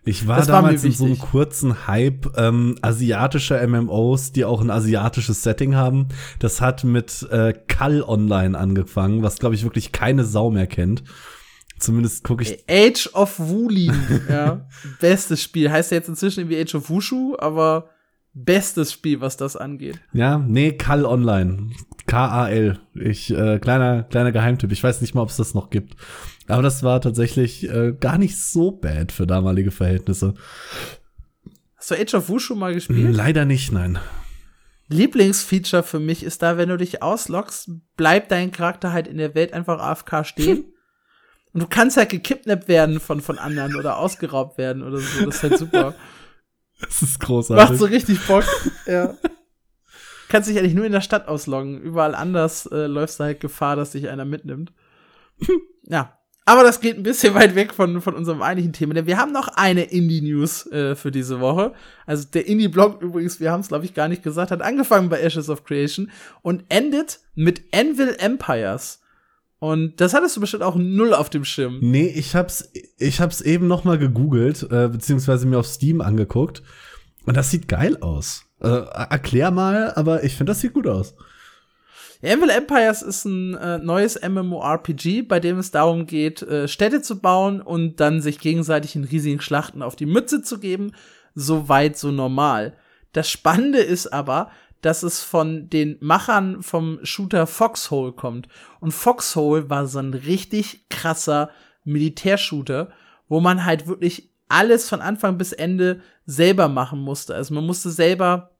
Ich war damals war in so einem kurzen Hype ähm, asiatischer MMOs, die auch ein asiatisches Setting haben. Das hat mit äh, Kall Online angefangen, was glaube ich wirklich keine Sau mehr kennt. Zumindest gucke ich. Age of Wulin, ja. Bestes Spiel. Heißt ja jetzt inzwischen irgendwie Age of Wushu, aber bestes Spiel, was das angeht. Ja, nee, Kall Online. K-A-L. Ich, äh, kleiner, kleiner Geheimtipp. Ich weiß nicht mal, ob es das noch gibt. Aber das war tatsächlich äh, gar nicht so bad für damalige Verhältnisse. Hast du Age of Wushu mal gespielt? Leider nicht, nein. Lieblingsfeature für mich ist da, wenn du dich ausloggst, bleibt dein Charakter halt in der Welt einfach AFK stehen. Und du kannst halt gekidnappt werden von, von anderen oder ausgeraubt werden oder so. Das ist halt super. Das ist großartig. Macht so richtig Bock. ja. Kannst dich eigentlich nur in der Stadt ausloggen. Überall anders äh, läufst du halt Gefahr, dass dich einer mitnimmt. ja. Aber das geht ein bisschen weit weg von, von unserem eigentlichen Thema, denn wir haben noch eine Indie-News äh, für diese Woche. Also der Indie-Blog übrigens, wir haben es, glaube ich, gar nicht gesagt, hat angefangen bei Ashes of Creation und endet mit Anvil Empires. Und das hattest du bestimmt auch null auf dem Schirm. Nee, ich hab's, ich hab's eben noch mal gegoogelt, äh, beziehungsweise mir auf Steam angeguckt. Und das sieht geil aus. Äh, erklär mal, aber ich finde, das sieht gut aus. Anvil Empires ist ein äh, neues MMORPG, bei dem es darum geht, äh, Städte zu bauen und dann sich gegenseitig in riesigen Schlachten auf die Mütze zu geben. So weit, so normal. Das Spannende ist aber, dass es von den Machern vom Shooter Foxhole kommt. Und Foxhole war so ein richtig krasser Militärshooter, wo man halt wirklich alles von Anfang bis Ende selber machen musste. Also man musste selber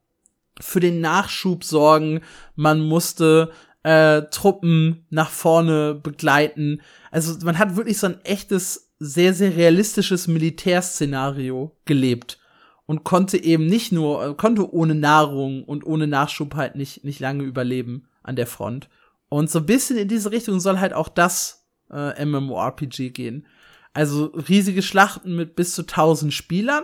für den Nachschub sorgen, man musste äh, Truppen nach vorne begleiten. Also man hat wirklich so ein echtes, sehr, sehr realistisches Militärszenario gelebt und konnte eben nicht nur, konnte ohne Nahrung und ohne Nachschub halt nicht, nicht lange überleben an der Front. Und so ein bisschen in diese Richtung soll halt auch das äh, MMORPG gehen. Also riesige Schlachten mit bis zu 1000 Spielern,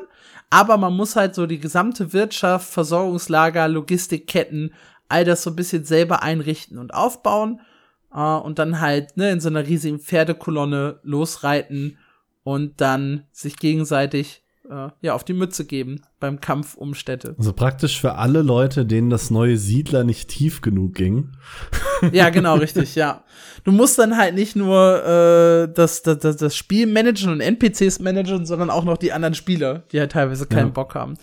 aber man muss halt so die gesamte Wirtschaft, Versorgungslager, Logistikketten, all das so ein bisschen selber einrichten und aufbauen äh, und dann halt ne, in so einer riesigen Pferdekolonne losreiten und dann sich gegenseitig äh, ja, auf die Mütze geben beim Kampf um Städte. Also praktisch für alle Leute, denen das neue Siedler nicht tief genug ging. Ja, genau, richtig, ja. Du musst dann halt nicht nur äh, das, das, das Spiel managen und NPCs managen, sondern auch noch die anderen Spieler, die halt teilweise keinen ja. Bock haben.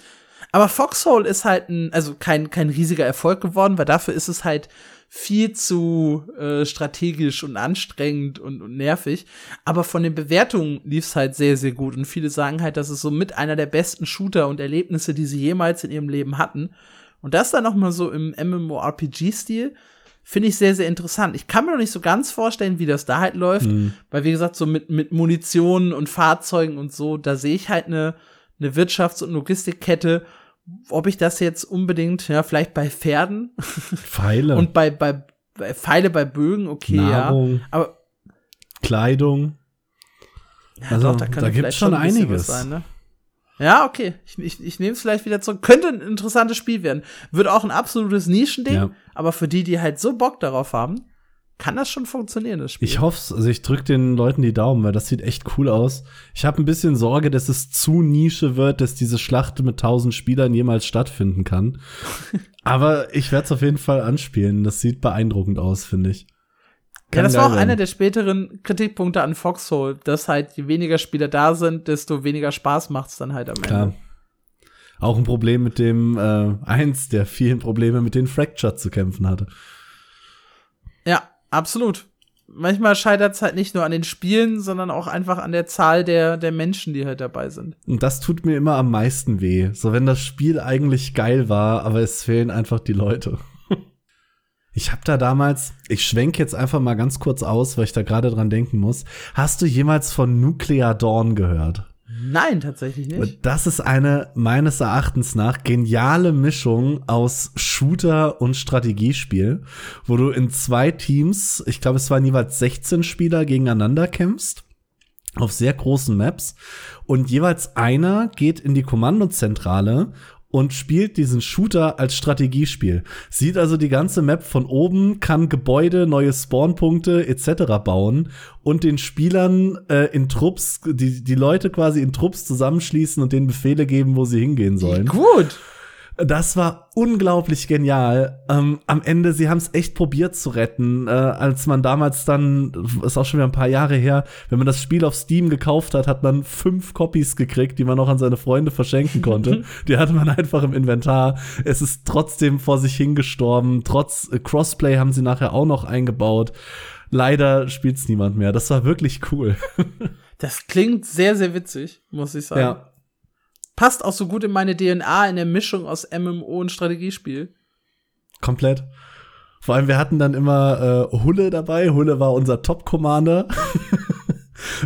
Aber Foxhole ist halt ein, also kein, kein riesiger Erfolg geworden, weil dafür ist es halt viel zu äh, strategisch und anstrengend und, und nervig. Aber von den Bewertungen lief es halt sehr, sehr gut. Und viele sagen halt, das ist so mit einer der besten Shooter und Erlebnisse, die sie jemals in ihrem Leben hatten. Und das dann noch mal so im MMORPG-Stil finde ich sehr, sehr interessant. Ich kann mir noch nicht so ganz vorstellen, wie das da halt läuft, mhm. weil wie gesagt, so mit, mit Munition und Fahrzeugen und so, da sehe ich halt eine, eine Wirtschafts- und Logistikkette, ob ich das jetzt unbedingt, ja, vielleicht bei Pferden. Pfeile. und bei, bei, bei Pfeile bei Bögen, okay, Nahrung, ja. Aber Kleidung. Ja, also, doch, da, da gibt es schon einiges. Sein, ne? Ja, okay. Ich, ich, ich nehme es vielleicht wieder zurück. Könnte ein interessantes Spiel werden. Wird auch ein absolutes Nischending, ja. aber für die, die halt so Bock darauf haben, kann das schon funktionieren, das Spiel. Ich hoffe also ich drücke den Leuten die Daumen, weil das sieht echt cool aus. Ich habe ein bisschen Sorge, dass es zu Nische wird, dass diese Schlacht mit tausend Spielern jemals stattfinden kann. Aber ich werde es auf jeden Fall anspielen. Das sieht beeindruckend aus, finde ich. Kann ja, das war auch einer der späteren Kritikpunkte an Foxhole, dass halt je weniger Spieler da sind, desto weniger Spaß macht's dann halt am Klar. Ende. Auch ein Problem mit dem, äh, eins der vielen Probleme, mit denen Fracture zu kämpfen hatte. Absolut. Manchmal scheitert es halt nicht nur an den Spielen, sondern auch einfach an der Zahl der, der Menschen, die halt dabei sind. Und das tut mir immer am meisten weh. So, wenn das Spiel eigentlich geil war, aber es fehlen einfach die Leute. Ich habe da damals, ich schwenke jetzt einfach mal ganz kurz aus, weil ich da gerade dran denken muss. Hast du jemals von Nuclear Dawn gehört? Nein, tatsächlich nicht. Das ist eine meines Erachtens nach geniale Mischung aus Shooter und Strategiespiel, wo du in zwei Teams, ich glaube, es waren jeweils 16 Spieler gegeneinander kämpfst auf sehr großen Maps und jeweils einer geht in die Kommandozentrale und spielt diesen Shooter als Strategiespiel. Sieht also die ganze Map von oben, kann Gebäude, neue Spawnpunkte etc. bauen und den Spielern äh, in Trupps, die, die Leute quasi in Trupps zusammenschließen und denen Befehle geben, wo sie hingehen sollen. Gut. Das war unglaublich genial. Ähm, am Ende, sie haben es echt probiert zu retten. Äh, als man damals dann, ist auch schon wieder ein paar Jahre her, wenn man das Spiel auf Steam gekauft hat, hat man fünf Copies gekriegt, die man auch an seine Freunde verschenken konnte. die hatte man einfach im Inventar. Es ist trotzdem vor sich hingestorben. Trotz äh, Crossplay haben sie nachher auch noch eingebaut. Leider spielt's niemand mehr. Das war wirklich cool. das klingt sehr, sehr witzig, muss ich sagen. Ja passt auch so gut in meine DNA in der Mischung aus MMO und Strategiespiel. Komplett. Vor allem, wir hatten dann immer äh, Hulle dabei. Hulle war unser Top-Commander.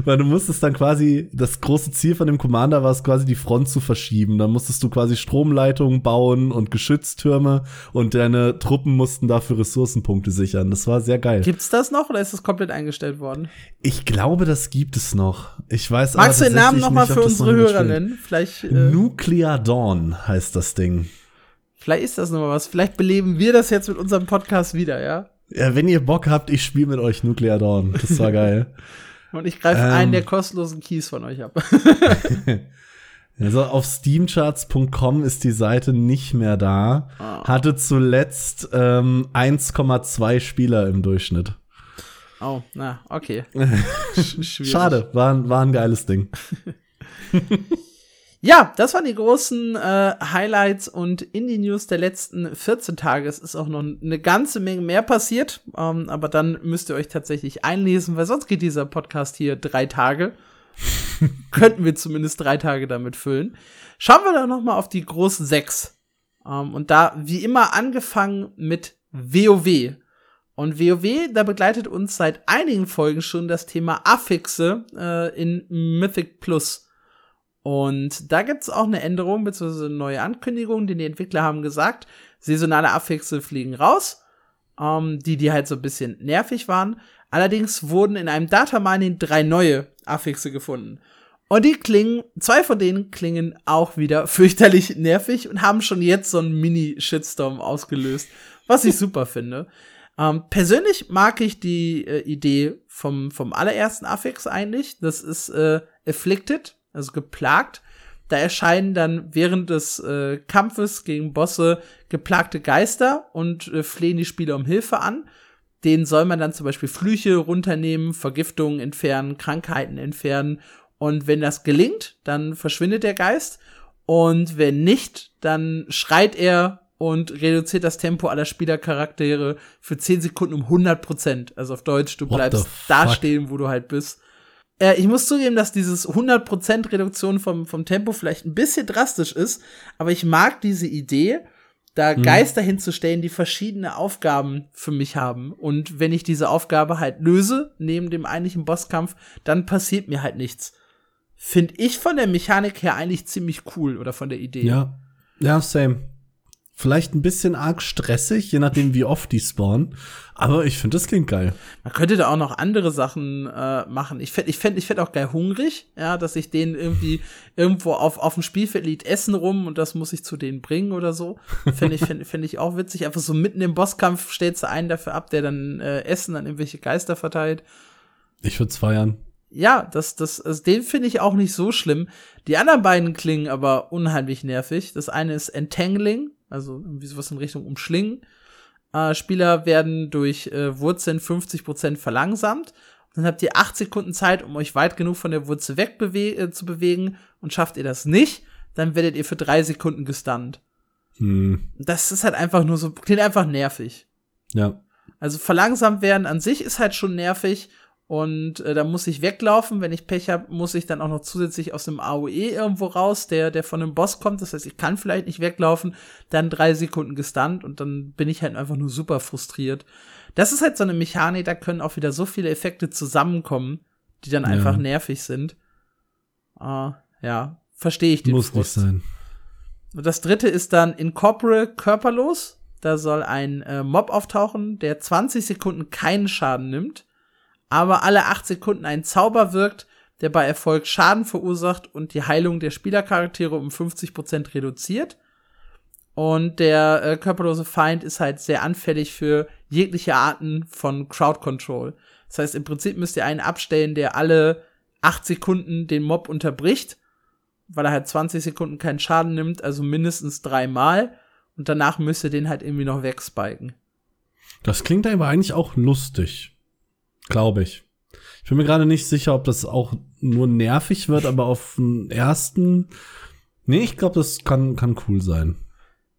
Weil du musstest dann quasi, das große Ziel von dem Commander war es quasi die Front zu verschieben. Dann musstest du quasi Stromleitungen bauen und Geschütztürme und deine Truppen mussten dafür Ressourcenpunkte sichern. Das war sehr geil. Gibt's das noch oder ist das komplett eingestellt worden? Ich glaube, das gibt es noch. Ich weiß Magst du den Namen noch mal für unsere Hörer nennen? Vielleicht, äh Nuclear Dawn heißt das Ding. Vielleicht ist das noch mal was. Vielleicht beleben wir das jetzt mit unserem Podcast wieder, ja? Ja, wenn ihr Bock habt, ich spiele mit euch Nuclear Dawn. Das war geil. Und ich greife ähm, einen der kostenlosen Keys von euch ab. also auf steamcharts.com ist die Seite nicht mehr da. Oh. Hatte zuletzt ähm, 1,2 Spieler im Durchschnitt. Oh, na, okay. Schade, war, war ein geiles Ding. Ja, das waren die großen äh, Highlights und Indie-News der letzten 14 Tage. Es ist auch noch eine ganze Menge mehr passiert, ähm, aber dann müsst ihr euch tatsächlich einlesen, weil sonst geht dieser Podcast hier drei Tage. Könnten wir zumindest drei Tage damit füllen. Schauen wir doch noch mal auf die großen sechs. Ähm, und da, wie immer, angefangen mit WoW. Und WoW, da begleitet uns seit einigen Folgen schon das Thema Affixe äh, in Mythic Plus. Und da gibt's auch eine Änderung bzw. eine neue Ankündigung, denn die Entwickler haben gesagt, saisonale Affixe fliegen raus, ähm, die, die halt so ein bisschen nervig waren. Allerdings wurden in einem Data Mining drei neue Affixe gefunden. Und die klingen, zwei von denen klingen auch wieder fürchterlich nervig und haben schon jetzt so einen Mini-Shitstorm ausgelöst, was ich super finde. Ähm, persönlich mag ich die äh, Idee vom, vom allerersten Affix eigentlich. Das ist äh, Afflicted, also geplagt. Da erscheinen dann während des äh, Kampfes gegen Bosse geplagte Geister und äh, flehen die Spieler um Hilfe an. Denen soll man dann zum Beispiel Flüche runternehmen, Vergiftungen entfernen, Krankheiten entfernen. Und wenn das gelingt, dann verschwindet der Geist. Und wenn nicht, dann schreit er und reduziert das Tempo aller Spielercharaktere für 10 Sekunden um 100 Prozent. Also auf Deutsch, du What bleibst da stehen, wo du halt bist. Äh, ich muss zugeben, dass dieses 100% Reduktion vom, vom Tempo vielleicht ein bisschen drastisch ist, aber ich mag diese Idee, da Mhm. Geister hinzustellen, die verschiedene Aufgaben für mich haben. Und wenn ich diese Aufgabe halt löse, neben dem eigentlichen Bosskampf, dann passiert mir halt nichts. Finde ich von der Mechanik her eigentlich ziemlich cool oder von der Idee. Ja. Ja, same. Vielleicht ein bisschen arg stressig, je nachdem, wie oft die spawnen. Aber ich finde, das klingt geil. Man könnte da auch noch andere Sachen äh, machen. Ich fände ich fänd, ich fänd auch geil hungrig, ja, dass ich den irgendwie irgendwo auf, auf dem Spielfeld liegt Essen rum und das muss ich zu denen bringen oder so. Fände ich, fänd, fänd ich auch witzig. Einfach so mitten im Bosskampf stellst du einen dafür ab, der dann äh, Essen an irgendwelche Geister verteilt. Ich würde feiern. Ja, das, das, also den finde ich auch nicht so schlimm. Die anderen beiden klingen aber unheimlich nervig. Das eine ist Entangling, also irgendwie sowas in Richtung Umschlingen. Äh, Spieler werden durch äh, Wurzeln 50% verlangsamt. Dann habt ihr acht Sekunden Zeit, um euch weit genug von der Wurzel weg äh, zu bewegen. Und schafft ihr das nicht, dann werdet ihr für drei Sekunden gestunt. Hm, Das ist halt einfach nur so, klingt einfach nervig. ja. Also verlangsamt werden an sich ist halt schon nervig und äh, da muss ich weglaufen. Wenn ich Pech habe, muss ich dann auch noch zusätzlich aus einem AOE irgendwo raus, der, der von einem Boss kommt. Das heißt, ich kann vielleicht nicht weglaufen, dann drei Sekunden gestunt und dann bin ich halt einfach nur super frustriert. Das ist halt so eine Mechanik, da können auch wieder so viele Effekte zusammenkommen, die dann Ja. einfach nervig sind. Äh, ja, verstehe ich den Muss nicht Frust. sein. Und das dritte ist dann Incorpore körperlos. Da soll ein äh, Mob auftauchen, der 20 Sekunden keinen Schaden nimmt, aber alle 8 Sekunden ein Zauber wirkt, der bei Erfolg Schaden verursacht und die Heilung der Spielercharaktere um 50% reduziert. Und der äh, körperlose Feind ist halt sehr anfällig für jegliche Arten von Crowd Control. Das heißt, im Prinzip müsst ihr einen abstellen, der alle 8 Sekunden den Mob unterbricht weil er halt 20 Sekunden keinen Schaden nimmt, also mindestens dreimal. Und danach müsst ihr den halt irgendwie noch wegspiken. Das klingt aber eigentlich auch lustig. Glaube ich. Ich bin mir gerade nicht sicher, ob das auch nur nervig wird, aber auf den ersten. Nee, ich glaube, das kann, kann cool sein.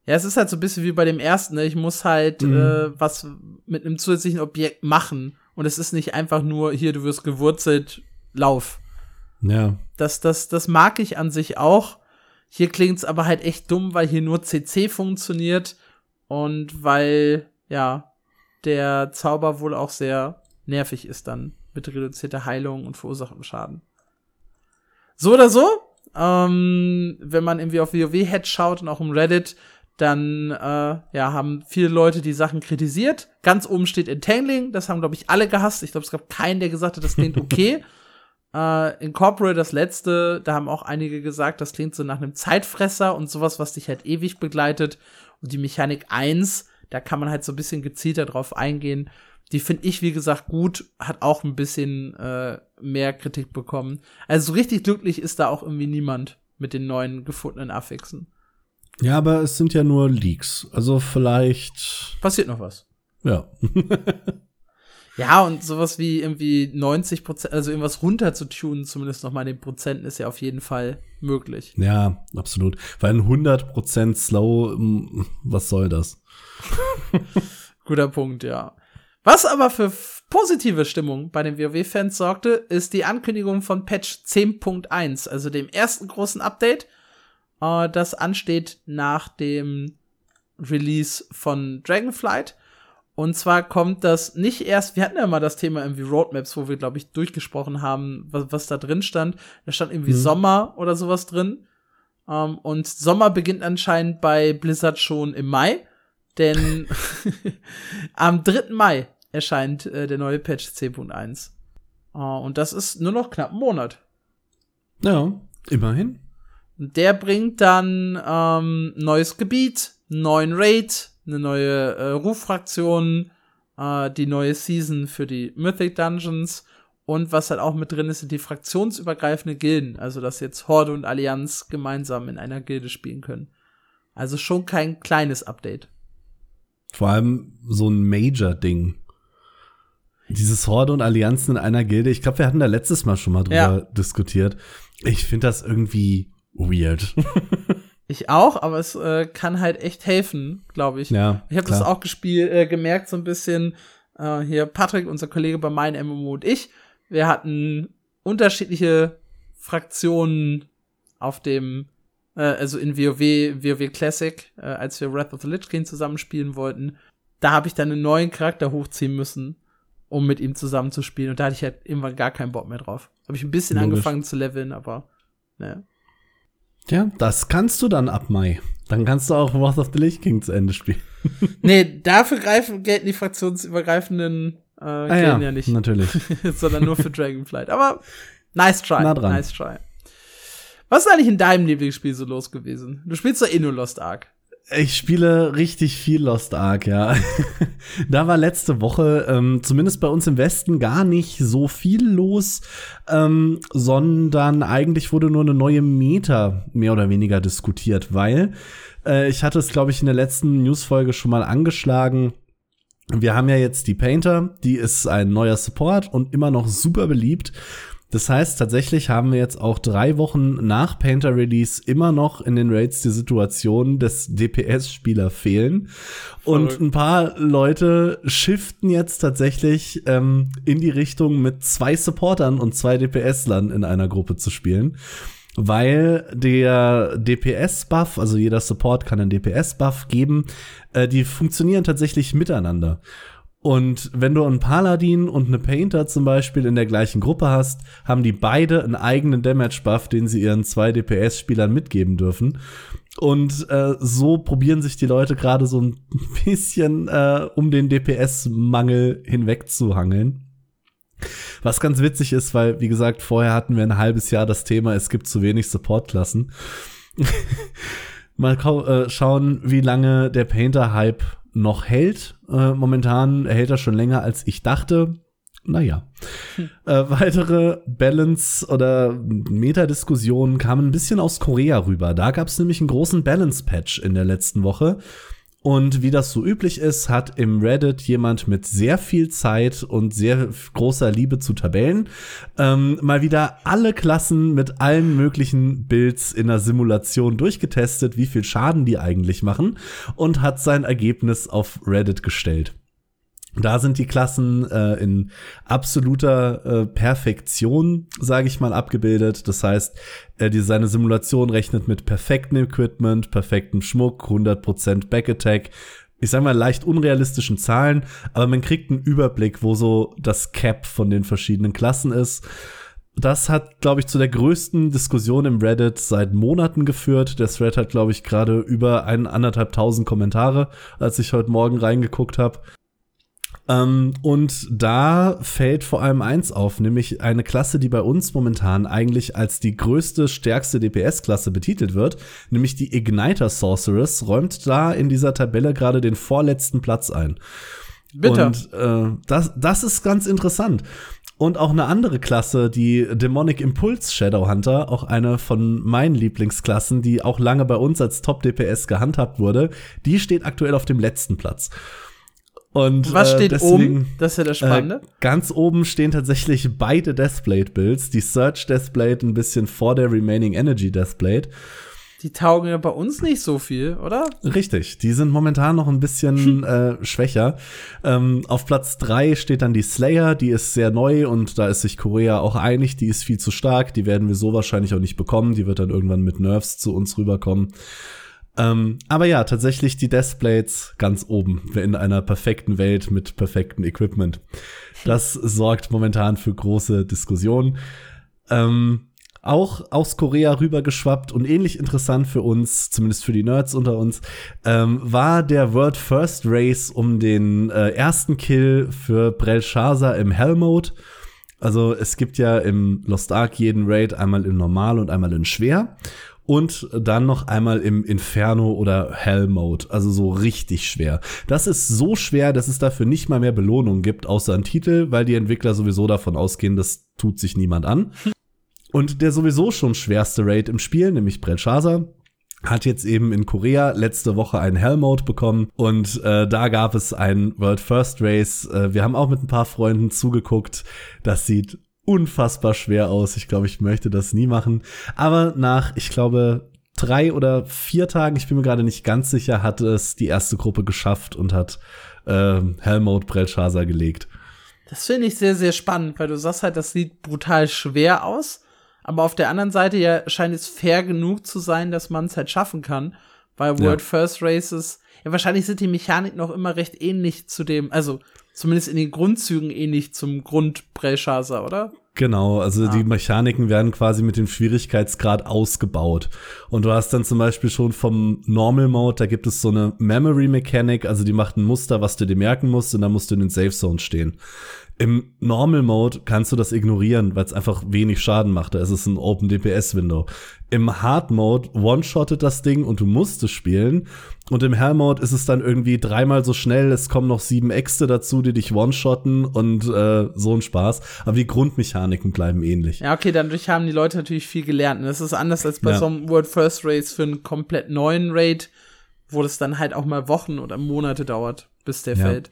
Ja, es ist halt so ein bisschen wie bei dem ersten. Ne? Ich muss halt Mhm. äh, was mit einem zusätzlichen Objekt machen. Und es ist nicht einfach nur, hier, du wirst gewurzelt, lauf. Ja. Das, das, das mag ich an sich auch. Hier klingt's aber halt echt dumm, weil hier nur CC funktioniert und weil, ja, der Zauber wohl auch sehr nervig ist dann mit reduzierter Heilung und verursachtem Schaden. So oder so, ähm, wenn man irgendwie auf WoW-Head schaut und auch im Reddit, dann äh, ja, haben viele Leute die Sachen kritisiert. Ganz oben steht Entangling, das haben, glaube ich, alle gehasst. Ich glaube, es gab keinen, der gesagt hat, das klingt okay. Äh, Incorporate, das letzte, da haben auch einige gesagt, das klingt so nach einem Zeitfresser und sowas, was dich halt ewig begleitet. Und die Mechanik 1, da kann man halt so ein bisschen gezielter drauf eingehen. Die finde ich, wie gesagt, gut, hat auch ein bisschen äh, mehr Kritik bekommen. Also so richtig glücklich ist da auch irgendwie niemand mit den neuen gefundenen Affixen. Ja, aber es sind ja nur Leaks. Also vielleicht. Passiert noch was. Ja. Ja, und sowas wie irgendwie 90 Prozent, also irgendwas runter zu tunen, zumindest noch mal den Prozenten, ist ja auf jeden Fall möglich. Ja, absolut. Weil ein 100 Prozent slow, mm, was soll das? Guter Punkt, ja. Was aber für positive Stimmung bei den WoW-Fans sorgte, ist die Ankündigung von Patch 10.1, also dem ersten großen Update, äh, das ansteht nach dem Release von Dragonflight. Und zwar kommt das nicht erst, wir hatten ja mal das Thema irgendwie Roadmaps, wo wir, glaube ich, durchgesprochen haben, was, was da drin stand. Da stand irgendwie mhm. Sommer oder sowas drin. Um, ähm, und Sommer beginnt anscheinend bei Blizzard schon im Mai. Denn am 3. Mai erscheint äh, der neue Patch 10.1. Uh, und das ist nur noch knapp ein Monat. Ja, immerhin. Und der bringt dann ähm, neues Gebiet, neuen Raid, eine neue äh, Ruffraktion, äh, die neue Season für die Mythic Dungeons und was halt auch mit drin ist, sind die fraktionsübergreifende Gilden. Also, dass jetzt Horde und Allianz gemeinsam in einer Gilde spielen können. Also schon kein kleines Update. Vor allem so ein Major-Ding. Dieses Horde und Allianzen in einer Gilde. Ich glaube, wir hatten da letztes Mal schon mal drüber ja. diskutiert. Ich finde das irgendwie weird. Ich auch, aber es äh, kann halt echt helfen, glaube ich. Ja, ich habe das auch gespielt, äh, gemerkt so ein bisschen. Äh, hier Patrick, unser Kollege bei meinem MMO und ich, wir hatten unterschiedliche Fraktionen auf dem, äh, also in WoW, WoW Classic, äh, als wir Wrath of the Lich King zusammenspielen wollten. Da habe ich dann einen neuen Charakter hochziehen müssen, um mit ihm zusammen zu spielen. Und da hatte ich halt irgendwann gar keinen Bock mehr drauf. Habe ich ein bisschen Logisch. angefangen zu leveln, aber ne. Ja, das kannst du dann ab Mai. Dann kannst du auch Wrath of the Lich King zu Ende spielen. nee, dafür greifen, gelten die fraktionsübergreifenden äh, ah, ja, ja, nicht. Natürlich. sondern nur für Dragonflight. Aber nice try. Nah dran. Nice try. Was ist eigentlich in deinem Lieblingsspiel so los gewesen? Du spielst doch eh nur Lost Ark. Ich spiele richtig viel Lost Ark, ja. da war letzte Woche ähm, zumindest bei uns im Westen gar nicht so viel los, ähm, sondern eigentlich wurde nur eine neue Meta mehr oder weniger diskutiert, weil äh, ich hatte es, glaube ich, in der letzten Newsfolge schon mal angeschlagen. Wir haben ja jetzt die Painter, die ist ein neuer Support und immer noch super beliebt. Das heißt, tatsächlich haben wir jetzt auch drei Wochen nach Painter Release immer noch in den Raids die Situation, dass DPS-Spieler fehlen. Und ein paar Leute shiften jetzt tatsächlich ähm, in die Richtung, mit zwei Supportern und zwei DPS-Lern in einer Gruppe zu spielen. Weil der DPS-Buff, also jeder Support kann einen DPS-Buff geben, äh, die funktionieren tatsächlich miteinander. Und wenn du einen Paladin und eine Painter zum Beispiel in der gleichen Gruppe hast, haben die beide einen eigenen Damage-Buff, den sie ihren zwei DPS-Spielern mitgeben dürfen. Und äh, so probieren sich die Leute gerade so ein bisschen äh, um den DPS-Mangel hinweg zu hangeln. Was ganz witzig ist, weil, wie gesagt, vorher hatten wir ein halbes Jahr das Thema, es gibt zu wenig Support-Klassen. Mal äh, schauen, wie lange der Painter-Hype noch hält. Äh, momentan hält er schon länger, als ich dachte. Naja. Hm. Äh, weitere Balance- oder Metadiskussionen kamen ein bisschen aus Korea rüber. Da gab es nämlich einen großen Balance-Patch in der letzten Woche. Und wie das so üblich ist, hat im Reddit jemand mit sehr viel Zeit und sehr großer Liebe zu Tabellen ähm, mal wieder alle Klassen mit allen möglichen Builds in der Simulation durchgetestet, wie viel Schaden die eigentlich machen und hat sein Ergebnis auf Reddit gestellt. Da sind die Klassen äh, in absoluter äh, Perfektion, sage ich mal, abgebildet. Das heißt, äh, die, seine Simulation rechnet mit perfektem Equipment, perfektem Schmuck, 100% Backattack. Ich sage mal leicht unrealistischen Zahlen, aber man kriegt einen Überblick, wo so das Cap von den verschiedenen Klassen ist. Das hat, glaube ich, zu der größten Diskussion im Reddit seit Monaten geführt. Der Thread hat, glaube ich, gerade über ein, anderthalb tausend Kommentare, als ich heute Morgen reingeguckt habe. Ähm, und da fällt vor allem eins auf, nämlich eine Klasse, die bei uns momentan eigentlich als die größte, stärkste DPS-Klasse betitelt wird, nämlich die Igniter Sorceress, räumt da in dieser Tabelle gerade den vorletzten Platz ein. Bitte. Und äh, das, das ist ganz interessant. Und auch eine andere Klasse, die Demonic Impulse Shadowhunter, auch eine von meinen Lieblingsklassen, die auch lange bei uns als Top-DPS gehandhabt wurde, die steht aktuell auf dem letzten Platz. Und Was äh, steht deswegen, oben? Das ist ja das Spannende. Äh, ganz oben stehen tatsächlich beide Deathblade-Builds. Die Search Deathblade ein bisschen vor der Remaining Energy Deathblade. Die taugen ja bei uns nicht so viel, oder? Richtig, die sind momentan noch ein bisschen äh, schwächer. Ähm, auf Platz drei steht dann die Slayer, die ist sehr neu und da ist sich Korea auch einig, die ist viel zu stark, die werden wir so wahrscheinlich auch nicht bekommen, die wird dann irgendwann mit Nerfs zu uns rüberkommen. Ähm, aber ja, tatsächlich die Deathblades ganz oben in einer perfekten Welt mit perfektem Equipment. Das sorgt momentan für große Diskussionen. Ähm, auch aus Korea rübergeschwappt und ähnlich interessant für uns, zumindest für die Nerds unter uns, ähm, war der World First Race um den äh, ersten Kill für Belshazzar im Hell Mode. Also es gibt ja im Lost Ark jeden Raid einmal in Normal und einmal in Schwer und dann noch einmal im Inferno oder Hell Mode, also so richtig schwer. Das ist so schwer, dass es dafür nicht mal mehr Belohnung gibt, außer ein Titel, weil die Entwickler sowieso davon ausgehen, das tut sich niemand an. Und der sowieso schon schwerste Raid im Spiel, nämlich Belshazzar, hat jetzt eben in Korea letzte Woche einen Hell Mode bekommen und äh, da gab es ein World First Race. Äh, wir haben auch mit ein paar Freunden zugeguckt. Das sieht unfassbar schwer aus. Ich glaube, ich möchte das nie machen. Aber nach, ich glaube, drei oder vier Tagen, ich bin mir gerade nicht ganz sicher, hat es die erste Gruppe geschafft und hat äh, Hell Mode Belshazzar gelegt. Das finde ich sehr, sehr spannend, weil du sagst halt, das sieht brutal schwer aus. Aber auf der anderen Seite ja scheint es fair genug zu sein, dass man es halt schaffen kann. Weil World ja. First Races, ja, wahrscheinlich sind die Mechaniken noch immer recht ähnlich zu dem, also zumindest in den Grundzügen ähnlich zum Grund Belshazzar, oder? Genau, also ah. die Mechaniken werden quasi mit dem Schwierigkeitsgrad ausgebaut. Und du hast dann zum Beispiel schon vom Normal Mode, da gibt es so eine Memory Mechanic, also die macht ein Muster, was du dir merken musst, und dann musst du in den Safe Zone stehen. Im Normal Mode kannst du das ignorieren, weil es einfach wenig Schaden macht. Da ist es ein Open DPS Window. Im Hard Mode one-shottet das Ding und du musst es spielen. Und im Hell Mode ist es dann irgendwie dreimal so schnell. Es kommen noch sieben Äxte dazu, die dich one-shotten und äh, so ein Spaß. Aber die Grundmechaniken bleiben ähnlich. Ja, okay, dadurch haben die Leute natürlich viel gelernt. Und das ist anders als bei ja. so einem World First Race für einen komplett neuen Raid, wo das dann halt auch mal Wochen oder Monate dauert, bis der ja. fällt.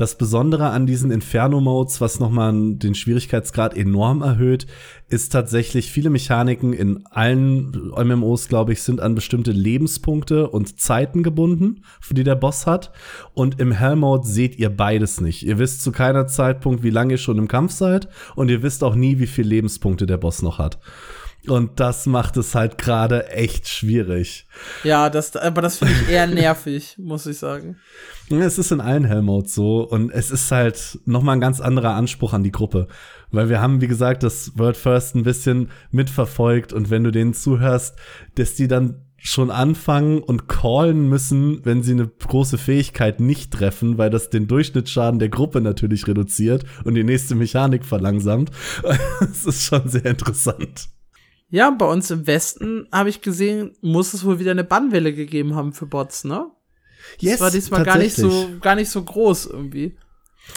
Das Besondere an diesen Inferno-Modes, was nochmal den Schwierigkeitsgrad enorm erhöht, ist tatsächlich viele Mechaniken in allen MMOs, glaube ich, sind an bestimmte Lebenspunkte und Zeiten gebunden, für die der Boss hat. Und im Hell-Mode seht ihr beides nicht. Ihr wisst zu keiner Zeitpunkt, wie lange ihr schon im Kampf seid und ihr wisst auch nie, wie viele Lebenspunkte der Boss noch hat. Und das macht es halt gerade echt schwierig. Ja, das, aber das finde ich eher nervig, muss ich sagen. Es ist in allen Hellmodes so und es ist halt noch mal ein ganz anderer Anspruch an die Gruppe, weil wir haben wie gesagt das World First ein bisschen mitverfolgt und wenn du denen zuhörst, dass die dann schon anfangen und callen müssen, wenn sie eine große Fähigkeit nicht treffen, weil das den Durchschnittsschaden der Gruppe natürlich reduziert und die nächste Mechanik verlangsamt. Es ist schon sehr interessant. Ja, bei uns im Westen habe ich gesehen, muss es wohl wieder eine Bannwelle gegeben haben für Bots, ne? Yes, das war diesmal gar nicht so gar nicht so groß irgendwie.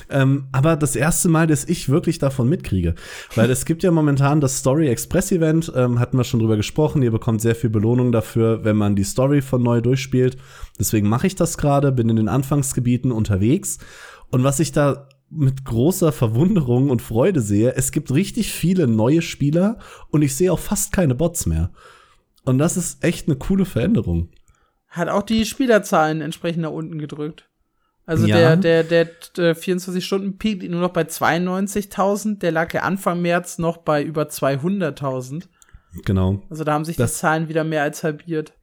Ähm, aber das erste Mal, dass ich wirklich davon mitkriege. Weil es gibt ja momentan das Story Express Event, ähm, hatten wir schon drüber gesprochen. Ihr bekommt sehr viel Belohnung dafür, wenn man die Story von neu durchspielt. Deswegen mache ich das gerade, bin in den Anfangsgebieten unterwegs. Und was ich da mit großer Verwunderung und Freude sehe, es gibt richtig viele neue Spieler und ich sehe auch fast keine Bots mehr. Und das ist echt eine coole Veränderung. Hat auch die Spielerzahlen entsprechend nach unten gedrückt. Also ja. der, der, der 24-Stunden-Peak liegt nur noch bei 92.000. Der lag ja Anfang März noch bei über 200.000. Genau. Also da haben sich das, die Zahlen wieder mehr als halbiert.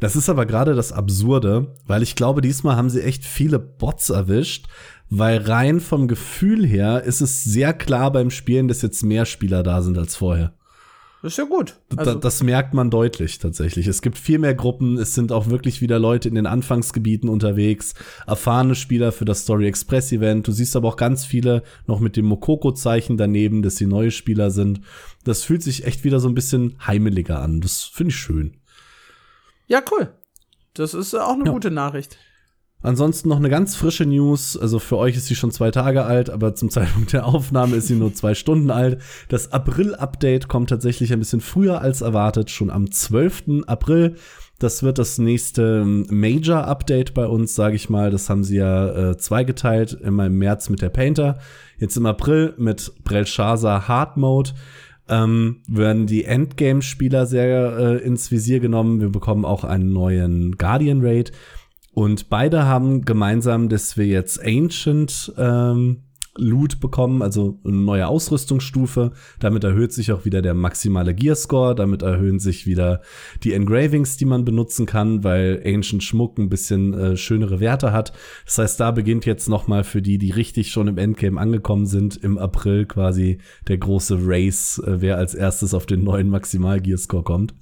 Das ist aber gerade das Absurde, weil ich glaube, diesmal haben sie echt viele Bots erwischt, weil rein vom Gefühl her ist es sehr klar beim Spielen, dass jetzt mehr Spieler da sind als vorher. Das ist ja gut. Also das merkt man deutlich tatsächlich. Es gibt viel mehr Gruppen, es sind auch wirklich wieder Leute in den Anfangsgebieten unterwegs, erfahrene Spieler für das Story Express Event. Du siehst aber auch ganz viele noch mit dem Mokoko-Zeichen daneben, dass sie neue Spieler sind. Das fühlt sich echt wieder so ein bisschen heimeliger an. Das finde ich schön. Ja, cool. Das ist auch eine ja. gute Nachricht. Ansonsten noch eine ganz frische News. Also für euch ist sie schon zwei Tage alt, aber zum Zeitpunkt der Aufnahme ist sie nur zwei Stunden alt. Das April-Update kommt tatsächlich ein bisschen früher als erwartet, schon am 12. April. Das wird das nächste ähm, Major-Update bei uns, sage ich mal. Das haben sie ja äh, zweigeteilt, immer im März mit der Painter, jetzt im April mit Brelshaza Hard Mode. Ähm, werden die Endgame-Spieler sehr äh, ins Visier genommen. Wir bekommen auch einen neuen Guardian Raid. Und beide haben gemeinsam, dass wir jetzt Ancient ähm, Loot bekommen, also eine neue Ausrüstungsstufe. Damit erhöht sich auch wieder der maximale Gearscore, damit erhöhen sich wieder die Engravings, die man benutzen kann, weil Ancient Schmuck ein bisschen äh, schönere Werte hat. Das heißt, da beginnt jetzt noch mal für die, die richtig schon im Endgame angekommen sind, im April quasi der große Race, äh, wer als erstes auf den neuen Maximal Gearscore kommt.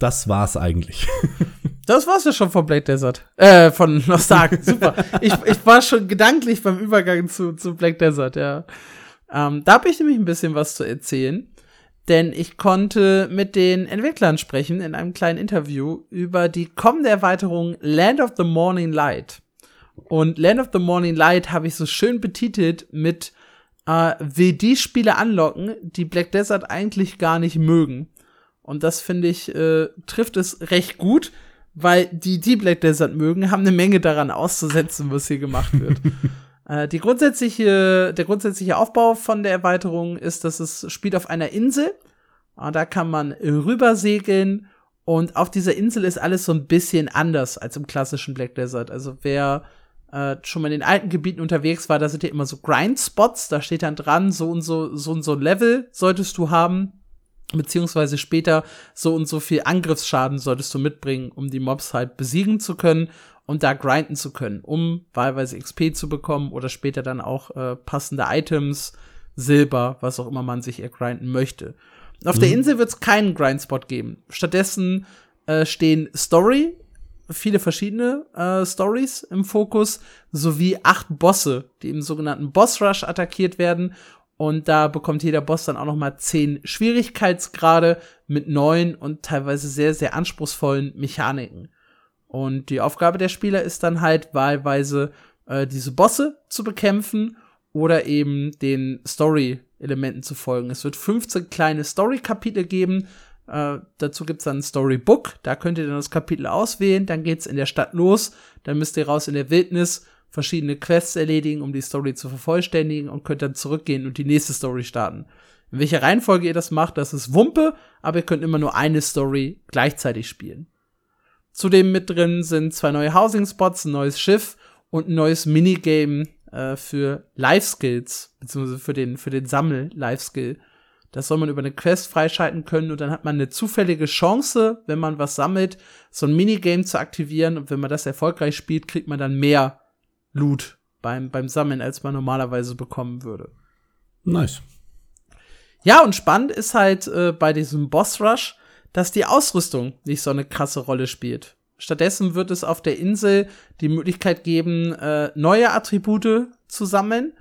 Das war's eigentlich. Das war's ja schon von Black Desert. Äh, von Nostalg. Super. Ich, ich war schon gedanklich beim Übergang zu, zu Black Desert, ja. Ähm, da habe ich nämlich ein bisschen was zu erzählen. Denn ich konnte mit den Entwicklern sprechen in einem kleinen Interview über die kommende Erweiterung Land of the Morning Light. Und Land of the Morning Light habe ich so schön betitelt mit äh, will die Spiele anlocken, die Black Desert eigentlich gar nicht mögen. Und das finde ich, äh, trifft es recht gut, weil die, die Black Desert mögen, haben eine Menge daran auszusetzen, was hier gemacht wird. äh, die grundsätzliche, der grundsätzliche Aufbau von der Erweiterung ist, dass es spielt auf einer Insel. Äh, da kann man rübersegeln und auf dieser Insel ist alles so ein bisschen anders als im klassischen Black Desert. Also wer äh, schon mal in den alten Gebieten unterwegs war, da sind ja immer so Grind-Spots, da steht dann dran, so und so, so und so ein Level solltest du haben beziehungsweise später so und so viel Angriffsschaden solltest du mitbringen, um die Mobs halt besiegen zu können und da grinden zu können, um wahlweise XP zu bekommen oder später dann auch äh, passende Items, Silber, was auch immer man sich ergrinden möchte. Auf mhm. der Insel wird es keinen Grindspot geben. Stattdessen äh, stehen Story, viele verschiedene äh, Stories im Fokus, sowie acht Bosse, die im sogenannten Boss Rush attackiert werden und da bekommt jeder Boss dann auch noch mal zehn Schwierigkeitsgrade mit neuen und teilweise sehr, sehr anspruchsvollen Mechaniken. Und die Aufgabe der Spieler ist dann halt wahlweise äh, diese Bosse zu bekämpfen oder eben den Story-Elementen zu folgen. Es wird 15 kleine Story-Kapitel geben. Äh, dazu gibt's dann ein Storybook. Da könnt ihr dann das Kapitel auswählen. Dann geht's in der Stadt los. Dann müsst ihr raus in der Wildnis verschiedene Quests erledigen, um die Story zu vervollständigen und könnt dann zurückgehen und die nächste Story starten. In welcher Reihenfolge ihr das macht, das ist Wumpe, aber ihr könnt immer nur eine Story gleichzeitig spielen. Zudem mit drin sind zwei neue Housing Spots, ein neues Schiff und ein neues Minigame äh, für Life Skills, beziehungsweise für den, für den Sammel-Life-Skill. Das soll man über eine Quest freischalten können und dann hat man eine zufällige Chance, wenn man was sammelt, so ein Minigame zu aktivieren und wenn man das erfolgreich spielt, kriegt man dann mehr Loot beim, beim Sammeln, als man normalerweise bekommen würde. Nice. Ja, und spannend ist halt äh, bei diesem Boss Rush, dass die Ausrüstung nicht so eine krasse Rolle spielt. Stattdessen wird es auf der Insel die Möglichkeit geben, äh, neue Attribute zu sammeln.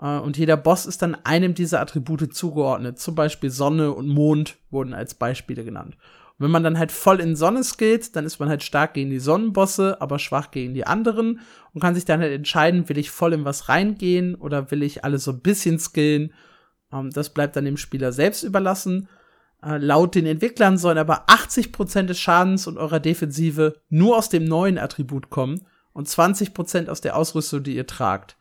Äh, und jeder Boss ist dann einem dieser Attribute zugeordnet. Zum Beispiel Sonne und Mond wurden als Beispiele genannt wenn man dann halt voll in Sonne skillt, dann ist man halt stark gegen die Sonnenbosse, aber schwach gegen die anderen und kann sich dann halt entscheiden, will ich voll in was reingehen oder will ich alles so ein bisschen skillen. Ähm, das bleibt dann dem Spieler selbst überlassen. Äh, laut den Entwicklern sollen aber 80% des Schadens und eurer Defensive nur aus dem neuen Attribut kommen und 20% aus der Ausrüstung, die ihr tragt.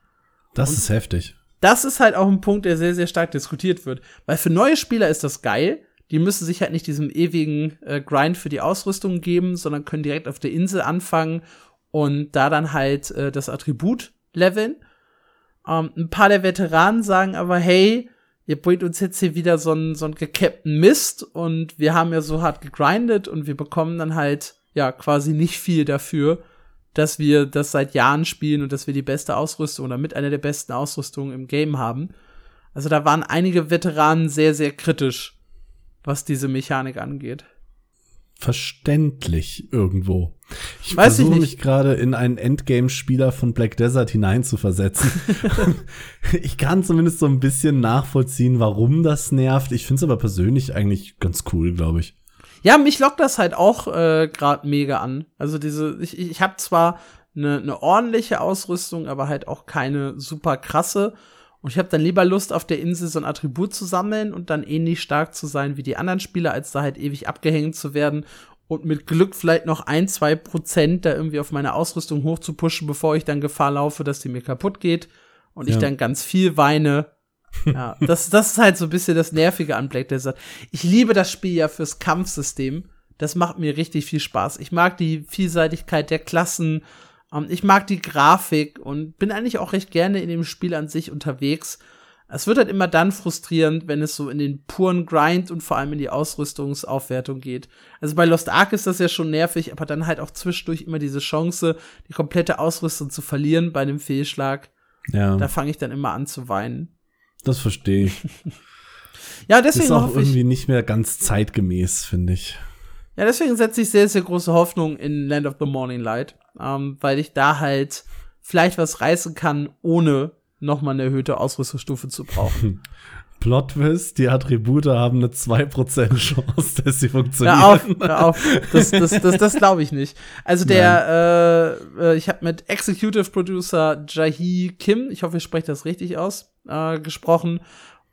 Das und ist heftig. Das ist halt auch ein Punkt, der sehr, sehr stark diskutiert wird. Weil für neue Spieler ist das geil, die müssen sich halt nicht diesem ewigen äh, Grind für die Ausrüstung geben, sondern können direkt auf der Insel anfangen und da dann halt äh, das Attribut leveln. Ähm, ein paar der Veteranen sagen aber, hey, ihr bringt uns jetzt hier wieder so einen so einen gecappten Mist und wir haben ja so hart gegrindet und wir bekommen dann halt ja quasi nicht viel dafür, dass wir das seit Jahren spielen und dass wir die beste Ausrüstung oder mit einer der besten Ausrüstungen im Game haben. Also da waren einige Veteranen sehr, sehr kritisch was diese Mechanik angeht. Verständlich irgendwo. Ich versuche mich gerade in einen Endgame-Spieler von Black Desert hineinzuversetzen. ich kann zumindest so ein bisschen nachvollziehen, warum das nervt. Ich finde es aber persönlich eigentlich ganz cool, glaube ich. Ja, mich lockt das halt auch äh, gerade mega an. Also diese, ich, ich habe zwar eine ne ordentliche Ausrüstung, aber halt auch keine super krasse. Und ich habe dann lieber Lust, auf der Insel so ein Attribut zu sammeln und dann ähnlich stark zu sein wie die anderen Spieler, als da halt ewig abgehängt zu werden und mit Glück vielleicht noch ein, zwei Prozent da irgendwie auf meine Ausrüstung hochzupushen, bevor ich dann Gefahr laufe, dass die mir kaputt geht und ja. ich dann ganz viel weine. Ja, das, das ist halt so ein bisschen das Nervige an Black Desert. Ich liebe das Spiel ja fürs Kampfsystem. Das macht mir richtig viel Spaß. Ich mag die Vielseitigkeit der Klassen. Ähm, ich mag die Grafik und bin eigentlich auch recht gerne in dem Spiel an sich unterwegs. Es wird halt immer dann frustrierend, wenn es so in den puren Grind und vor allem in die Ausrüstungsaufwertung geht. Also bei Lost Ark ist das ja schon nervig, aber dann halt auch zwischendurch immer diese Chance, die komplette Ausrüstung zu verlieren bei einem Fehlschlag. Ja. Da fange ich dann immer an zu weinen. Das verstehe ich. ja, deswegen ist auch irgendwie nicht mehr ganz zeitgemäß, finde ich. Ja, deswegen setze ich sehr, sehr große Hoffnung in Land of the Morning Light, ähm, weil ich da halt vielleicht was reißen kann, ohne nochmal eine erhöhte Ausrüstungsstufe zu brauchen. Plot Twist, die Attribute haben eine 2% Chance, dass sie funktionieren. Hör auf, hör auf. Das, das, das, das glaube ich nicht. Also der, äh, äh, ich habe mit Executive Producer Jahi Kim, ich hoffe, ich spreche das richtig aus, äh, gesprochen.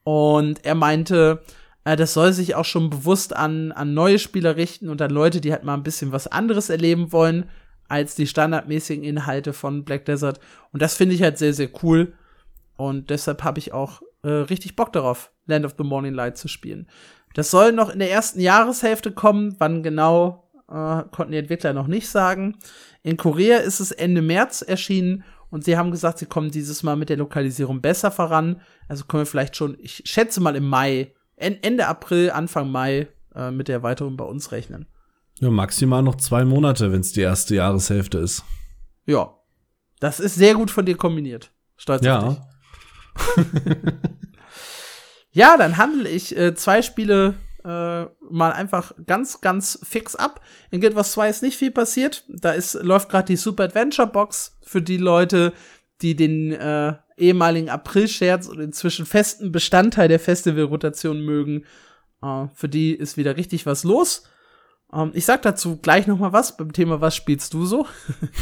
Und er meinte, äh, das soll sich auch schon bewusst an, an neue Spieler richten und an Leute, die halt mal ein bisschen was anderes erleben wollen, als die standardmäßigen Inhalte von Black Desert. Und das finde ich halt sehr, sehr cool. Und deshalb habe ich auch äh, richtig Bock darauf, Land of the Morning Light zu spielen. Das soll noch in der ersten Jahreshälfte kommen. Wann genau, äh, konnten die Entwickler noch nicht sagen. In Korea ist es Ende März erschienen und sie haben gesagt, sie kommen dieses Mal mit der Lokalisierung besser voran. Also können wir vielleicht schon, ich schätze mal im Mai, Ende April, Anfang Mai äh, mit der Erweiterung bei uns rechnen. Ja, maximal noch zwei Monate, wenn es die erste Jahreshälfte ist. Ja. Das ist sehr gut von dir kombiniert. Stolz ja. auf dich. ja, dann handle ich äh, zwei Spiele äh, mal einfach ganz, ganz fix ab. In Guild Wars 2 ist nicht viel passiert. Da ist, läuft gerade die Super Adventure Box für die Leute, die den äh, ehemaligen April-Scherz und inzwischen festen Bestandteil der Festival-Rotation mögen. Äh, für die ist wieder richtig was los. Um, ähm, ich sag dazu gleich noch mal was beim Thema Was spielst du so?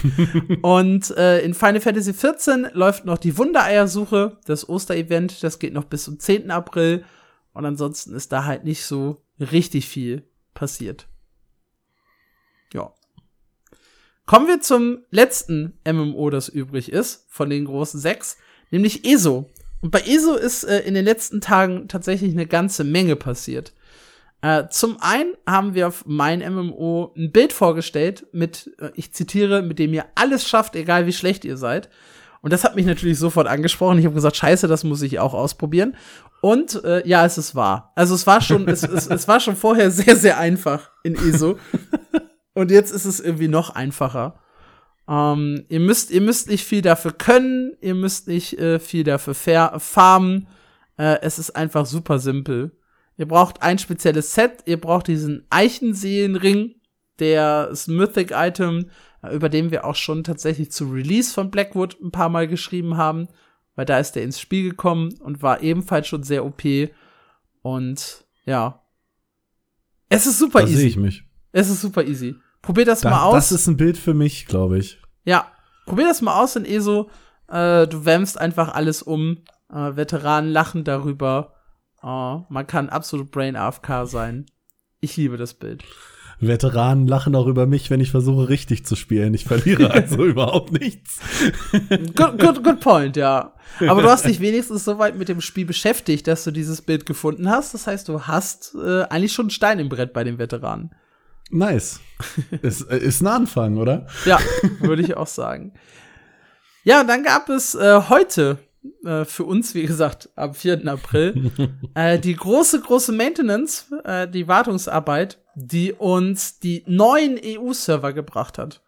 und äh, in Final Fantasy XIV läuft noch die Wundereiersuche, das Osterevent, das geht noch bis zum 10. April. Und ansonsten ist da halt nicht so richtig viel passiert. Ja. Kommen wir zum letzten MMO, das übrig ist, von den großen sechs, nämlich ESO. Und bei ESO ist äh, in den letzten Tagen tatsächlich eine ganze Menge passiert. Äh, zum einen haben wir auf mein MMO ein Bild vorgestellt mit, äh, ich zitiere, mit dem ihr alles schafft, egal wie schlecht ihr seid. Und das hat mich natürlich sofort angesprochen. Ich habe gesagt, scheiße, das muss ich auch ausprobieren. Und äh, ja, es ist wahr. Also es war schon, es, es, es war schon vorher sehr, sehr einfach in ESO. Und jetzt ist es irgendwie noch einfacher. Ähm, ihr müsst, ihr müsst nicht viel dafür können, ihr müsst nicht äh, viel dafür farmen. Äh, es ist einfach super simpel. Ihr braucht ein spezielles Set. Ihr braucht diesen Eichenseelenring, der ist ein Mythic-Item, äh, über den wir auch schon tatsächlich zu Release von Blackwood ein paar Mal geschrieben haben, weil da ist der ins Spiel gekommen und war ebenfalls schon sehr OP. Und ja, es ist super da easy. Sehe ich mich. Es ist super easy. Probier das, das mal aus. Das ist ein Bild für mich, glaube ich. Ja, probier das mal aus in ESO. Äh, du wämmst einfach alles um. Äh, Veteranen lachen darüber. Oh, man kann absolut Brain AFK sein. Ich liebe das Bild. Veteranen lachen auch über mich, wenn ich versuche, richtig zu spielen. Ich verliere also überhaupt nichts. Good, good, good point, ja. Aber du hast dich wenigstens so weit mit dem Spiel beschäftigt, dass du dieses Bild gefunden hast. Das heißt, du hast äh, eigentlich schon einen Stein im Brett bei den Veteranen. Nice. ist, äh, ist ein Anfang, oder? Ja, würde ich auch sagen. Ja, und dann gab es äh, heute äh, für uns, wie gesagt, am 4. April, äh, die große, große Maintenance, äh, die Wartungsarbeit, die uns die neuen EU-Server gebracht hat.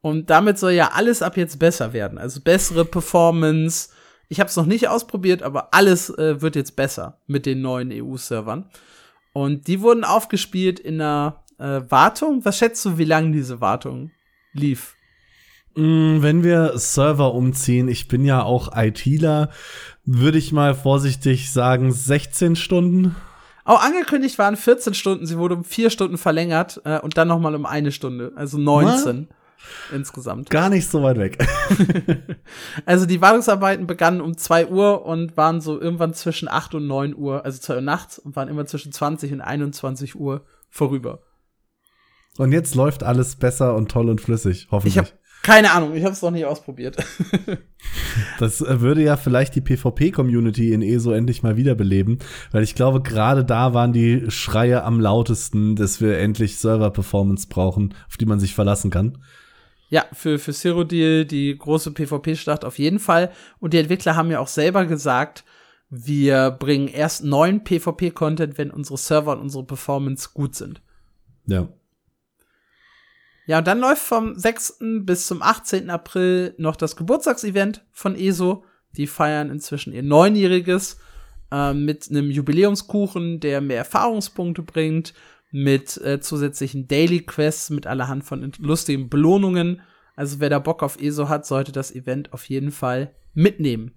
Und damit soll ja alles ab jetzt besser werden. Also bessere Performance. Ich habe es noch nicht ausprobiert, aber alles äh, wird jetzt besser mit den neuen EU-Servern. Und die wurden aufgespielt in einer äh, Wartung. Was schätzt du, wie lange diese Wartung lief? Mm, wenn wir Server umziehen, ich bin ja auch ITler, würde ich mal vorsichtig sagen 16 Stunden. Oh, angekündigt waren 14 Stunden, sie wurde um vier Stunden verlängert äh, und dann noch mal um eine Stunde, also 19 Was? insgesamt. Gar nicht so weit weg. also die Wartungsarbeiten begannen um 2 Uhr und waren so irgendwann zwischen 8 und 9 Uhr, also 2 Uhr nachts und waren immer zwischen 20 und 21 Uhr vorüber. Und jetzt läuft alles besser und toll und flüssig, hoffentlich. Ich habe keine Ahnung, ich habe es noch nicht ausprobiert. das äh, würde ja vielleicht die PvP-Community in ESO endlich mal wiederbeleben, weil ich glaube, gerade da waren die Schreie am lautesten, dass wir endlich Server-Performance brauchen, auf die man sich verlassen kann. Ja, für, für Cyrodiil die große PvP-Schlacht auf jeden Fall. Und die Entwickler haben ja auch selber gesagt, wir bringen erst neuen PvP-Content, wenn unsere Server und unsere Performance gut sind. Ja. Ja, und dann läuft vom 6. bis zum 18. April noch das Geburtstagsevent von ESO. Die feiern inzwischen ihr Neunjähriges äh, mit einem Jubiläumskuchen, der mehr Erfahrungspunkte bringt, mit äh, zusätzlichen Daily Quests, mit allerhand von lustigen Belohnungen. Also wer da Bock auf ESO hat, sollte das Event auf jeden Fall mitnehmen.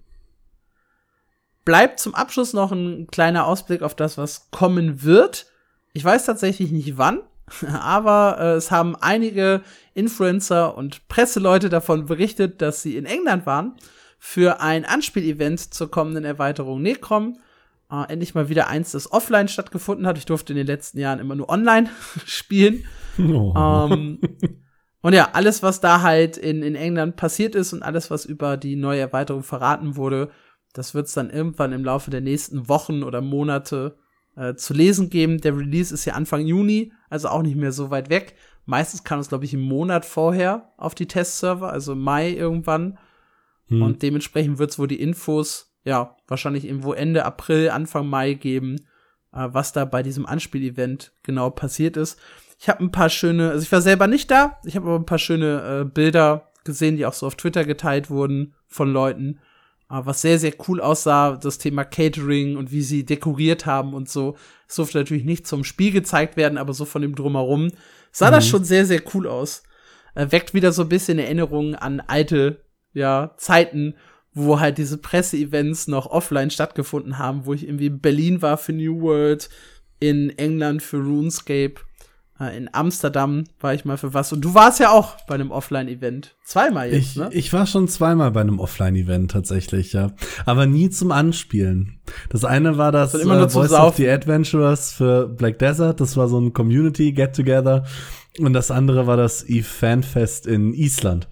Bleibt zum Abschluss noch ein kleiner Ausblick auf das, was kommen wird. Ich weiß tatsächlich nicht wann, aber äh, es haben einige Influencer und Presseleute davon berichtet, dass sie in England waren für ein Anspielevent zur kommenden Erweiterung Necrom. Äh, endlich mal wieder eins, das offline stattgefunden hat. Ich durfte in den letzten Jahren immer nur online spielen. Oh. Ähm, und ja, alles, was da halt in, in England passiert ist und alles, was über die neue Erweiterung verraten wurde, das wird es dann irgendwann im Laufe der nächsten Wochen oder Monate äh, zu lesen geben. Der Release ist ja Anfang Juni, also auch nicht mehr so weit weg. Meistens kam es, glaube ich, im Monat vorher auf die Testserver, also Mai irgendwann. Hm. Und dementsprechend wird es wohl die Infos, ja, wahrscheinlich irgendwo Ende April, Anfang Mai geben, äh, was da bei diesem Anspielevent genau passiert ist. Ich habe ein paar schöne, also ich war selber nicht da, ich habe aber ein paar schöne äh, Bilder gesehen, die auch so auf Twitter geteilt wurden von Leuten was sehr, sehr cool aussah, das Thema Catering und wie sie dekoriert haben und so. Es durfte natürlich nicht zum Spiel gezeigt werden, aber so von dem Drumherum sah mhm. das schon sehr, sehr cool aus. Äh, weckt wieder so ein bisschen Erinnerungen an alte, ja, Zeiten, wo halt diese Presseevents noch offline stattgefunden haben, wo ich irgendwie in Berlin war für New World, in England für RuneScape in Amsterdam war ich mal für was. Und du warst ja auch bei einem Offline-Event. Zweimal jetzt, ich, ne? Ich war schon zweimal bei einem Offline-Event tatsächlich, ja. Aber nie zum Anspielen. Das eine war das, das immer nur äh, Voice of the Adventurers für Black Desert. Das war so ein Community-Get-Together. Und das andere war das Eve Fanfest in Island.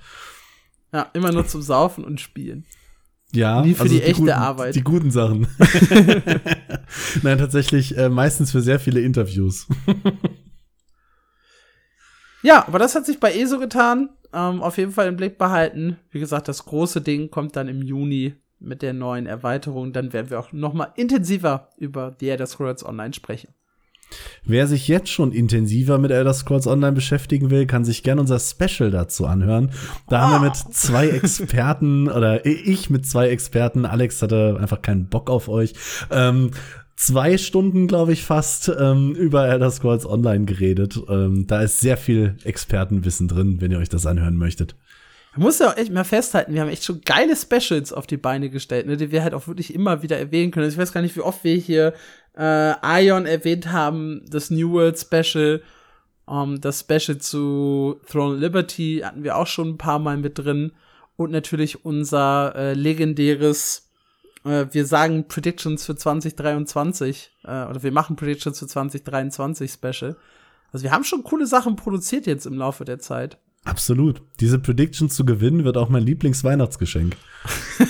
Ja, immer nur zum Saufen und Spielen. Ja, nie für also die, die echte guten, Arbeit. Die guten Sachen. Nein, tatsächlich äh, meistens für sehr viele Interviews. Ja, aber das hat sich bei ESO getan. Ähm, auf jeden Fall im Blick behalten. Wie gesagt, das große Ding kommt dann im Juni mit der neuen Erweiterung. Dann werden wir auch noch mal intensiver über The Elder Scrolls Online sprechen. Wer sich jetzt schon intensiver mit Elder Scrolls Online beschäftigen will, kann sich gerne unser Special dazu anhören. Da oh. haben wir mit zwei Experten oder ich mit zwei Experten, Alex hatte einfach keinen Bock auf euch, ähm, zwei Stunden, glaube ich, fast ähm, über Elder Scrolls Online geredet. Ähm, da ist sehr viel Expertenwissen drin, wenn ihr euch das anhören möchtet. Man muss ja auch echt mal festhalten, wir haben echt schon geile Specials auf die Beine gestellt, ne, die wir halt auch wirklich immer wieder erwähnen können. Also ich weiß gar nicht, wie oft wir hier äh, Ion erwähnt haben, das New World Special, ähm, das Special zu Throne Liberty hatten wir auch schon ein paar Mal mit drin und natürlich unser äh, legendäres wir sagen Predictions für 2023 äh, oder wir machen Predictions für 2023 Special. Also wir haben schon coole Sachen produziert jetzt im Laufe der Zeit. Absolut. Diese Predictions zu gewinnen wird auch mein Lieblingsweihnachtsgeschenk.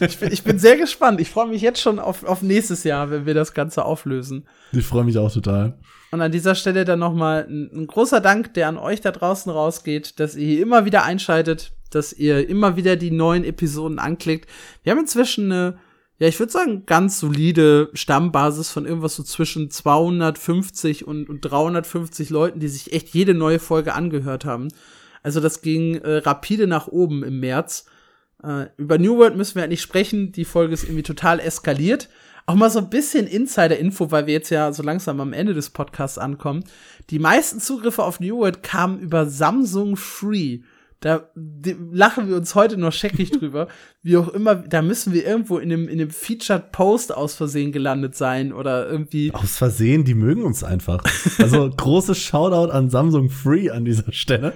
ich, bin, ich bin sehr gespannt. Ich freue mich jetzt schon auf, auf nächstes Jahr, wenn wir das Ganze auflösen. Ich freue mich auch total. Und an dieser Stelle dann noch mal ein, ein großer Dank, der an euch da draußen rausgeht, dass ihr hier immer wieder einschaltet, dass ihr immer wieder die neuen Episoden anklickt. Wir haben inzwischen eine, ja, ich würde sagen, ganz solide Stammbasis von irgendwas so zwischen 250 und, und 350 Leuten, die sich echt jede neue Folge angehört haben. Also das ging äh, rapide nach oben im März. Äh, über New World müssen wir halt nicht sprechen. Die Folge ist irgendwie total eskaliert. Auch mal so ein bisschen Insider-Info, weil wir jetzt ja so langsam am Ende des Podcasts ankommen. Die meisten Zugriffe auf New World kamen über Samsung Free. Da lachen wir uns heute noch scheckig drüber. Wie auch immer, da müssen wir irgendwo in dem, in dem Featured Post aus Versehen gelandet sein oder irgendwie. Aus Versehen, die mögen uns einfach. Also großes Shoutout an Samsung Free an dieser Stelle.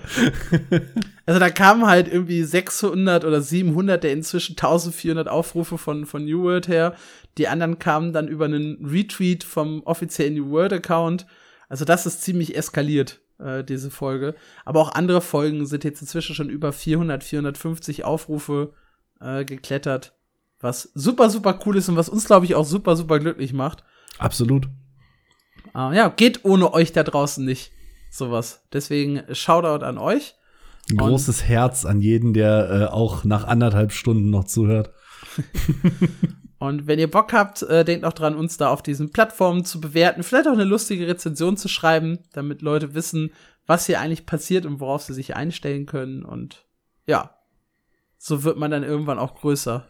also da kamen halt irgendwie 600 oder 700 der inzwischen 1400 Aufrufe von, von New World her. Die anderen kamen dann über einen Retweet vom offiziellen New World Account. Also das ist ziemlich eskaliert äh, diese Folge. Aber auch andere Folgen sind jetzt inzwischen schon über 400, 450 Aufrufe äh, geklettert. Was super, super cool ist und was uns, glaube ich, auch super, super glücklich macht. Absolut. Äh, ja, geht ohne euch da draußen nicht. Sowas. Deswegen Shoutout an euch. Ein großes Herz an jeden, der äh, auch nach anderthalb Stunden noch zuhört. Und wenn ihr Bock habt, äh, denkt auch dran, uns da auf diesen Plattformen zu bewerten, vielleicht auch eine lustige Rezension zu schreiben, damit Leute wissen, was hier eigentlich passiert und worauf sie sich einstellen können. Und ja, so wird man dann irgendwann auch größer.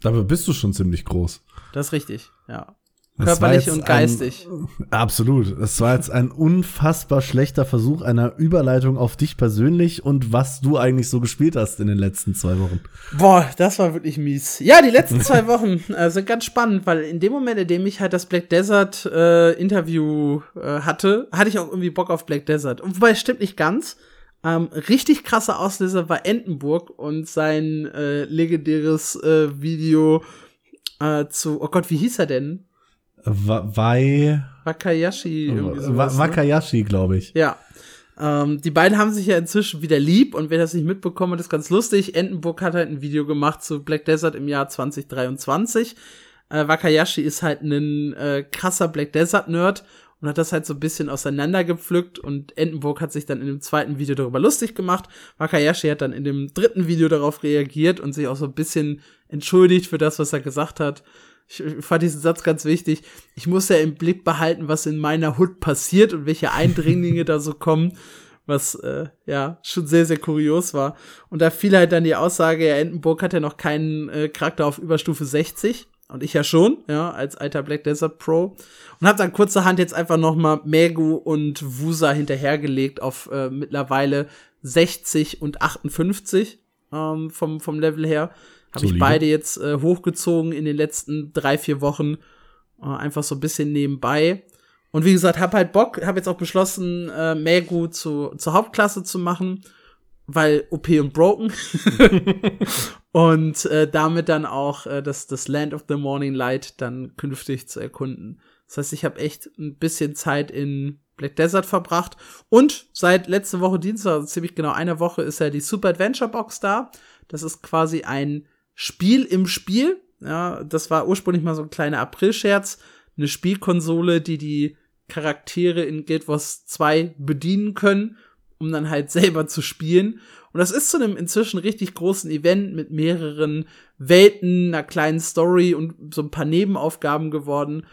Dabei bist du schon ziemlich groß. Das ist richtig, ja. Körperlich und geistig. Ein, absolut. Es war jetzt ein unfassbar schlechter Versuch einer Überleitung auf dich persönlich und was du eigentlich so gespielt hast in den letzten zwei Wochen. Boah, das war wirklich mies. Ja, die letzten zwei Wochen äh, sind ganz spannend, weil in dem Moment, in dem ich halt das Black Desert äh, Interview äh, hatte, hatte ich auch irgendwie Bock auf Black Desert. Und wobei, es stimmt nicht ganz. Ähm, richtig krasser Auslöser war Entenburg und sein äh, legendäres äh, Video äh, zu, oh Gott, wie hieß er denn? Wai. Wakayashi. Sowas, ne? Wakayashi, glaube ich. Ja. Ähm, die beiden haben sich ja inzwischen wieder lieb und wer das nicht mitbekommen hat, ist ganz lustig. Entenburg hat halt ein Video gemacht zu Black Desert im Jahr 2023. Äh, Wakayashi ist halt ein äh, krasser Black Desert Nerd und hat das halt so ein bisschen auseinandergepflückt und Entenburg hat sich dann in dem zweiten Video darüber lustig gemacht. Wakayashi hat dann in dem dritten Video darauf reagiert und sich auch so ein bisschen entschuldigt für das, was er gesagt hat ich fand diesen Satz ganz wichtig. Ich muss ja im Blick behalten, was in meiner Hut passiert und welche Eindringlinge da so kommen, was äh, ja schon sehr, sehr kurios war. Und da fiel halt dann die Aussage, ja, Entenburg hat ja noch keinen äh, Charakter auf Überstufe 60. Und ich ja schon, ja, als alter Black Desert Pro. Und hab dann kurzerhand jetzt einfach noch mal Megu und Wusa hinterhergelegt auf äh, mittlerweile 60 und 58 ähm, vom, vom Level her. Habe ich beide jetzt äh, hochgezogen in den letzten drei, vier Wochen. Äh, einfach so ein bisschen nebenbei. Und wie gesagt, hab halt Bock, hab jetzt auch beschlossen, äh, Megu zu, zur Hauptklasse zu machen, weil OP und Broken. und äh, damit dann auch äh, das, das Land of the Morning Light dann künftig zu erkunden. Das heißt, ich habe echt ein bisschen Zeit in Black Desert verbracht. Und seit letzte Woche Dienstag, also ziemlich genau einer Woche, ist ja die Super Adventure Box da. Das ist quasi ein Spiel im Spiel. Ja, das war ursprünglich mal so ein kleiner April-Scherz. Eine Spielkonsole, die die Charaktere in Guild Wars 2 bedienen können, um dann halt selber zu spielen. Und das ist zu einem inzwischen richtig großen Event mit mehreren Welten, einer kleinen Story und so ein paar Nebenaufgaben geworden.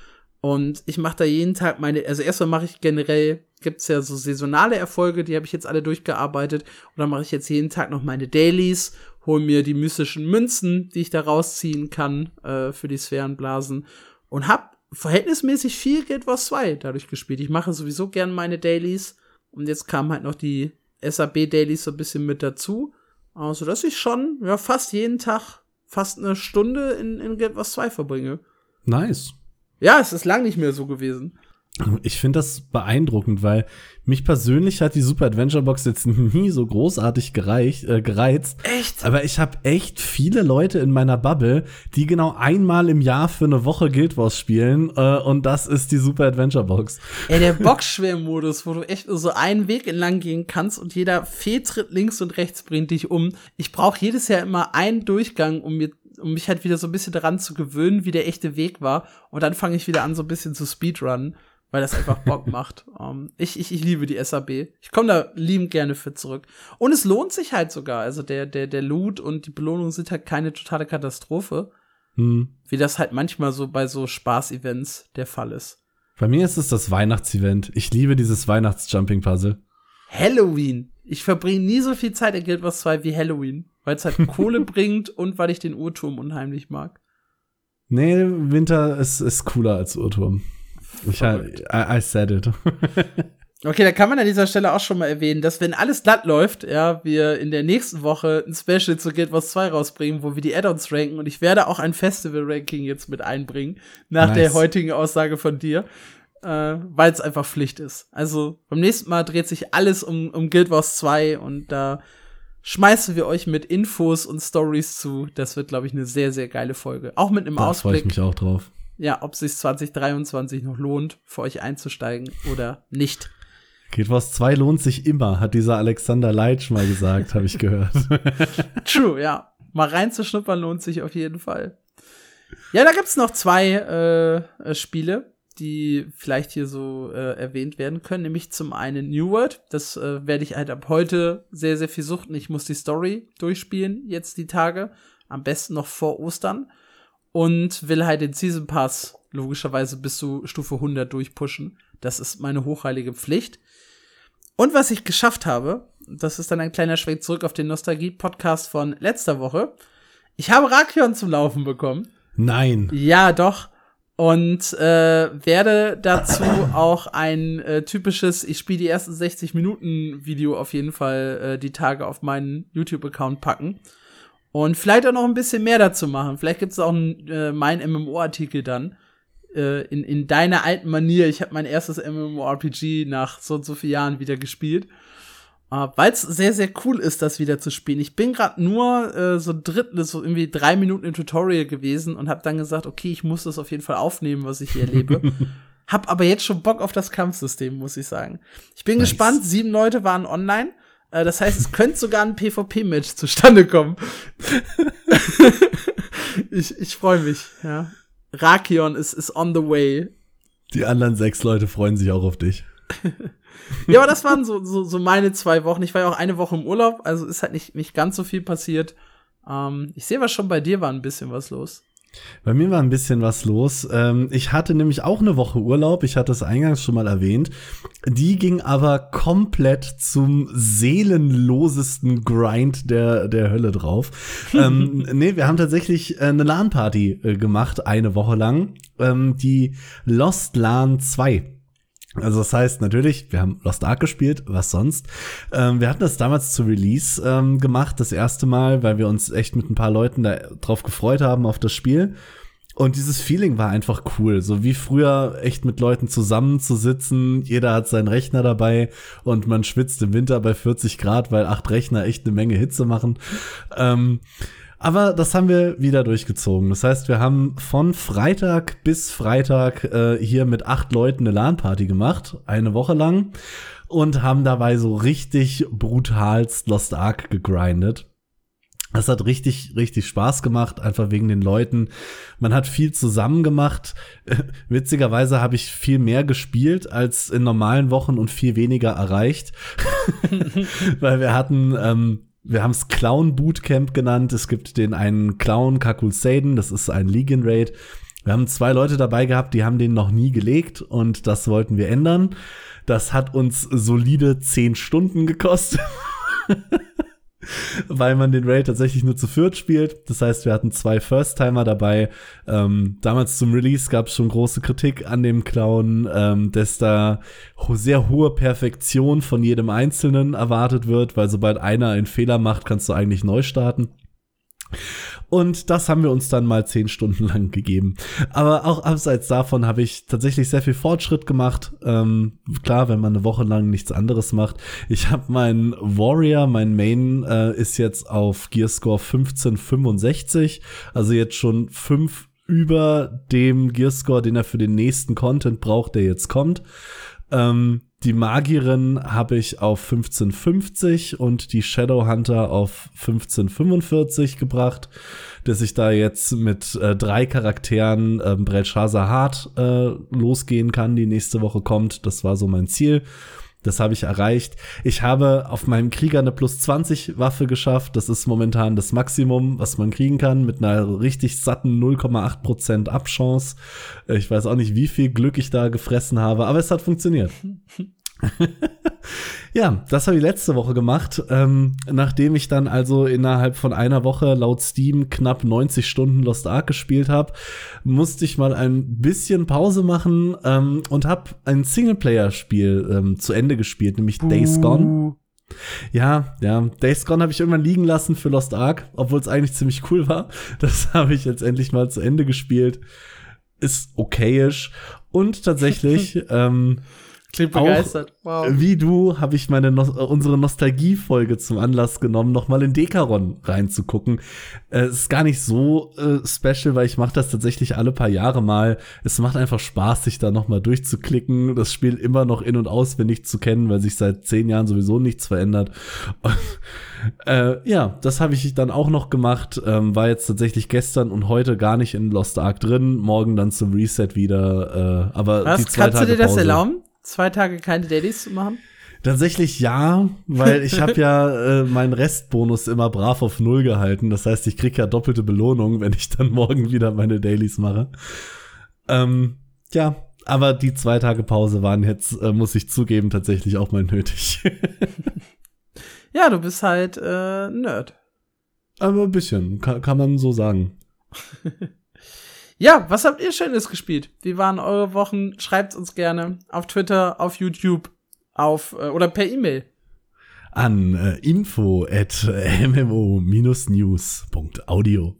Und ich mache da jeden Tag meine, also erstmal mache ich generell, gibt's ja so saisonale Erfolge, die habe ich jetzt alle durchgearbeitet. Und dann mache ich jetzt jeden Tag noch meine Dailies hol mir die mystischen Münzen, die ich da rausziehen kann äh, für die Sphärenblasen und hab verhältnismäßig viel Guild Wars 2 dadurch gespielt. Ich mache sowieso gern meine Dailies und jetzt kamen halt noch die SAB Dailies so ein bisschen mit dazu, also dass ich schon ja fast jeden Tag fast eine Stunde in, in Guild Wars 2 verbringe. Nice. Ja, es ist lang nicht mehr so gewesen. Ich finde das beeindruckend, weil mich persönlich hat die Super Adventure Box jetzt nie so großartig gereicht, äh, gereizt. Echt? Aber ich habe echt viele Leute in meiner Bubble, die genau einmal im Jahr für eine Woche Guild Wars spielen äh, und das ist die Super Adventure Box. Ey, der Boxschwer-Modus, wo du echt nur so einen Weg entlang gehen kannst und jeder Fehltritt links und rechts bringt dich um. Ich brauche jedes Jahr immer einen Durchgang, um mir um mich halt wieder so ein bisschen daran zu gewöhnen, wie der echte Weg war. Und dann fange ich wieder an, so ein bisschen zu speedrunnen weil das einfach Bock macht. Um, ähm, ich, ich, ich liebe die SAB. Ich komme da liebend gerne für zurück. Und es lohnt sich halt sogar. Also der, der, der Loot und die Belohnung sind halt keine totale Katastrophe. Hm. Wie das halt manchmal so bei so Spaß-Events der Fall ist. Bei mir ist es das Weihnachtsevent. Ich liebe dieses Weihnachts-Jumping-Puzzle. Halloween. Ich verbringe nie so viel Zeit in Guild Wars 2 wie Halloween, weil es halt Kohle bringt und weil ich den Uhrturm unheimlich mag. Nee, Winter ist, ist cooler als Uhrturm. Ich, I, I said it. Okay, da kann man an dieser Stelle auch schon mal erwähnen, dass wenn alles glatt läuft, ja, wir in der nächsten Woche ein Special zu Guild Wars 2 rausbringen, wo wir die Add-ons ranken und ich werde auch ein Festival-Ranking jetzt mit einbringen, nach nice. der heutigen Aussage von dir, äh, weil es einfach Pflicht ist. Also beim nächsten Mal dreht sich alles um, um Guild Wars 2 und da schmeißen wir euch mit Infos und Stories zu. Das wird, glaube ich, eine sehr, sehr geile Folge. Auch mit einem da Ausblick. Da freue ich mich auch drauf ja, ob sich 2023 noch lohnt, für euch einzusteigen oder nicht. Guild Wars 2 lohnt sich immer, hat dieser Alexander Leitsch mal gesagt, habe ich gehört. True, ja. Mal reinzuschnuppern lohnt sich auf jeden Fall. Ja, da gibt's noch zwei äh, äh, Spiele, die vielleicht hier so äh, erwähnt werden können. Nämlich zum einen New World. Das äh, werde ich halt ab heute sehr, sehr viel suchten. Ich muss die Story durchspielen, jetzt die Tage. Am besten noch vor Ostern. Und will halt den Season Pass logischerweise bis zu Stufe 100 durchpushen. Das ist meine hochheilige Pflicht. Und was ich geschafft habe, das ist dann ein kleiner Schwenk zurück auf den Nostalgie-Podcast von letzter Woche. Ich habe Rakion zum Laufen bekommen. Nein. Ja, doch. Und äh, werde dazu auch ein äh, typisches, ich spiele die ersten 60 Minuten Video auf jeden Fall äh, die Tage auf meinen YouTube-Account packen. Und vielleicht auch noch ein bisschen mehr dazu machen. Vielleicht gibt es auch einen äh, mein MMO-Artikel dann. Äh, in, in deiner alten Manier. Ich habe mein erstes MMORPG nach so und so vielen Jahren wieder gespielt. Uh, Weil es sehr, sehr cool ist, das wieder zu spielen. Ich bin gerade nur äh, so Drittel, so irgendwie drei Minuten im Tutorial gewesen und habe dann gesagt, okay, ich muss das auf jeden Fall aufnehmen, was ich hier erlebe. hab aber jetzt schon Bock auf das Kampfsystem, muss ich sagen. Ich bin nice. gespannt, sieben Leute waren online. Äh, das heißt, es könnte sogar ein PvP-Match zustande kommen. ich ich freue mich, ja. Rakion ist, ist on the way. Die anderen sechs Leute freuen sich auch auf dich. Ja, aber das waren so, so, so meine zwei Wochen. Ich war ja auch eine Woche im Urlaub, also ist halt nicht, nicht ganz so viel passiert. Ähm, ich sehe was schon bei dir war ein bisschen was los. Bei mir war ein bisschen was los. Ähm, ich hatte nämlich auch eine Woche Urlaub. Ich hatte es eingangs schon mal erwähnt. Die ging aber komplett zum seelenlosesten Grind der, der Hölle drauf. ähm, nee, wir haben tatsächlich äh, eine LAN-Party äh, gemacht, eine Woche lang. Ähm, die Lost LAN 2. Also das heißt natürlich, wir haben Lost Ark gespielt, was sonst. Ähm, wir hatten das damals zu Release ähm, gemacht, das erste Mal, weil wir uns echt mit ein paar Leuten da drauf gefreut haben auf das Spiel. Und dieses Feeling war einfach cool, so wie früher echt mit Leuten zusammenzusitzen. Jeder hat seinen Rechner dabei und man schwitzt im Winter bei 40 Grad, weil acht Rechner echt eine Menge Hitze machen. Ähm, aber das haben wir wieder durchgezogen. Das heißt, wir haben von Freitag bis Freitag äh, hier mit acht Leuten eine LAN-Party gemacht, eine Woche lang, und haben dabei so richtig brutalst Lost Ark gegrindet. Das hat richtig, richtig Spaß gemacht, einfach wegen den Leuten. Man hat viel zusammen gemacht. Witzigerweise habe ich viel mehr gespielt als in normalen Wochen und viel weniger erreicht. Weil wir hatten ähm, wir haben es Clown Bootcamp genannt. Es gibt den einen Clown Kakul Saden, das ist ein Legion Raid. Wir haben zwei Leute dabei gehabt, die haben den noch nie gelegt und das wollten wir ändern. Das hat uns solide zehn Stunden gekostet. weil man den Raid tatsächlich nur zu viert spielt. Das heißt, wir hatten zwei First-Timer dabei. Ähm, damals zum Release gab es schon große Kritik an dem Clown, ähm, dass da sehr hohe Perfektion von jedem Einzelnen erwartet wird, weil sobald einer einen Fehler macht, kannst du eigentlich neu starten. Und das haben wir uns dann mal zehn Stunden lang gegeben. Aber auch abseits davon habe ich tatsächlich sehr viel Fortschritt gemacht. Ähm, klar, wenn man eine Woche lang nichts anderes macht. Ich habe meinen Warrior, mein Main äh, ist jetzt auf Gearscore 1565. Also jetzt schon fünf über dem Gearscore, den er für den nächsten Content braucht, der jetzt kommt. Ähm, die Magierin habe ich auf 1550 und die Shadowhunter auf 1545 gebracht, dass ich da jetzt mit äh, drei Charakteren äh, Belshazzar Hart äh, losgehen kann, die nächste Woche kommt. Das war so mein Ziel. Das habe ich erreicht. Ich habe auf meinem Krieger eine plus 20 Waffe geschafft. Das ist momentan das Maximum, was man kriegen kann, mit einer richtig satten 0,8% Abchance. Ich weiß auch nicht, wie viel Glück ich da gefressen habe, aber es hat funktioniert. ja, das habe ich letzte Woche gemacht. Ähm, nachdem ich dann also innerhalb von einer Woche laut Steam knapp 90 Stunden Lost Ark gespielt habe, musste ich mal ein bisschen Pause machen ähm, und habe ein Singleplayer-Spiel ähm, zu Ende gespielt, nämlich Buh. Days Gone. Ja, ja, Days Gone habe ich irgendwann liegen lassen für Lost Ark, obwohl es eigentlich ziemlich cool war. Das habe ich jetzt endlich mal zu Ende gespielt. Ist okayisch. Und tatsächlich, ähm, Klingt begeistert. Auch, wow. Wie du habe ich meine no unsere Nostalgie-Folge zum Anlass genommen, nochmal in Dekaron reinzugucken. Äh, es ist gar nicht so äh, special, weil ich mache das tatsächlich alle paar Jahre mal. Es macht einfach Spaß, sich da nochmal durchzuklicken. Das Spiel immer noch in- und auswendig zu kennen, weil sich seit zehn Jahren sowieso nichts verändert. Und, äh, ja, das habe ich dann auch noch gemacht. Ähm, war jetzt tatsächlich gestern und heute gar nicht in Lost Ark drin. Morgen dann zum Reset wieder. Äh, aber Was? die zwei Kannst Tage du dir das Pause. erlauben? Zwei Tage keine Dailies zu machen? Tatsächlich ja, weil ich habe ja äh, meinen Restbonus immer brav auf Null gehalten. Das heißt, ich krieg ja doppelte Belohnung, wenn ich dann morgen wieder meine Dailies mache. Ähm, ja, aber die zwei Tage Pause waren jetzt, äh, muss ich zugeben, tatsächlich auch mal nötig. Ja, du bist halt äh, Nerd. aber ein bisschen, kann, kann man so sagen. Ja, was habt ihr Schönes gespielt? Wie waren eure Wochen? Schreibt uns gerne auf Twitter, auf YouTube, auf äh, oder per E-Mail. An äh, info at mmo-news.audio.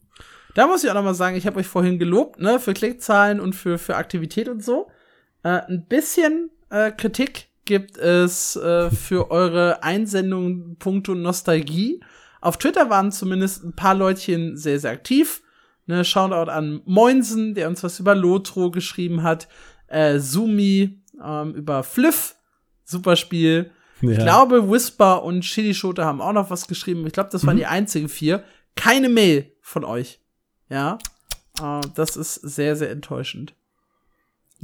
Da muss ich auch noch mal sagen, ich habe euch vorhin gelobt, ne, für Klickzahlen und für für Aktivität und so. Äh, ein bisschen äh, Kritik gibt es äh, für eure Einsendungen puncto Nostalgie. Auf Twitter waren zumindest ein paar Leutchen sehr, sehr aktiv. Ne, Shoutout an Moinsen, der uns was über Lotro geschrieben hat. Äh, Sumi ähm, über Fliff. Super Spiel. Ja. Ich glaube, Whisper und Chili Schote haben auch noch was geschrieben. Ich glaube, das waren Mhm. die einzigen vier. Keine Mail von euch. Ja. Äh, das ist sehr, sehr enttäuschend.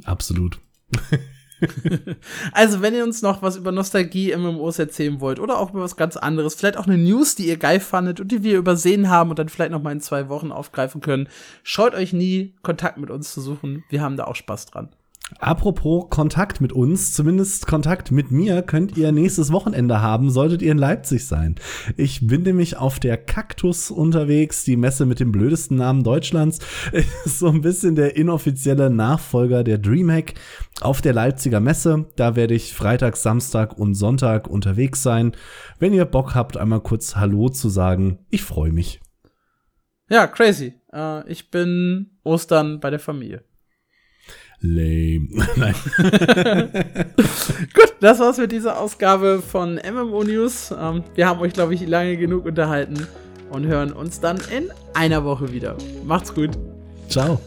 Absolut. Also, wenn ihr uns noch was über Nostalgie MMOs erzählen wollt oder auch über was ganz anderes, vielleicht auch eine News, die ihr geil fandet und die wir übersehen haben und dann vielleicht noch mal in zwei Wochen aufgreifen können, scheut euch nie, Kontakt mit uns zu suchen. Wir haben da auch Spaß dran. Apropos Kontakt mit uns, zumindest Kontakt mit mir könnt ihr nächstes Wochenende haben, solltet ihr in Leipzig sein. Ich bin nämlich auf der Kaktus unterwegs, die Messe mit dem blödesten Namen Deutschlands. Ist so ein bisschen der inoffizielle Nachfolger der Dreamhack auf der Leipziger Messe. Da werde ich Freitag, Samstag und Sonntag unterwegs sein. Wenn ihr Bock habt, einmal kurz Hallo zu sagen, ich freue mich. Ja, crazy. Äh, ich bin Ostern bei der Familie. Lame. Nein. Gut, das war's mit dieser Ausgabe von MMO News. Ähm, wir haben euch, glaube ich, lange genug unterhalten und hören uns dann in einer Woche wieder. Macht's gut. Ciao.